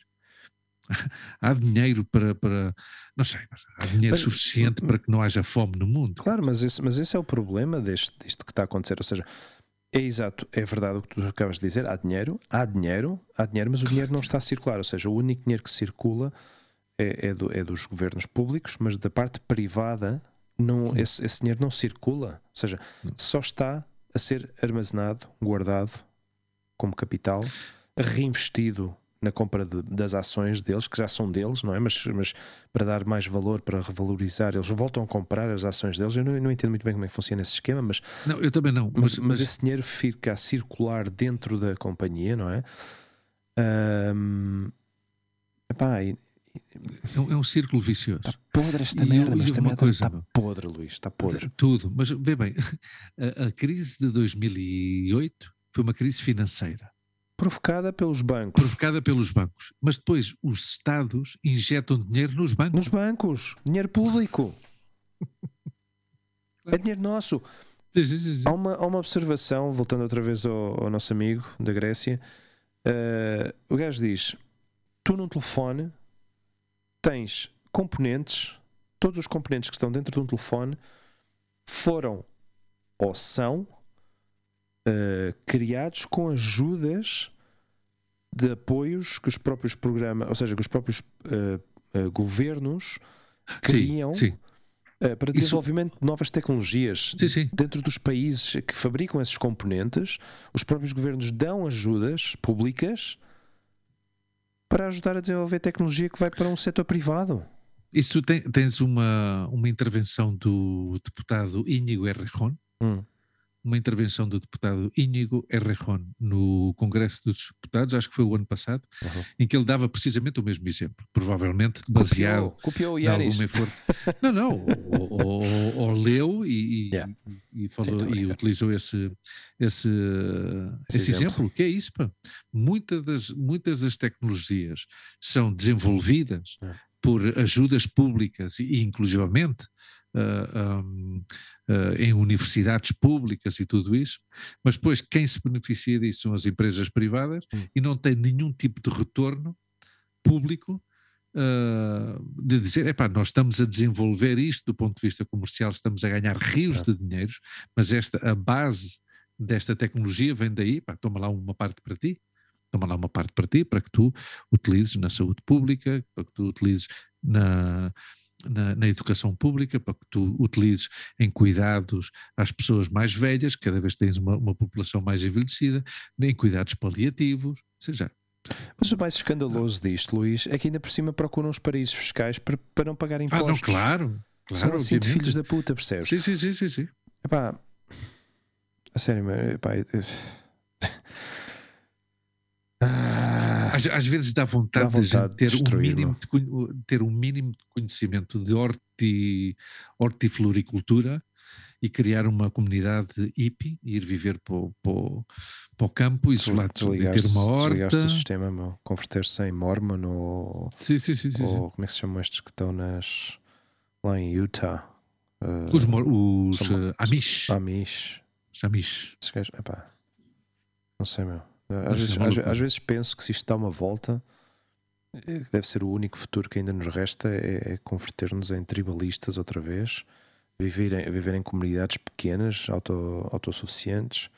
há dinheiro para, para não sei, há dinheiro mas, suficiente para que não haja fome no mundo. Claro, mas esse, mas esse é o problema deste, disto que está a acontecer. Ou seja, é exato, é verdade o que tu acabas de dizer. Há dinheiro, há dinheiro, há dinheiro, mas o dinheiro não está a circular. Ou seja, o único dinheiro que circula é, é, do, é dos governos públicos, mas da parte privada não, esse, esse dinheiro não circula. Ou seja, só está a ser armazenado, guardado como capital, reinvestido na compra de, das ações deles, que já são deles, não é? Mas, mas para dar mais valor, para revalorizar, eles voltam a comprar as ações deles. Eu não, eu não entendo muito bem como é que funciona esse esquema, mas. Não, eu também não. Mas, mas, mas esse dinheiro fica a circular dentro da companhia, não é? Um, epá, e, é um, é um círculo vicioso. Está podre esta e merda, eu, mas esta merda coisa, está podre, Luís, está podre. Tudo, mas vê bem, a, a crise de 2008 foi uma crise financeira Provocada pelos bancos. Provocada pelos bancos. Mas depois os Estados injetam dinheiro nos bancos. Nos bancos. Dinheiro público. é dinheiro nosso. Há, uma, há uma observação, voltando outra vez ao, ao nosso amigo da Grécia. Uh, o gajo diz: Tu num telefone tens componentes, todos os componentes que estão dentro de um telefone foram ou são uh, criados com ajudas de apoios que os próprios programas, ou seja, que os próprios uh, uh, governos criam sim, sim. para desenvolvimento Isso... de novas tecnologias sim, dentro dos países que fabricam esses componentes. Os próprios governos dão ajudas públicas para ajudar a desenvolver tecnologia que vai para um setor privado. Isso tu tens uma, uma intervenção do deputado Íñigo Errejón, hum uma intervenção do deputado Íñigo Errejón no Congresso dos Deputados, acho que foi o ano passado, uhum. em que ele dava precisamente o mesmo exemplo, provavelmente baseado copiou, copiou em alguma informação. não, não, ou, ou, ou leu e, yeah. e, falou, Sim, e utilizou esse, esse, esse, esse exemplo. exemplo. que é isso, pá. Muitas das, muitas das tecnologias são desenvolvidas é. por ajudas públicas e, inclusivamente, uh, um, uh, em universidades públicas e tudo isso, mas depois quem se beneficia disso são as empresas privadas hum. e não tem nenhum tipo de retorno público uh, de dizer, epá, nós estamos a desenvolver isto do ponto de vista comercial, estamos a ganhar rios é. de dinheiros, mas esta, a base desta tecnologia vem daí, pá, toma lá uma parte para ti, toma lá uma parte para ti, para que tu utilizes na saúde pública, para que tu utilizes na, na, na, educação pública, para que tu utilizes em cuidados às pessoas mais velhas, cada vez tens uma, uma população mais envelhecida, em cuidados paliativos, seja. Mas o mais escandaloso disto, Luís, é que ainda por cima procuram os paraísos fiscais para, para não pagar impostos. Ah, não, claro. claro São assim de filhos da puta, percebes? Sim, sim, sim, sim. sim. Epá, a sério, epá, eu... às, às, vezes dá vontade, dá vontade de, ter, um mínimo de, ter um mínimo de conhecimento de horti, hortifloricultura e criar uma comunidade hippie, ir viver para o, para campo, isolado, e ter uma horta. o sistema, converter-se em mormon ou, sim, sim, sim, sim, ou como é que se chamam estes que estão nas, lá em Utah? Uh, os os uh, Amish. Amish. Os Amish. epá, não sei, meu. Às vezes, às, às vezes, penso que se isto dá uma volta, eh, deve ser o único futuro que ainda nos resta é, é converter-nos em tribalistas outra vez, viver em, viver em comunidades pequenas, auto, autossuficientes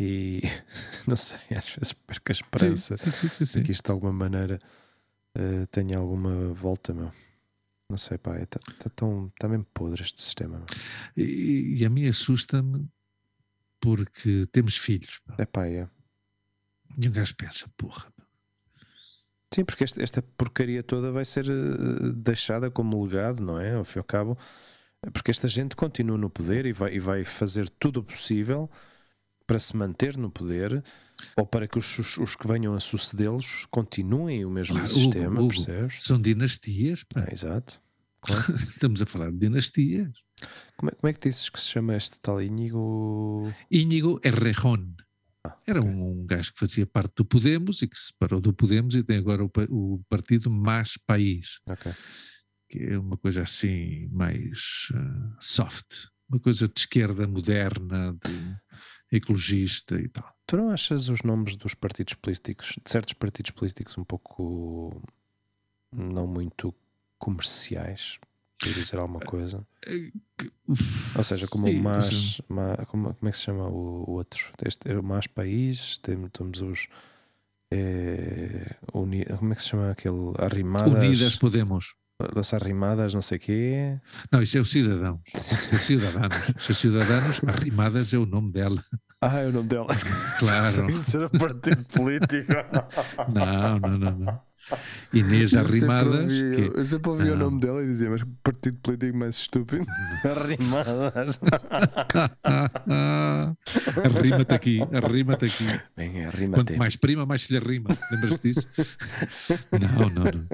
e não sei, às vezes perco a esperança sim, sim, sim, que isto de alguma maneira uh, tenha alguma volta, meu. Não sei, pá, está é, tá tão tá mesmo podre este sistema. E, e, a mim assusta-me porque temos filhos. É pá, é. E um gajo pensa, porra. Sim, porque esta, esta, porcaria toda vai ser uh, deixada como legado, não é? Ao fim e ao cabo, porque esta gente continua no poder e vai, e vai fazer tudo o possível para se manter no poder ou para que os, os, os que venham a sucedê-los continuem o mesmo claro, sistema, Hugo, percebes? São dinastias. Pá. Ah, exato. Claro. Estamos a falar de dinastias. Como é, como é que dizes que se chama este tal Íñigo? Íñigo Errejón. Ah, Era okay. um gajo que fazia parte do Podemos e que se separou do Podemos e tem agora o, o partido Mais País. Okay. Que é uma coisa assim mais uh, soft. Uma coisa de esquerda moderna, de, ecologista e tal. Tu não achas os nomes dos partidos políticos, de certos partidos políticos, um pouco não muito comerciais, para dizer alguma coisa? Ou seja, como Sim, o MAS, sim. Ma- como, como é que se chama o, o outro? Este é o MAS País, temos, temos os. eh, uni- como é que se chama aquele? Arrimadas. Unidas Podemos. Das Arrimadas, não sei o quê. Não, isso é o Cidadãos. É Cidadanos. Se é Cidadanos, Arrimadas é o nome dela. Ah, é o nome dela. Claro. Isso era partido político. Não, não, não. não. Inês Eu sempre Arrimadas. ouvi- que- Eu sempre ouvi o nome dela e dizia, mas que partido político mais estúpido. Arrimadas. Arrima-te aqui, arrima-te aqui. Bem, arrima Quanto mais prima, mais se lhe arrima. Lembras-te disso? Não, não, não.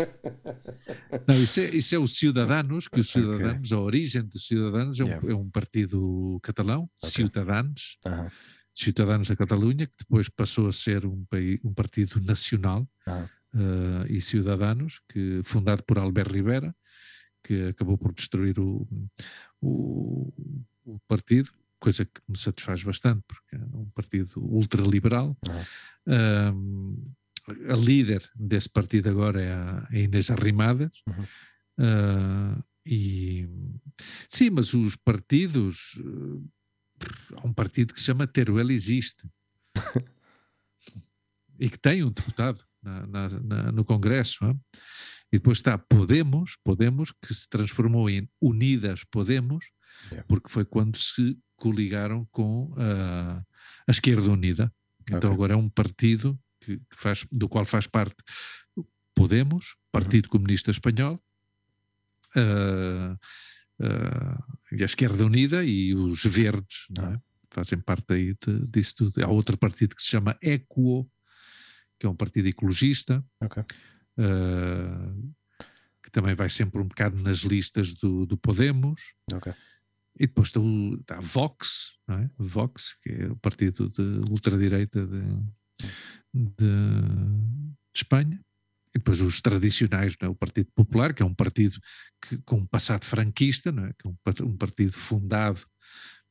Não, isso é, isso é o Ciudadanos, que o Ciudadanos, a origem dos Ciudadanos é um, Yeah. é um partido catalão, Ok. Ciudadanos, Aham. Ciudadanos da Catalunha, que depois passou a ser um, paí- um partido nacional, Ah. Eh, e Ciudadanos, que, fundado por Albert Rivera, que acabou por destruir o, o, o partido, coisa que me satisfaz bastante, porque é um partido ultraliberal. Ah. Um, a líder desse partido agora é a a Inês Arrimadas. Uhum. Uh, e sim, mas os partidos uh, há um partido que se chama Teruel Existe e que tem um deputado na- na- na- no Congresso. hã? E depois está Podemos, Podemos, que se transformou em Unidas Podemos, Yeah. porque foi quando se coligaram com a, a Esquerda Unida. Então Ok. agora é um partido que, que faz, do qual faz parte Podemos, Partido Comunista Espanhol, ah, ah, e a Esquerda Unida e os Verdes, é? fazem parte aí de- disso tudo. Há outro partido que se chama Equo, que é um partido ecologista, Ok. ah, que também vai sempre um bocado nas listas do, do Podemos. Ok. E depois está, o, está a Vox, não é? Vox, que é o partido de ultradireita de, de, de Espanha. E depois os tradicionais, é? o Partido Popular, que é um partido que, com um passado franquista, é? que é um, um partido fundado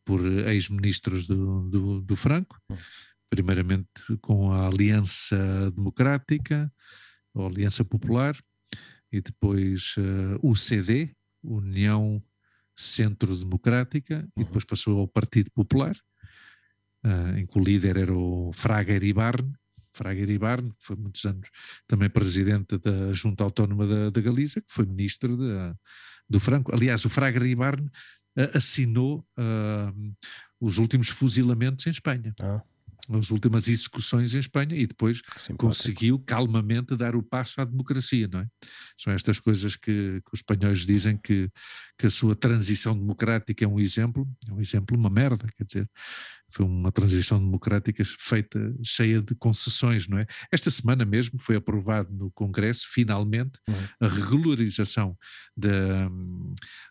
por ex-ministros do, do, do Franco, Hum. Primeiramente com a Aliança Democrática, ou Aliança Popular, e depois eh, o CD, União Centro Democrática, e Uhum. depois passou ao Partido Popular, eh, em que o líder era o Fraga Iribarne, Fraga Iribarne, que foi muitos anos também presidente da Junta Autónoma da, da Galiza, que foi ministro de- do Franco. Aliás, o Fraga Iribarne eh, assinou os últimos fuzilamentos em Espanha, Ah, as últimas execuções em Espanha, e depois simpático. conseguiu calmamente dar o passo à democracia, não é? São estas coisas que, que os espanhóis dizem que, que a sua transição democrática é um exemplo, é um exemplo, uma merda, quer dizer, foi uma transição democrática feita cheia de concessões, não é? Esta semana mesmo foi aprovado no Congresso, finalmente, Uhum. a regularização da-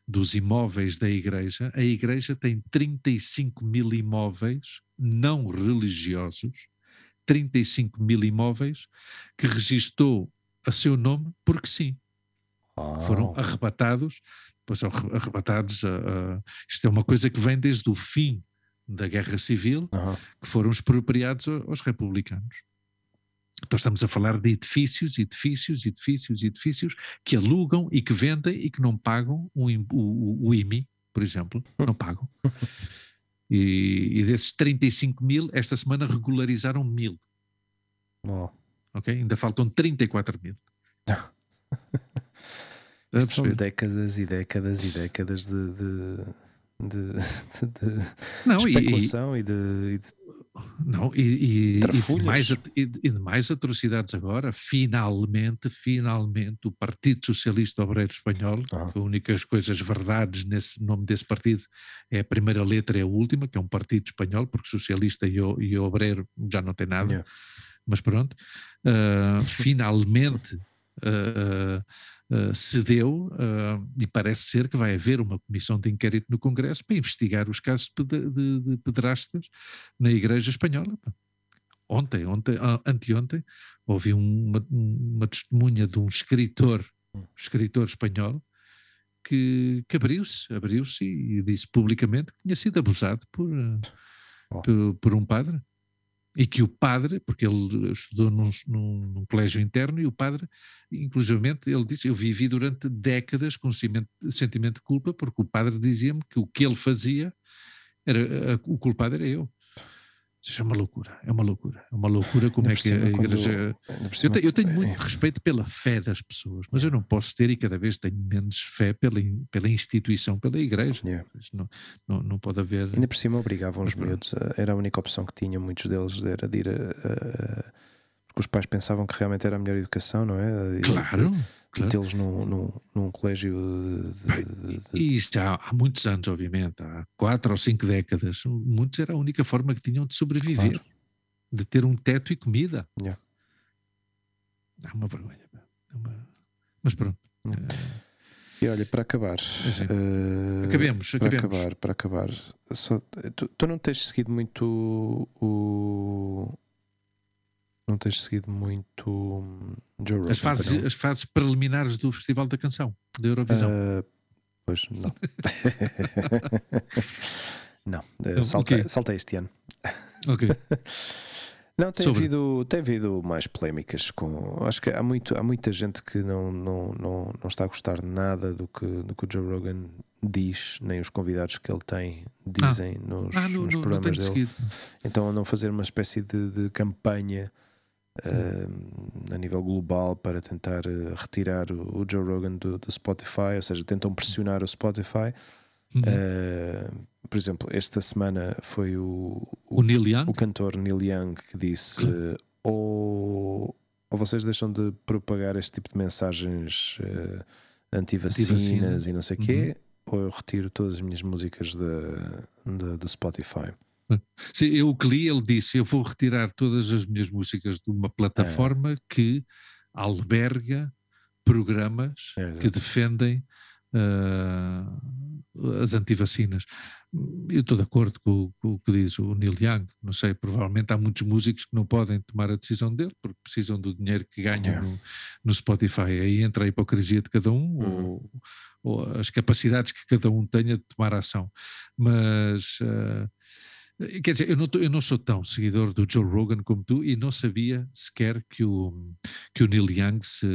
dos imóveis da Igreja. A Igreja tem 35 mil imóveis não religiosos, 35 mil imóveis que registou a seu nome porque sim, foram Uau. arrebatados, pois arrebatados, a, a- isto é uma coisa que vem desde o fim da Guerra Civil, que foram expropriados aos republicanos. Então estamos a falar de edifícios, edifícios, edifícios, edifícios que alugam e que vendem e que não pagam o, o- o IMI, por exemplo, não pagam. E, e desses 35 mil, esta semana regularizaram mil, Uau. ok? Ainda faltam 34 mil. São décadas e décadas e décadas de, de, de, de- de Não, e- e, especulação e, de, e de- Não, e, e- e de mais, e de- mais atrocidades agora, finalmente, finalmente, o Partido Socialista Obreiro Espanhol, Ah. que a únicas coisas verdades nesse nome desse partido é a primeira letra e a última, que é um partido espanhol, porque socialista e, o- e obreiro já não tem nada, Yeah. mas pronto, ah, finalmente ah, ah, cedeu e parece ser que vai haver uma comissão de inquérito no Congresso para investigar os casos de, pedrastas na Igreja Espanhola. Ontem, ontem anteontem, ouvi uma, uma testemunha de um escritor, Hum. escritor espanhol, que, que abriu-se, abriu-se e disse publicamente que tinha sido abusado por, oh. por, por, um padre. E que o padre, porque ele estudou num, num, num colégio interno, e o padre, inclusivamente, ele disse: Eu vivi durante décadas com sentimento de culpa, porque o padre dizia-me que o que ele fazia, era, o culpado era eu. Isso é uma loucura, é uma loucura, é uma loucura como é que a igreja. Eu, eu, tenho muito respeito pela fé das pessoas, mas eu não posso ter e cada vez tenho menos fé pela, pela instituição, pela igreja. Yeah. Não, não, não, pode haver. Ainda por cima obrigavam os miúdos, era a única opção que tinham, muitos deles, era de ir a, a, porque os pais pensavam que realmente era a melhor educação, não é? E, claro claro. metê-los num, num, num, colégio. De, de. E isto já há muitos anos, obviamente, há quatro ou cinco décadas. Muitos era a única forma que tinham de sobreviver, claro. de ter um teto e comida. Yeah. É uma vergonha. É uma... Mas pronto. Yeah. É... E olha, para acabar, uh, acabemos, para acabar, para acabar, só, tu, tu, não tens seguido muito o, não tens seguido muito hum, Joe Rogan? As fases, as fases preliminares do Festival da Canção, da Eurovisão. Uh, pois, não. não, uh, saltei, okay. saltei este ano. Ok. Não, tem havido, tem havido mais polémicas com. Acho que há, muito, há muita gente que não, não, não, não está a gostar nada do que, do que o Joe Rogan diz, nem os convidados que ele tem dizem ah. nos, ah, nos programas dele. Seguido. Então andam a fazer uma espécie de, de campanha uh, a nível global para tentar uh, retirar o, o, Joe Rogan do, do, Spotify, ou seja, tentam pressionar o Spotify. Uhum. Uh, por exemplo, esta semana foi o, o, o, Neil Young? o cantor Neil Young que disse: uhum. ou, ou vocês deixam de propagar este tipo de mensagens anti-vacinas anti e não sei o quê, uhum. ou eu retiro todas as minhas músicas do Spotify. Sim, eu o que li, ele disse: Eu vou retirar todas as minhas músicas de uma plataforma é. que alberga programas é, que defendem uh, as antivacinas. Eu estou de acordo com, com, o que diz o Neil Young. Não sei, provavelmente há muitos músicos que não podem tomar a decisão dele porque precisam do dinheiro que ganham é. no, no, Spotify. Aí entra a hipocrisia de cada um uhum. ou, ou, as capacidades que cada um tenha de tomar ação. Mas. Uh, quer dizer, eu não, eu não, sou tão seguidor do Joe Rogan como tu e não sabia sequer que o, que o Neil Young se,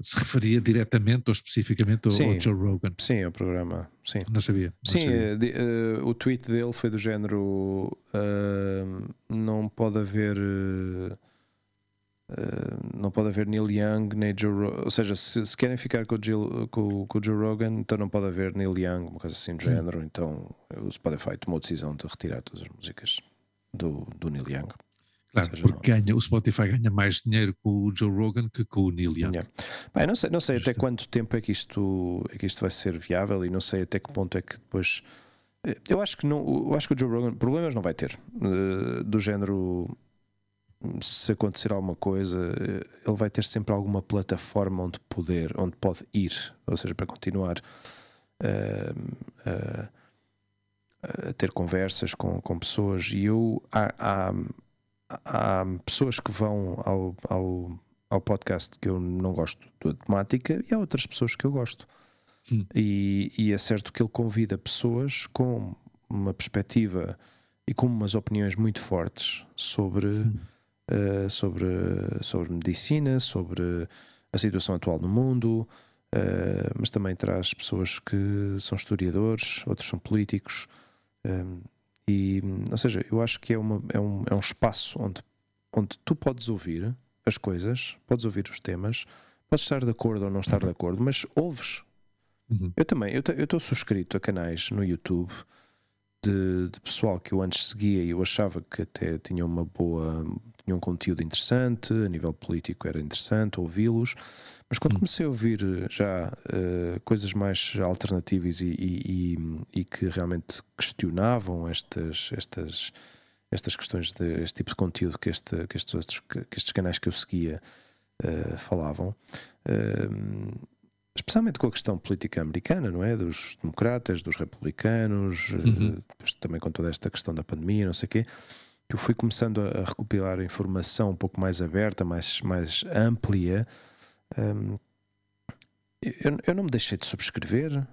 se referia diretamente ou especificamente ao, sim, ao Joe Rogan. Sim, ao programa. Sim. Não sabia. Não sim, sabia. De, uh, o tweet dele foi do género: uh, não pode haver. Uh, Uh, não pode haver Neil Young nem Joe Rogan. Ou seja, se, se querem ficar com o, Jill, com, com o, Joe Rogan, então não pode haver Neil Young, uma coisa assim do género. Então o Spotify tomou a decisão de retirar todas as músicas do, do Neil Young. Claro, seja, porque ganha, o Spotify ganha mais dinheiro com o Joe Rogan que com o Neil Young. Yeah. Bem, não sei, não sei até quanto tempo é que, isto, é que isto vai ser viável e não sei até que ponto é que depois. Eh, eu acho que, não, eu acho que o Joe Rogan problemas não vai ter. Uh, do género se acontecer alguma coisa, ele vai ter sempre alguma plataforma onde poder, onde pode ir, ou seja, para continuar uh, uh, a ter conversas com, com pessoas. E eu há, há, há pessoas que vão ao, ao, ao podcast que eu não gosto da temática e há outras pessoas que eu gosto. Hum. E, e é certo que ele convida pessoas com uma perspectiva e com umas opiniões muito fortes sobre. Hum uh, sobre, sobre medicina, sobre a situação atual no mundo, uh, mas também traz pessoas que são historiadores, outros são políticos. Um, eh, e, ou seja, eu acho que é, uma, é, um, é um espaço onde, onde tu podes ouvir as coisas, podes ouvir os temas, podes estar de acordo ou não estar de acordo, mas ouves. Uhum. Eu também, eu estou suscrito a canais no YouTube de, de, pessoal que eu antes seguia e eu achava que até tinha uma boa, tinha um conteúdo interessante, a nível político era interessante ouvi-los, mas quando hum. comecei a ouvir eh, já uh, coisas mais alternativas e, e, e, e, que realmente questionavam estas, estas, estas questões, de, este tipo de conteúdo que, este, que, estes, outros, que estes canais que eu seguia uh, falavam. Uh, especialmente com a questão política americana, não é? Dos democratas, dos republicanos, uhum. também com toda esta questão da pandemia, não sei o quê que eu fui começando a, recopilar informação um pouco mais aberta, mais, mais amplia, um, eu, eu, não me deixei de subscrever.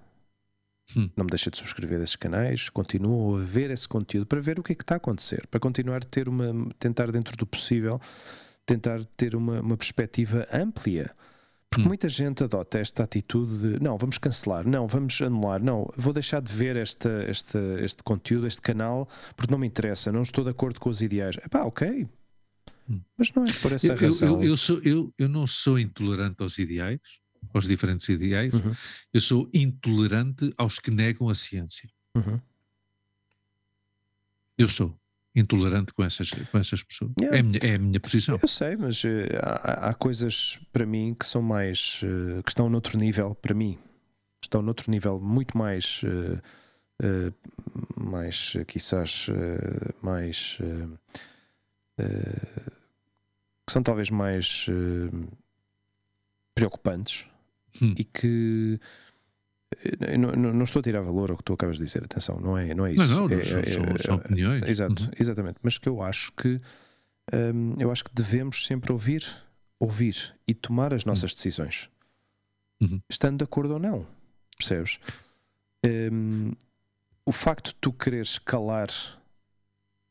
Hum. Não me deixa de subscrever esses canais, continuo a ver esse conteúdo para ver o que é que está a acontecer, para continuar a ter uma, tentar dentro do possível, tentar ter uma, uma perspectiva ampla. Porque hum. muita gente adota esta atitude de não, vamos cancelar, não, vamos anular, não, vou deixar de ver esta, esta, este conteúdo, este canal, porque não me interessa, não estou de acordo com os ideais. Epá, ok. Hum. Mas não é por essa eu, razão. Eu, eu, sou, eu, eu não sou intolerante aos ideais, aos diferentes ideais, uhum. eu sou intolerante aos que negam a ciência. Uhum. Eu sou intolerante com essas, com essas pessoas. Yeah. É, a minha, é a minha posição. Eu sei, mas uh, há, há, coisas para mim que são mais. Uh, que estão noutro nível, para mim. Estão noutro nível muito mais. Uh, mais, quizás, mais. que são talvez mais preocupantes hum. e que não, não, não, estou a tirar valor ao que tu acabas de dizer, atenção, não é, não é isso. Não, não, é, são, é, são, opiniões. Exato, uhum. exatamente. Mas que eu acho que hum, eu acho que devemos sempre ouvir, ouvir e tomar as nossas uhum. decisões, uhum. estando de acordo ou não. Percebes? Um, o facto de tu quereres calar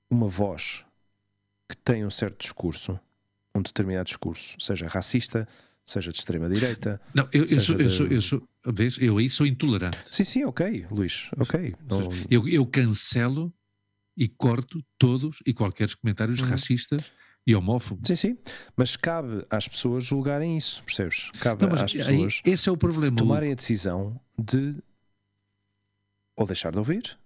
uma voz que tem um certo discurso, um determinado discurso, seja racista, seja de extrema-direita. Não, eu, eu, sou, de... eu, sou, eu sou, vês, eu aí sou intolerante. Sim, sim, ok, Luís, ok. Não... Eu, eu cancelo e corto todos e qualquer comentários uhum. racistas e homófobos. Sim, sim, mas cabe às pessoas julgarem isso, percebes? Cabe não, às pessoas esse é o problema. tomarem a decisão de ou deixar de ouvir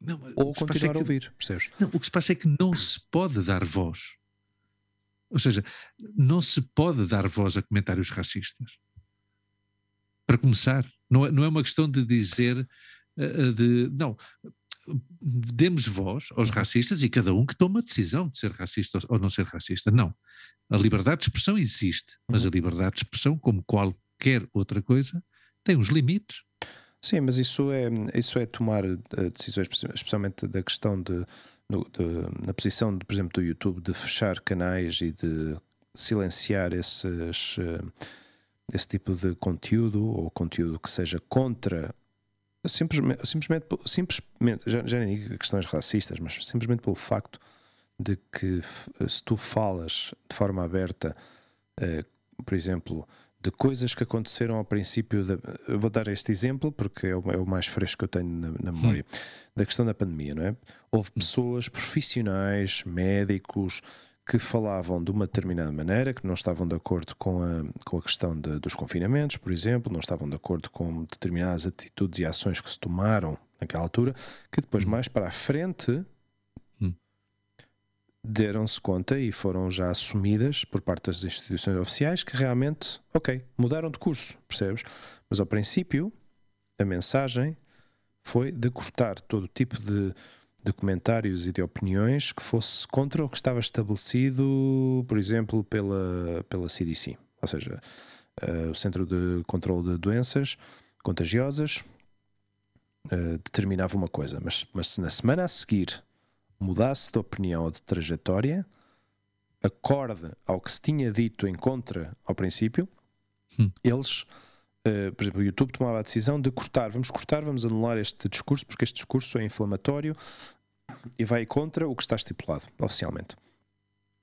não, ou continuar é que, a ouvir, percebes? Não, o que se passa é que não se pode dar voz ou seja, não se pode dar voz a comentários racistas. Para começar, não é, não é uma questão de dizer eh, eh, de não demos voz aos uhum. racistas e cada um que toma a decisão de ser racista ou não ser racista. Não. A liberdade de expressão existe, mas a uhum. liberdade de expressão, como qualquer outra coisa, tem uns limites. Sim, mas isso é, isso é tomar eh, decisões, especialmente da questão de no, de, na posição, de, por exemplo, do YouTube de fechar canais e de silenciar esses, esse tipo de conteúdo ou conteúdo que seja contra simplesmente, simplesmente, simplesmente já, já nem digo questões racistas, mas simplesmente pelo facto de que se tu falas de forma aberta, uh, por exemplo, de coisas que aconteceram ao princípio da. Eu vou dar este exemplo porque é o, é o mais fresco que eu tenho na, na memória, hum. da questão da pandemia, não é? Houve hum. pessoas profissionais, médicos, que falavam de uma determinada maneira, que não estavam de acordo com a, com a questão de, dos confinamentos, por exemplo, não estavam de acordo com determinadas atitudes e ações que se tomaram naquela altura, que depois, hum. mais para a frente, deram-se conta e foram já assumidas por parte das instituições oficiais que realmente, ok, mudaram de curso, percebes? Mas ao princípio, a mensagem foi de cortar todo tipo de, de comentários e de opiniões que fosse contra o que estava estabelecido, por exemplo, pela, pela CDC, ou seja, uh, o Centro de Controlo de Doenças Contagiosas. Uh, determinava uma coisa, mas, mas se na semana a seguir mudasse de opinião ou de trajetória, acorde ao que se tinha dito em contra ao princípio, hum. eles, uh, por exemplo, o YouTube tomava a decisão de cortar, vamos cortar, vamos anular este discurso, porque este discurso é inflamatório e vai contra o que está estipulado oficialmente.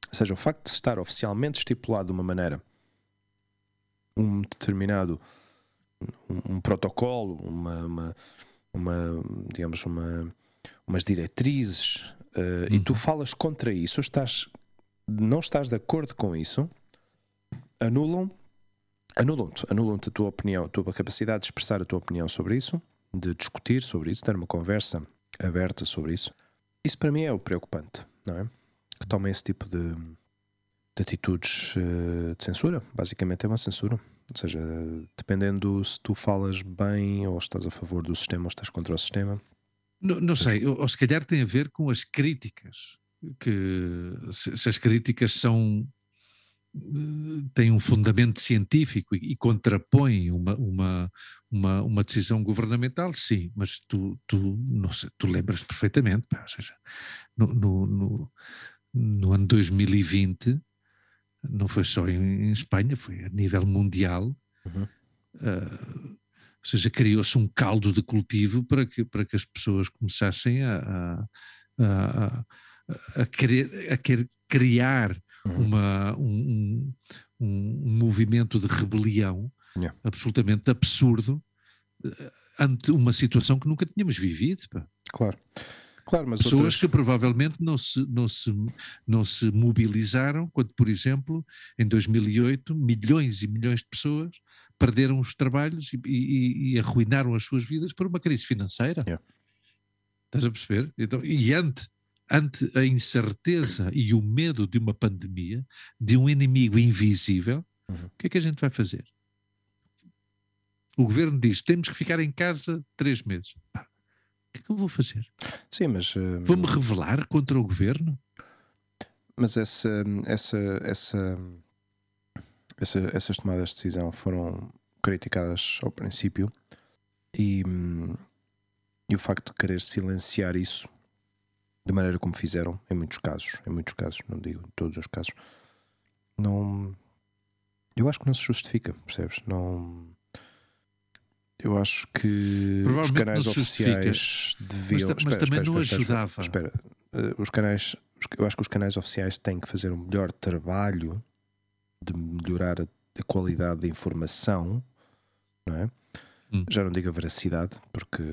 Ou seja, o facto de estar oficialmente estipulado de uma maneira, um determinado um, um protocolo, uma, uma, uma, digamos, uma, umas diretrizes uh, e tu uhum. falas contra isso, estás, não estás de acordo com isso, anulam anulam-te, anulam-te a tua opinião, a tua capacidade de expressar a tua opinião sobre isso, de discutir sobre isso, ter uma conversa aberta sobre isso. Isso para mim é o preocupante, não é? Que tomem esse tipo de, de atitudes uh, de censura. Basicamente é uma censura. Ou seja, dependendo se tu falas bem ou estás a favor do sistema ou estás contra o sistema, não, não sei, ou, se calhar tem a ver com as críticas, que se, se as críticas são têm um fundamento científico e, e contrapõem uma, uma, uma, uma, decisão governamental, sim, mas tu, tu, sei, tu lembras perfeitamente, pá, ou seja, no, no, no, no, ano 2020, não foi só em, em, Espanha, foi a nível mundial, uhum. uh, seja, criou-se um caldo de cultivo para que, para que as pessoas começassem a, a, a, a querer, a querer criar uhum. uma, um, um, um, movimento de rebelião yeah. absolutamente absurdo eh, ante uma situação que nunca tínhamos vivido. Pá. Claro. Claro, mas Pessoas outras... que provavelmente não se, não, se, não se mobilizaram quando, por exemplo, em 2008, milhões e milhões de pessoas perderam os trabalhos e, e, e arruinaram as suas vidas por uma crise financeira. Yeah. Estás a perceber? Então, e ante, ante a incerteza e o medo de uma pandemia, de um inimigo invisível, uhum. o que é que a gente vai fazer? O governo diz: temos que ficar em casa três meses. Pá, o que é que eu vou fazer? Sim, mas. Uh, Vou-me revelar contra o governo? Mas essa, essa, essa, essa, essas tomadas de decisão foram criticadas ao princípio e, e o facto de querer silenciar isso da maneira como fizeram, em muitos casos, em muitos casos, não digo em todos os casos, não. Eu acho que não se justifica, percebes? Não eu acho que os canais oficiais deviam. Mas, mas espera, também espera, não espera, ajudava. Espera. Uh, os canais, eu acho que os canais oficiais têm que fazer um melhor trabalho de melhorar a, a qualidade da informação, não é? Hum. Já não digo a veracidade, porque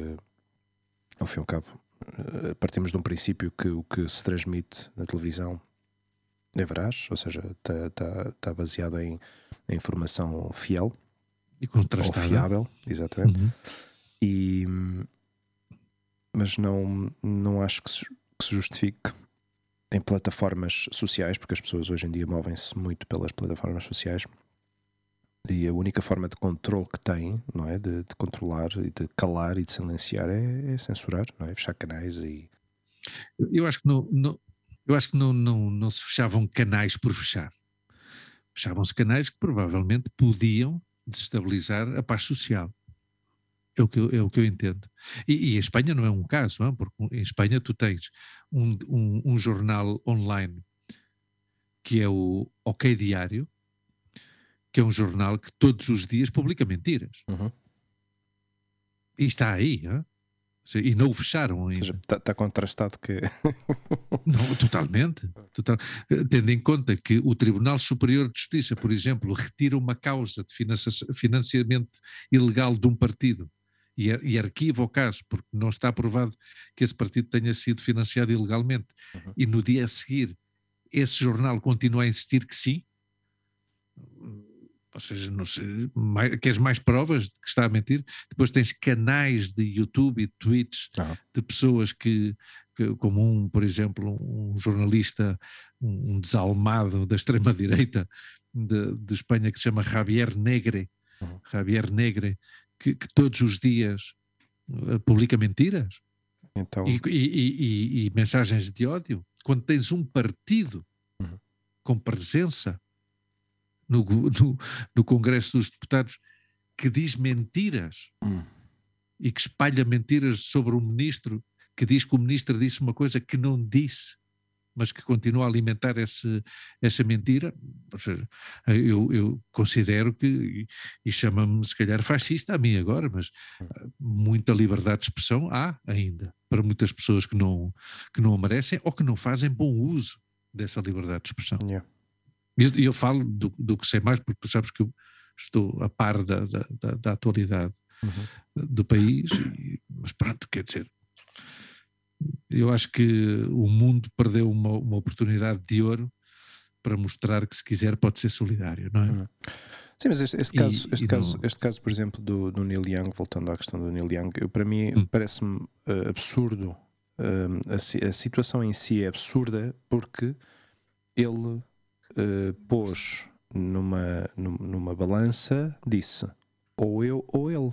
ao fim e ao cabo partimos de um princípio que o que se transmite na televisão é veraz, ou seja, está tá, tá baseado em, em informação fiel e contrastada. Fiável, exatamente. Uhum. E, mas não, não acho que se, que se justifique em plataformas sociais, porque as pessoas hoje em dia movem-se muito pelas plataformas sociais e a única forma de controle que têm, não é? De, de controlar e de calar e de silenciar é, é, censurar, não é? Fechar canais e. Eu acho que eu acho que não se fechavam canais por fechar. Fechavam-se canais que provavelmente podiam desestabilizar a paz social. É o que eu, é o que eu entendo. E, e a Espanha não é um caso, não? porque em Espanha tu tens um, um, um, jornal online que é o OK Diário, que é um jornal que todos os dias publica mentiras. Uhum. E está aí, hein? E não o fecharam ainda. Está tá contrastado que. não, totalmente. Total. Tendo em conta que o Tribunal Superior de Justiça, por exemplo, retira uma causa de financiamento ilegal de um partido e, e arquiva o caso, porque não está provado que esse partido tenha sido financiado ilegalmente, uhum. e no dia a seguir esse jornal continua a insistir que sim, ou seja, sei, mais, queres mais provas de que está a mentir? Depois tens canais de YouTube e tweets de pessoas que, que, como um, por exemplo, um jornalista, um, um desalmado da extrema-direita de, de, Espanha que se chama Javier Negre, uhum. Javier Negre, que, que, todos os dias uh, publica mentiras então... e, e, e, e, mensagens de ódio. Quando tens um partido uhum. com presença no, no, no Congresso dos Deputados que diz mentiras hum. e que espalha mentiras sobre o ministro, que diz que o ministro disse uma coisa que não disse, mas que continua a alimentar esse, essa mentira. Seja, eu, eu considero que, e, chama-me se calhar fascista a mim agora, mas hum. muita liberdade de expressão há ainda, para muitas pessoas que não, que não a merecem ou que não fazem bom uso dessa liberdade de expressão. Yeah. E eu, eu, falo do, do, que sei mais, porque tu sabes que eu estou a par da, da, da, da atualidade uhum. do país, e, mas pronto, quer dizer, eu acho que o mundo perdeu uma, uma oportunidade de ouro para mostrar que se quiser pode ser solidário, não é? Uhum. Sim, mas este, este caso, e, este, e caso, não... este caso, por exemplo, do, do Neil Young, voltando à questão do Neil Young, eu, para mim hum. parece-me uh, absurdo. Uh, a, a, situação em si é absurda porque ele uh, pôs numa, numa balança, disse ou eu ou ele.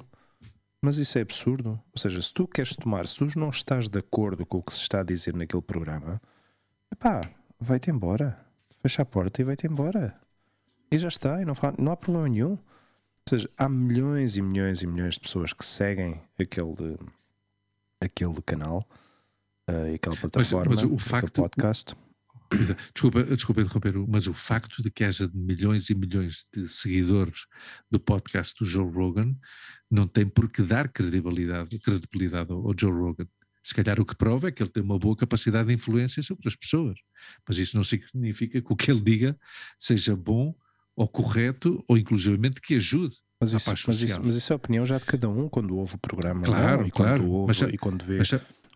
Mas isso é absurdo. Ou seja, se tu queres tomar, se tu não estás de acordo com o que se está a dizer naquele programa, pá, vai-te embora. Fecha a porta e vai-te embora. E já está, e não, não há problema nenhum. Ou seja, há milhões e milhões e milhões de pessoas que seguem aquele, aquele canal uh, e aquela plataforma, mas, mas o facto, podcast. Desculpa, desculpa interromper, mas o facto de que haja milhões e milhões de seguidores do podcast do Joe Rogan não tem por que dar credibilidade, credibilidade ao, Joe Rogan. Se calhar o que prova é que ele tem uma boa capacidade de influência sobre as pessoas. Mas isso não significa que o que ele diga seja bom ou correto ou inclusivamente que ajude mas isso, mas, isso, mas isso, é a opinião já de cada um quando ouve o programa. Claro, não? E claro. Quando ouve, mas, e quando vê mas,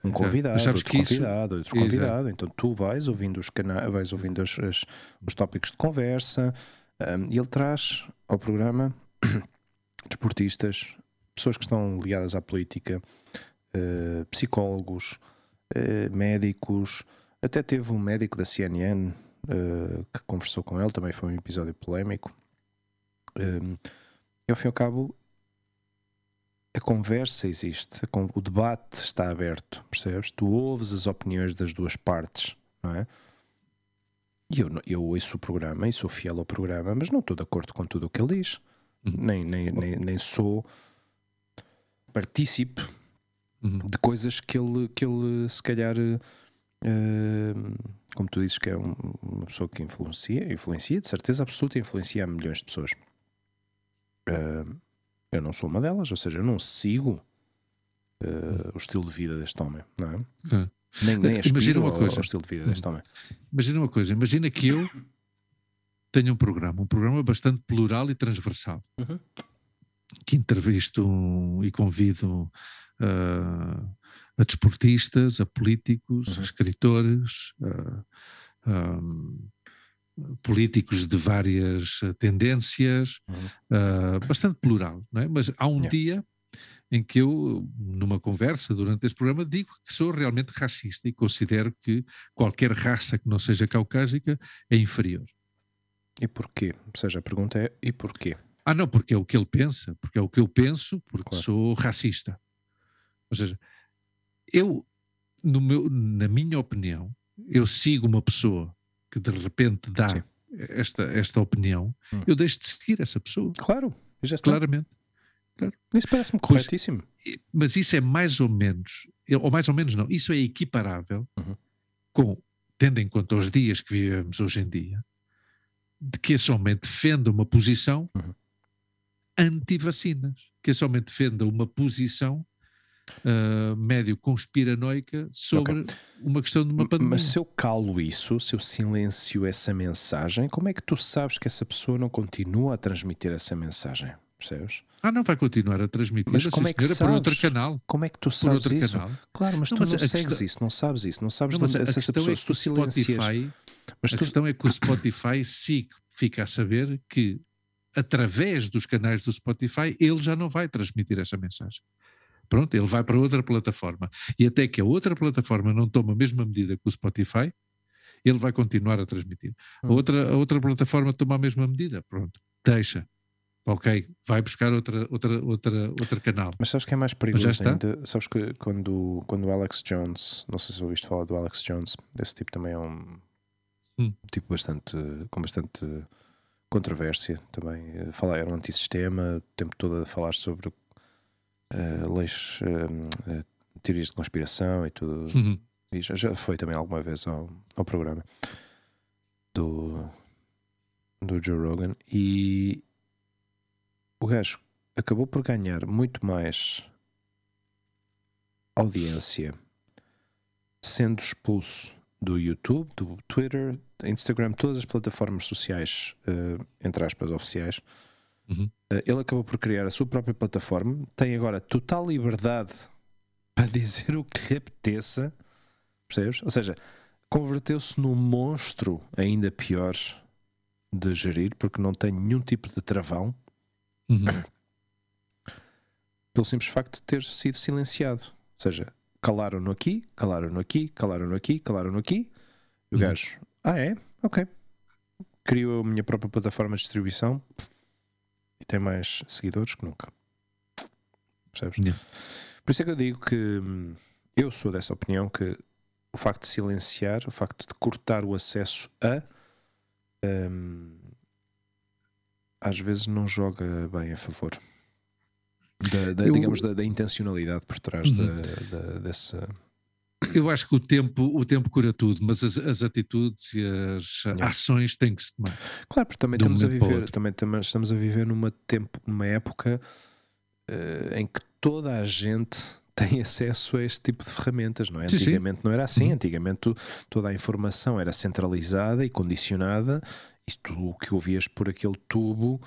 um convidado, outro convidado, outro convidado. Então tu vais ouvindo os canais, vais ouvindo os, os, os tópicos de conversa um, e ele traz ao programa desportistas, pessoas que estão ligadas à política, uh, psicólogos, uh, médicos, até teve um médico da CNN uh, eh, que conversou com ele, também foi um episódio polémico. Um, e ao fim e ao cabo, a conversa existe, o debate está aberto, percebes? Tu ouves as opiniões das duas partes, não é? E eu, eu ouço o programa e sou fiel ao programa, mas não estou de acordo com tudo o que ele diz. Uhum. Nem, nem, nem, nem sou partícipe uhum. de coisas que ele, que ele se calhar, uh, como tu dizes, que é um, uma pessoa que influencia, influencia, de certeza absoluta, influencia milhões de pessoas. Uh, eu não sou uma delas, ou seja, eu não sigo uh, o estilo de vida deste homem, não é? Nem, nem imagina uma coisa. Ao, ao estilo de vida deste homem. Imagina uma coisa, imagina que eu tenho um programa, um programa bastante plural e transversal, uhum. que entrevisto e convido uh, a desportistas, a políticos, uhum. a escritores, um, políticos de várias eh, tendências, uhum. uh, bastante plural, não é? Mas há um yeah. dia em que eu, numa conversa durante este programa, digo que sou realmente racista e considero que qualquer raça que não seja caucásica é inferior. E porquê? Ou seja, a pergunta é: e porquê? Ah, não, porque é o que ele pensa, porque é o que eu penso, porque claro. sou racista. Ou seja, eu, meu, na minha opinião, eu sigo uma pessoa que de repente dá esta, esta opinião, hum. eu deixo de seguir essa pessoa. Claro, já está. Claramente. Claro. Isso parece-me corretíssimo. Pois, mas isso é mais ou menos, ou mais ou menos não, isso é equiparável uhum. com, tendo em conta os dias que vivemos hoje em dia, de que esse homem defenda uma posição uhum. anti-vacinas, que esse homem defenda uma posição uh, médio conspiranoica sobre okay. uma questão de uma pandemia. Mas se eu calo isso, se eu silencio essa mensagem, como é que tu sabes que essa pessoa não continua a transmitir essa mensagem? Percebes? Ah, não vai continuar a transmitir mas como é que sabes? por outro canal. Como é que tu sabes isso? Canal. Claro, mas não, tu mas não segues questão... isso, não sabes isso, não sabes não, mas essa, pessoa. É se tu silencias... Spotify, mas a tu... questão é que o Spotify sim fica a saber que através dos canais do Spotify ele já não vai transmitir essa mensagem. Pronto, ele vai para outra plataforma. E até que a outra plataforma não tome a mesma medida que o Spotify, ele vai continuar a transmitir. A, hum. outra, a outra plataforma toma a mesma medida, pronto, deixa. Ok, vai buscar outra, outra, outra, outro canal. Mas sabes que é mais perigoso ainda? Sabes que quando, quando o Alex Jones, não sei se ouviste falar do Alex Jones, esse tipo também é um hum. tipo bastante, com bastante controvérsia também. Fala, era um antissistema, o tempo todo a falar sobre uh, leis, uh, teorias de conspiração e tudo. Uhum. E já, já, foi também alguma vez ao, ao programa do, do Joe Rogan e o gajo acabou por ganhar muito mais audiência sendo expulso do YouTube, do Twitter, Instagram, todas as plataformas sociais, uh, entre aspas, oficiais, Uhum. Uh, ele acabou por criar a sua própria plataforma, tem agora total liberdade para dizer o que lhe apeteça, percebes? Ou seja, converteu-se num monstro ainda pior de gerir, porque não tem nenhum tipo de travão, uhum. pelo simples facto de ter sido silenciado. Ou seja, calaram-no aqui, calaram-no aqui, calaram-no aqui, calaram-no aqui, e o uhum. gajo, ah é? Ok. Criou a minha própria plataforma de distribuição e tem mais seguidores que nunca. Percebes? Yeah. Por isso é que eu digo que hum, eu sou dessa opinião que o facto de silenciar, o facto de cortar o acesso a um, às vezes não joga bem a favor da, da eu... digamos da, da, intencionalidade por trás uhum. da, dessa eu acho que o tempo, o tempo cura tudo, mas as, as atitudes e as yeah. ações têm que se tomar. Claro, porque também estamos a viver, também, também, estamos a viver numa tempo, numa época uh, em que toda a gente tem acesso a este tipo de ferramentas, não é? Sim, sim. Antigamente não era assim, Uhum. antigamente toda a informação era centralizada e condicionada, e tu o que ouvias por aquele tubo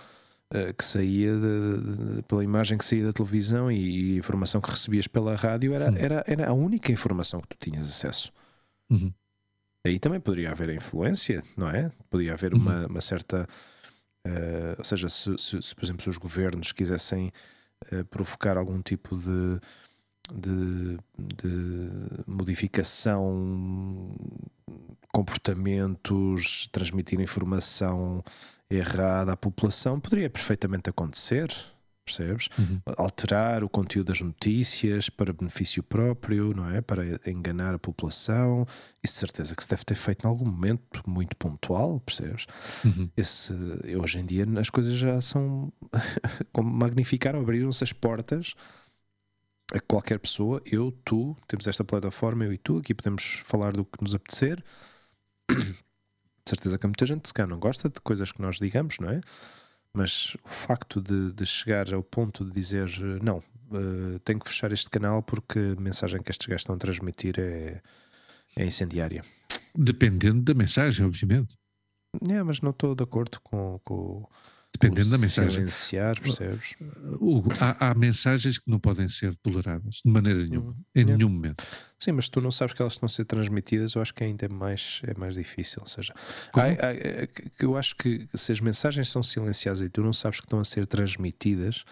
que saía de- de- pela imagem que saía da televisão e, e a informação que recebias pela rádio era, Sim. era, era a única informação que tu tinhas acesso. Uhum. Aí também poderia haver a influência, não é? Poderia haver Uhum. uma, uma certa. eh, ou seja, se, se- se, por exemplo, se os governos quisessem eh, provocar algum tipo de, de, de modificação, comportamentos, transmitir informação errada à população, poderia perfeitamente acontecer, percebes? Uhum. alterar o conteúdo das notícias para benefício próprio, não é? Para enganar a população. Isso de certeza que se deve ter feito em algum momento muito pontual, percebes? Uhum. Esse, hoje em dia as coisas já são como magnificaram, abriram-se as portas a qualquer pessoa, eu, tu, temos esta plataforma, eu e tu, aqui podemos falar do que nos apetecer. De certeza que há muita gente se calhar não gosta de coisas que nós digamos, não é? Mas o facto de, de chegar ao ponto de dizer eh, não, eh, tenho que fechar este canal porque a mensagem que estes gajos estão a transmitir é, é incendiária. Dependendo da mensagem, obviamente. É, mas não estou de acordo com, com Dependendo da mensagem. silenciar, percebes? Hugo, há, há mensagens que não podem ser toleradas de maneira nenhuma, em Yeah. nenhum momento. Sim, mas tu não sabes que elas estão a ser transmitidas, eu acho que ainda é mais, é mais difícil. Ou seja, há- há- é eu acho que se as mensagens são silenciadas e tu não sabes que estão a ser transmitidas,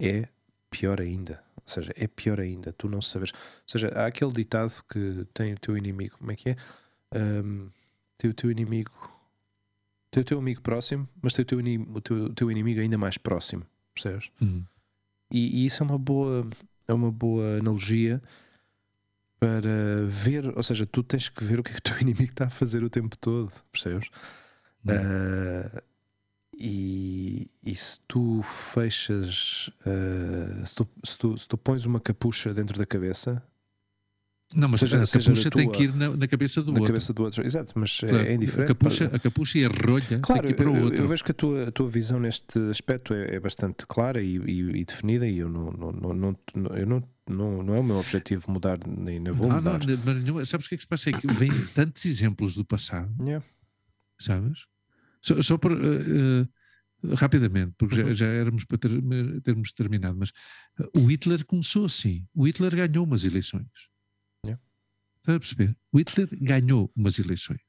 é pior ainda. Ou seja, é pior ainda, tu não sabes. Ou seja, há aquele ditado que tem o teu inimigo, como é que é? Ahm, tem o teu inimigo, tem o teu amigo próximo, mas tem o teu, o teu, o teu inimigo ainda mais próximo, percebes? Uhum. E, e isso é uma boa é uma boa analogia para ver, ou seja, tu tens que ver o que é que o teu inimigo está a fazer o tempo todo, percebes? Uhum. Ah, e, e se tu fechas, ah, se, tu, se, tu, se tu pões uma capucha dentro da cabeça, Não, mas seja- a capucha tem tua- que ir na, na cabeça do na outro. cabeça do outro, exato, mas é- Claro, é indiferente. a, capucha, a capucha e a rolha Claro, tem que ir para o eu, outro. eu vejo que a tua, a tua visão neste aspecto é, é bastante clara e, e- e definida e eu não, não, não, não, não- eu não, não, não é o meu objetivo mudar nem, nem vou não, não, mudar. maneira nenhuma. Sabes o que é que se passa? É que vêm tantos exemplos do passado, Yeah. sabes? Só, só por, eh, eh, rapidamente, porque já, Uhum. já éramos para ter- termos terminado, mas eh, o Hitler começou assim. O Hitler ganhou umas eleições. Estás a perceber? O Hitler ganhou umas eleições.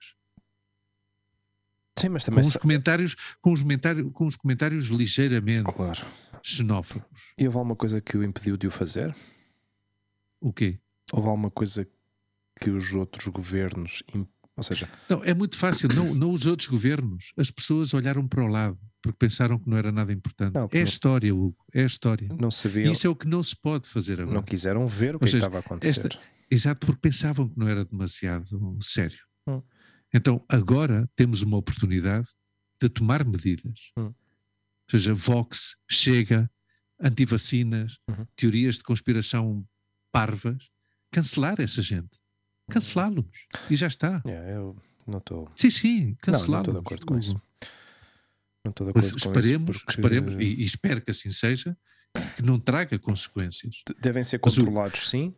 Sim, mas Com também os, sa- comentários, com, os comentários, com os comentários ligeiramente Claro. xenófobos. E houve alguma coisa que o impediu de o fazer? O quê? Houve alguma coisa que os outros governos. Ou seja, Não, é muito fácil. Não, não os outros governos. As pessoas olharam para o lado porque pensaram que não era nada importante. Não, é a não- história, Hugo. É a história. não sabiam, Isso é o que não se pode fazer agora. não quiseram ver o é que seja, estava a acontecer. esta- Exato, porque pensavam que não era demasiado sério. Hum. Então, agora temos uma oportunidade de tomar medidas. Hum. Ou seja, Vox, Chega, antivacinas, Uhum. teorias de conspiração parvas, cancelar essa gente. Cancelá-los. E já está. Yeah, eu não estou. Sim, sim, Não, não cancelá-los. estou de acordo com isso. Não estou de acordo com esperemos, isso. porque esperemos e, e espero que assim seja, que não traga consequências. de- Devem ser Mas o- controlados, sim.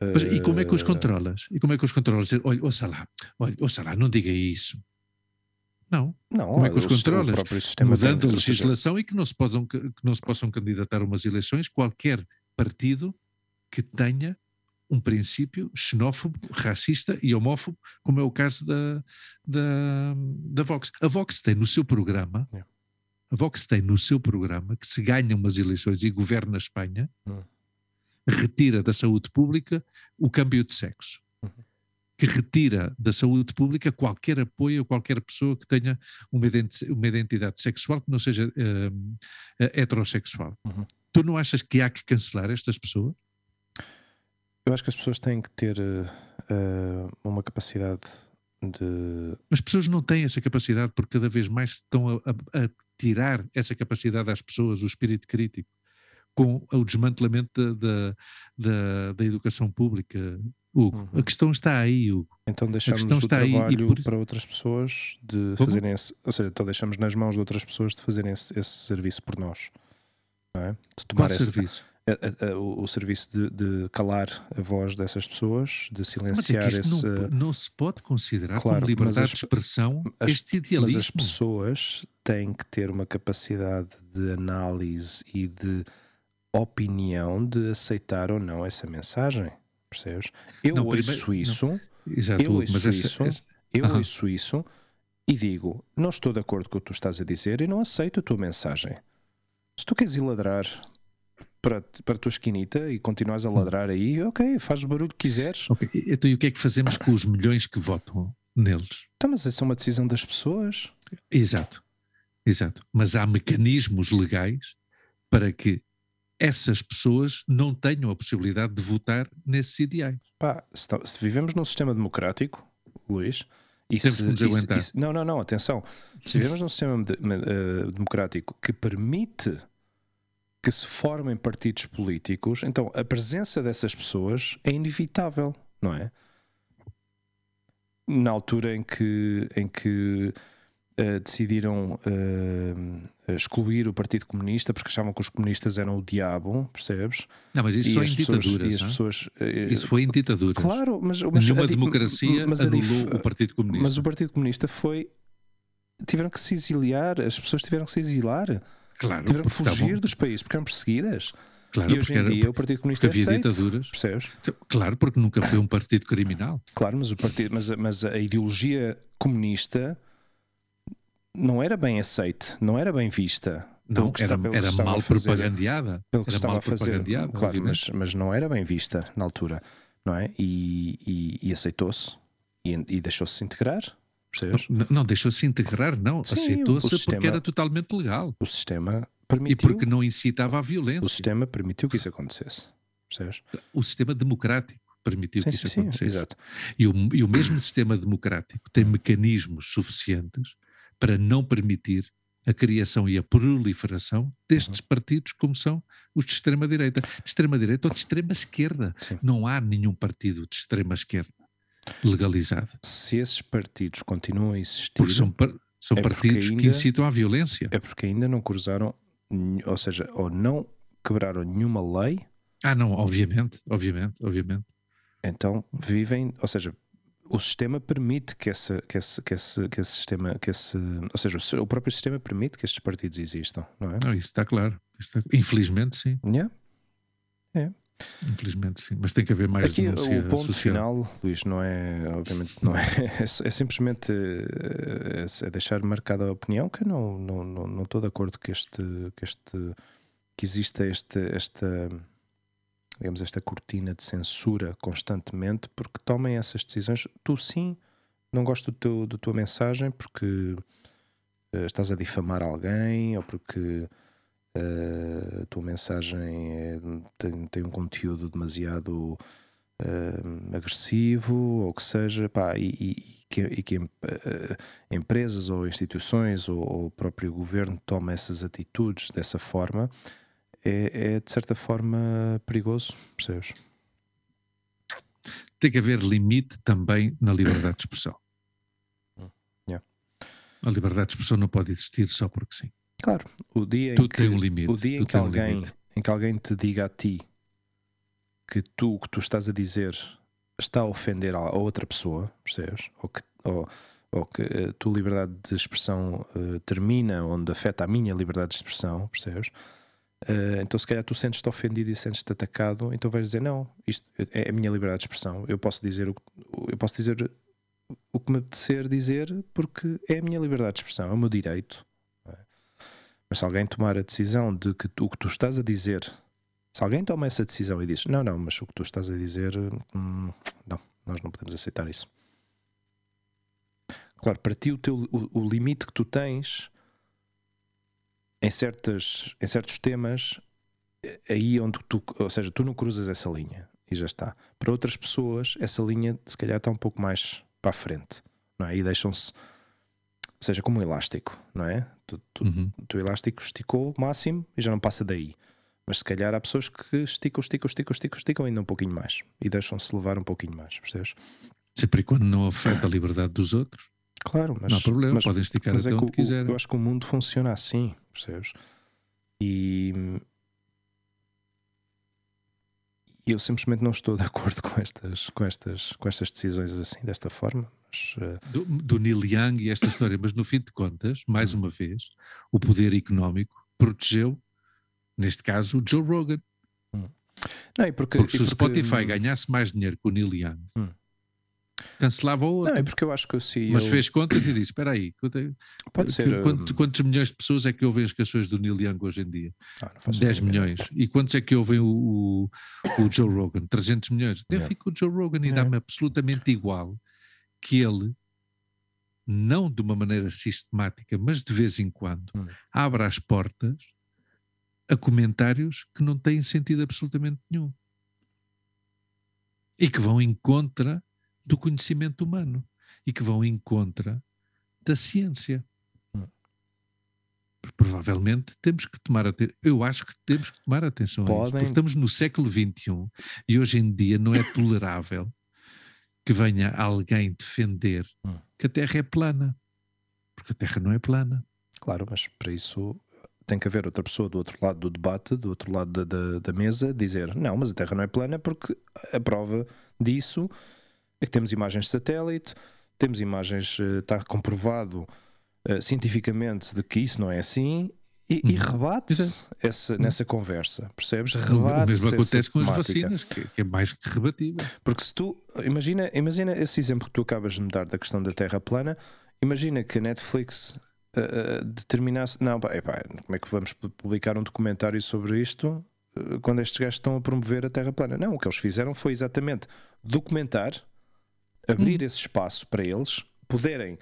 Mas e como é que os controlas? E como é que os controlas? Dizer, olha, ouça lá, olha, ouça lá, não diga isso. Não, Não, como é que os controlas? mudando a legislação e que não, se possam, que não se possam candidatar a umas eleições qualquer partido que tenha um princípio xenófobo, racista e homófobo, como é o caso da, da, da Vox. A Vox tem no seu programa, Yeah. a Vox tem no seu programa que se ganha umas eleições e governa a Espanha, Hum. Retira da saúde pública o câmbio de sexo. Uhum. Que retira da saúde pública qualquer apoio a qualquer pessoa que tenha uma, identi- uma identidade sexual que não seja eh, heterossexual. Uhum. Tu não achas que há que cancelar estas pessoas? Eu acho que as pessoas têm que ter eh, uma capacidade de. As pessoas não têm essa capacidade porque cada vez mais estão a, a- a tirar essa capacidade às pessoas, o espírito crítico, com o desmantelamento da, da, da- da educação pública. Hugo, Uhum. a questão está aí, Hugo. Então deixamos o trabalho por- para outras pessoas de Como? fazerem esse. Ou seja, então deixamos nas mãos de outras pessoas de fazerem esse, esse serviço por nós. não é? De Qual tomar esse- serviço? a- a- a- o, o serviço de, de calar a voz dessas pessoas, de Mas é silenciar que isto esse. não, não se pode considerar Claro, como mas liberdade as- de expressão as- este Mas idealismo. as pessoas têm que ter uma capacidade de análise e de opinião de aceitar ou não essa mensagem. Percebes? Eu Não, ouço primeiro- não. isso, Exato, eu ouço essa, isso. essa- eu Aham. ouço isso e digo: não estou de acordo com o que tu estás a dizer e não aceito a tua mensagem. Se tu queres ir ladrar para, para a tua esquinita e continuas a ladrar aí, ok, faz o barulho que quiseres. Ok, Então, e o que é que fazemos com os milhões que votam neles? Então, mas isso é uma decisão das pessoas. Exato, exato. Mas há mecanismos legais para que essas pessoas não tenham a possibilidade de votar nesses ideais. Pá, se, tá- se vivemos num sistema democrático, Luís, e Temos se, que nos aguentar. e se- não, não, não, atenção. Se vivemos num sistema de- eh, democrático que permite que se formem partidos políticos, então a presença dessas pessoas é inevitável, não é? Na altura em que, em que eh, decidiram eh, excluir o Partido Comunista porque achavam que os comunistas eram o diabo, percebes? Não, mas isso E só em pessoas- ditaduras. as pessoas, eh, Isso foi em ditaduras. Claro, mas, mas Nenhuma a democracia mas anulou dif- o Partido Comunista. Mas o Partido Comunista foi. Tiveram que se exiliar, as pessoas tiveram que se exilar, claro, tiveram que estavam- fugir dos países porque eram perseguidas. claro, e hoje em era- dia o Partido Comunista é havia aceito, ditaduras. percebes? Claro, porque nunca foi um partido criminal. Claro, mas, o partido, mas, mas a ideologia comunista não era bem aceite, não era bem vista. Não, era, era mal fazer. propagandeada. Pelo que Era estava mal a fazer. propagandeada, Claro, mas, mas não era bem vista na altura, não é? E, e- e aceitou-se e, e deixou-se integrar, percebes? Não, não deixou-se integrar, não. Sim, Aceitou-se porque era totalmente legal. O sistema E permitiu. porque não incitava à violência. O sistema permitiu que isso acontecesse. Percebes? O sistema democrático permitiu Sim, que sim, isso sim, acontecesse. exato. E o, e o mesmo sistema democrático tem mecanismos suficientes para não permitir a criação e a proliferação Uhum. destes partidos como são os de extrema-direita. De extrema-direita ou de extrema-esquerda. Não há nenhum partido de extrema-esquerda legalizado. Se esses partidos continuam a existir, Porque são, são É partidos que ainda- incitam à violência. é porque ainda não cruzaram, ou seja, ou não quebraram nenhuma lei, Ah, não, obviamente, obviamente, obviamente. então vivem, ou seja, o sistema permite que esse, que esse, que esse, que esse sistema, que esse, ou seja, o, próprio sistema permite que estes partidos existam, não é? Não, isso está claro. Isso está- Infelizmente, sim. Yeah. Infelizmente, sim. Mas tem que haver mais Aqui denúncia o ponto social. final, Luís, não é, obviamente, não é, é, é simplesmente é, é deixar marcada a opinião que eu não, não, não, não estou de acordo que este, que este, que exista este, esta, digamos, esta cortina de censura constantemente, porque tomem essas decisões. Tu sim, não gosto do da tua mensagem porque eh, estás a difamar alguém ou porque eh, a tua mensagem é- tem, tem um conteúdo demasiado eh, agressivo ou que seja, pá, e, e- que, e que em- empresas ou instituições ou, ou o próprio governo toma essas atitudes dessa forma, é, é de certa forma perigoso, percebes? Tem que haver limite também na liberdade de expressão. Yeah. A liberdade de expressão não pode existir só porque sim. Claro, o dia em Tudo que, um limite. o dia em que um alguém, limite. em que alguém te diga a ti que tu o que tu estás a dizer está a ofender a outra pessoa, percebes? Ou que, ou, ou que a tua liberdade de expressão eh, termina onde afeta a minha liberdade de expressão, percebes? Eh, então, se calhar tu sentes-te ofendido e sentes-te atacado, então vais dizer: Não, isto é a minha liberdade de expressão. Eu posso dizer o que, eu posso dizer o que me apetecer dizer porque é a minha liberdade de expressão, é o meu direito. é? Mas se alguém tomar a decisão de que tu- o que tu estás a dizer, se alguém toma essa decisão e diz: Não, não, mas o que tu estás a dizer, hum, não, nós não podemos aceitar isso. Claro, para ti o, teu, o, o limite que tu tens em, certas, em certos temas, é aí onde tu, ou seja, tu não cruzas essa linha e já está. Para outras pessoas, essa linha se calhar está um pouco mais para a frente, não é? E deixam-se, ou seja, como um elástico, não é? Tu, tu, Uhum. o teu elástico esticou o máximo e já não passa daí. Mas se calhar há pessoas que esticam, esticam, esticam, esticam, esticam ainda um pouquinho mais e deixam-se levar um pouquinho mais, percebes? Sempre e quando não afeta a liberdade dos outros, Claro, mas. Não há problema, mas, podem esticar mas é até é onde quiserem. Eu acho que o mundo funciona assim, percebes? E. Eu simplesmente não estou de acordo com estas, com estas, com estas decisões assim, desta forma. Mas, uh... do, do Neil Young e esta história, mas no fim de contas, mais hum. uma vez, o poder económico protegeu, neste caso, o Joe Rogan. Hum. Não, porque, porque, se o. Spotify hum. ganhasse mais dinheiro que o Neil Young, hum cancelava. Não, é porque eu acho que o CEO... Mas fez contas e disse: Espera aí, Pode ser, quantos, quantos, milhões de pessoas é que ouvem as canções do Neil Young hoje em dia? Ah, 10 milhões. E quantos é que ouvem o, o, o Joe Rogan? 300 milhões. Eu fico com o Joe Rogan e dá-me absolutamente igual que ele, não de uma maneira sistemática, mas de vez em quando, hum. abra as portas a comentários que não têm sentido absolutamente nenhum. E que vão em contra do conhecimento humano e que vão em contra da ciência. Provavelmente temos que tomar atenção. Eu acho que temos que tomar atenção Podem... a isso, porque estamos no século XXI e hoje em dia não é tolerável que venha alguém defender hum. que a Terra é plana. Porque a Terra não é plana. Claro, mas para isso tem que haver outra pessoa do outro lado do debate, do outro lado da, da, da mesa, dizer não, mas a Terra não é plana porque a prova disso é que temos imagens de satélite, temos imagens, está comprovado uh, cientificamente de que isso não é assim e, e Uhum. rebate-se essa, nessa conversa, percebes? Rebate-se o mesmo acontece com as vacinas, que, que é mais que rebatível. Porque se tu, imagina, imagina esse exemplo que tu acabas de me dar da questão da Terra plana, imagina que a Netflix uh, determinasse, não, pá, epá, como é que vamos publicar um documentário sobre isto uh, quando estes gajos estão a promover a Terra plana? Não, o que eles fizeram foi exatamente documentar, abrir esse espaço para eles poderem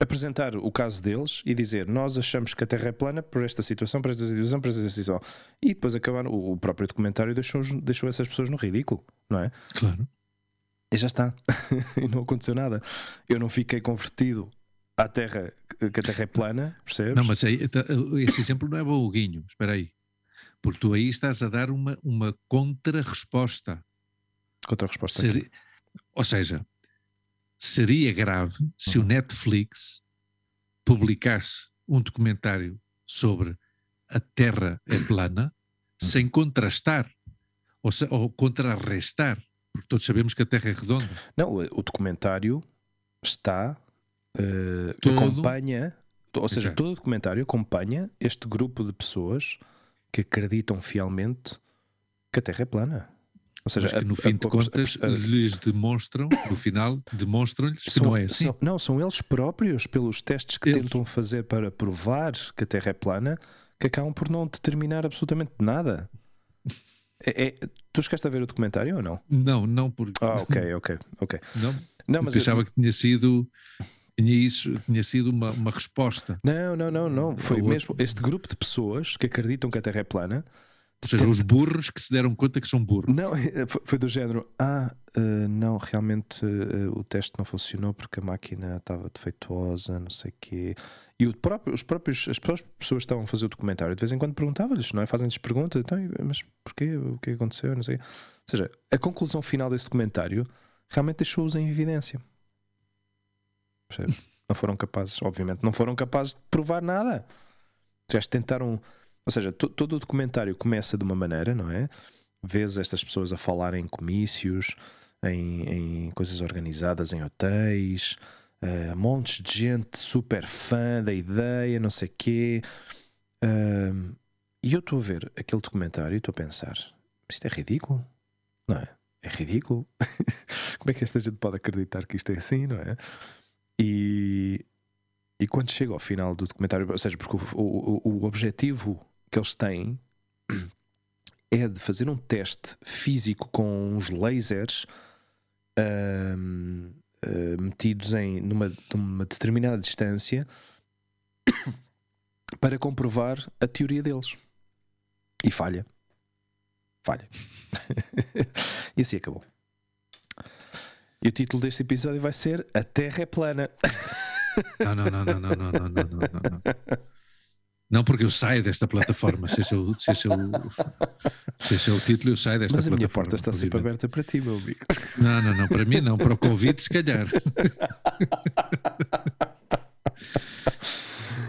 apresentar o caso deles e dizer nós achamos que a Terra é plana por esta situação, por esta situação, por esta situação. E depois acabaram, o, o próprio documentário deixou, deixou essas pessoas no ridículo, não é? Claro. E já está. e não aconteceu nada. Eu não fiquei convertido à Terra, que a Terra é plana, percebes? Não, mas aí, tá, esse exemplo não é bom, Guinho. Espera aí. Porque tu aí estás a dar uma, uma contra-resposta. Contra-resposta. Ou seja, seria grave se o Uhum. Netflix publicasse um documentário sobre a Terra é plana sem contrastar ou, se- ou contrarrestar, porque todos sabemos que a Terra é redonda. Não, o documentário está. eh, Todo- acompanha. Ou seja, Exato. todo o documentário acompanha este grupo de pessoas que acreditam fielmente que a Terra é plana. Ou seja, que no a- fim a- de contas a- lhes demonstram, no final, demonstram-lhes que não é assim. são- não, são eles próprios, pelos testes que Eles. tentam fazer para provar que a Terra é plana, que acabam por não determinar absolutamente nada. É- é- tu chegaste a ver o documentário ou não? Não, não porque. Ah, ok, ok, ok. Não, Não, mas mas eu- achava que tinha sido. Tinha isso, tinha sido uma, uma resposta. não, não, não, não. Foi mesmo este grupo de pessoas que acreditam que a Terra é plana. Ou seja, os burros que se deram conta que são burros. Não, foi- foi do género. Ah, eh, não, realmente eh, o teste não funcionou porque a máquina estava defeituosa, não sei o quê. E próprio, os próprios, as próprias pessoas estavam a fazer o documentário, de vez em quando perguntava-lhes, não é? Fazem-lhes perguntas, então, mas porquê? O que aconteceu? Não sei. Ou seja, a conclusão final desse documentário realmente deixou-os em evidência. Não foram capazes, obviamente, não foram capazes de provar nada. Já tentaram. Ou seja, to- todo o documentário começa de uma maneira, não é? Vês estas pessoas a falarem em comícios, em, em coisas organizadas em hotéis, eh, montes de gente super fã da ideia, não sei quê. Ahm, e eu estou a ver aquele documentário e estou a pensar: isto é ridículo, não é? É ridículo. Como é que esta gente pode acreditar que isto é assim, não é? E, e quando chega ao final do documentário, ou seja, porque o, o, o objetivo que eles têm é de fazer um teste físico com uns lasers uh, metidos em numa, numa determinada distância para comprovar a teoria deles. E falha. Falha. e assim acabou. E o título deste episódio vai ser A Terra é Plana. não, não, não, não, não, não, não, não. não. não. Porque eu saio desta plataforma. Se esse é o, se esse é o, se esse é o título, eu saio desta Mas a plataforma. minha porta está sempre aberta para ti, meu amigo. Não, não, não, para mim não, para o convite, se calhar.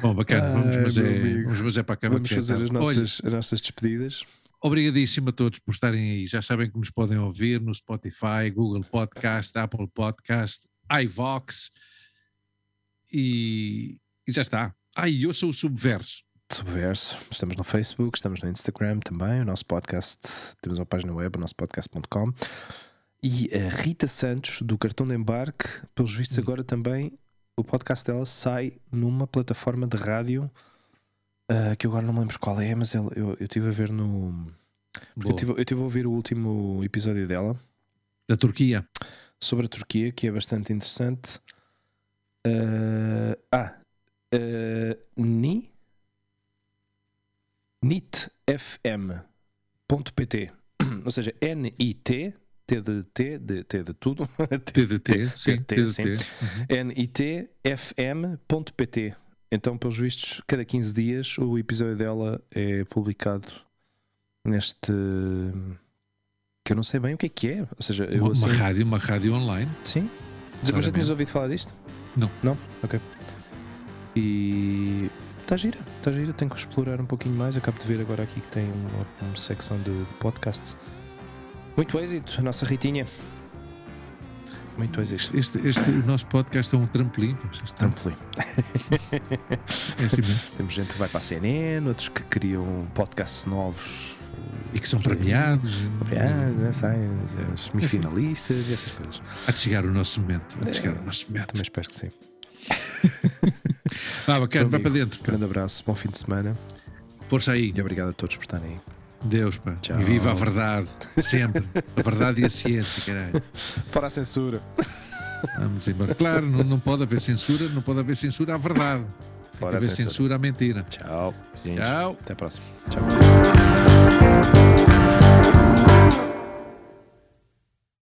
Bom, bacana, vamos, Ai, mas meu é, amigo. vamos, mas é para acabar. Vamos é fazer as nossas, as nossas despedidas. obrigadíssimo a todos por estarem aí. Já sabem que nos podem ouvir no Spotify, Google Podcast, Apple Podcast, iVox e, e já está. Ah, e eu sou o Subverso. Subverso, estamos no Facebook, estamos no Instagram também. O nosso podcast, temos uma página web, o nosso podcast.com. E a Rita Santos, do Cartão de Embarque, pelos vistos, Hum. agora também o podcast dela sai numa plataforma de rádio ah, que eu agora não me lembro qual é, mas ela- eu, eu estive a ver no. Eu tive, eu tive a ouvir o último episódio dela Da Turquia. sobre a Turquia, que é bastante interessante. Ah, ah, ah, Ni nitfm.pt ou seja, N-I-T T de T, de, T de tudo TDT, sim, TDT, sim. TDT. Uhum. nitfm.pt então, pelos vistos, cada 15 dias o episódio dela é publicado neste que eu não sei bem o que é que é. Ou seja, eu Uma, assim, uma rádio, uma rádio online. Sim. Mas já tinhas ouvido falar disto? Não. Não? Ok. E está gira, está gira. Tenho que explorar um pouquinho mais. Acabo de ver agora aqui que tem uma, uma secção de, de podcasts. Muito êxito, a nossa Ritinha. Muito êxito. Este, este, o nosso podcast é um trampolim. Trampolim. É assim mesmo. Temos gente que vai para a CNN, outros que criam podcasts novos. E que são premiados. Ah, não sei, É. os semifinalistas e essas coisas. Há de chegar o nosso momento. Há de chegar o nosso momento. Também espero que sim. Ah, bacana, vai para dentro. Grande abraço, bom fim de semana Força aí. e obrigado a todos por estarem aí. Deus, pá. Tchau. E viva a verdade. Sempre. A verdade e a ciência, caralho. Fora a censura. Vamos embora. Claro, não, não pode haver censura, não pode haver censura à verdade. Tem Fora a haver censura. censura à mentira. Tchau. gente. Tchau. Até a próxima. Tchau.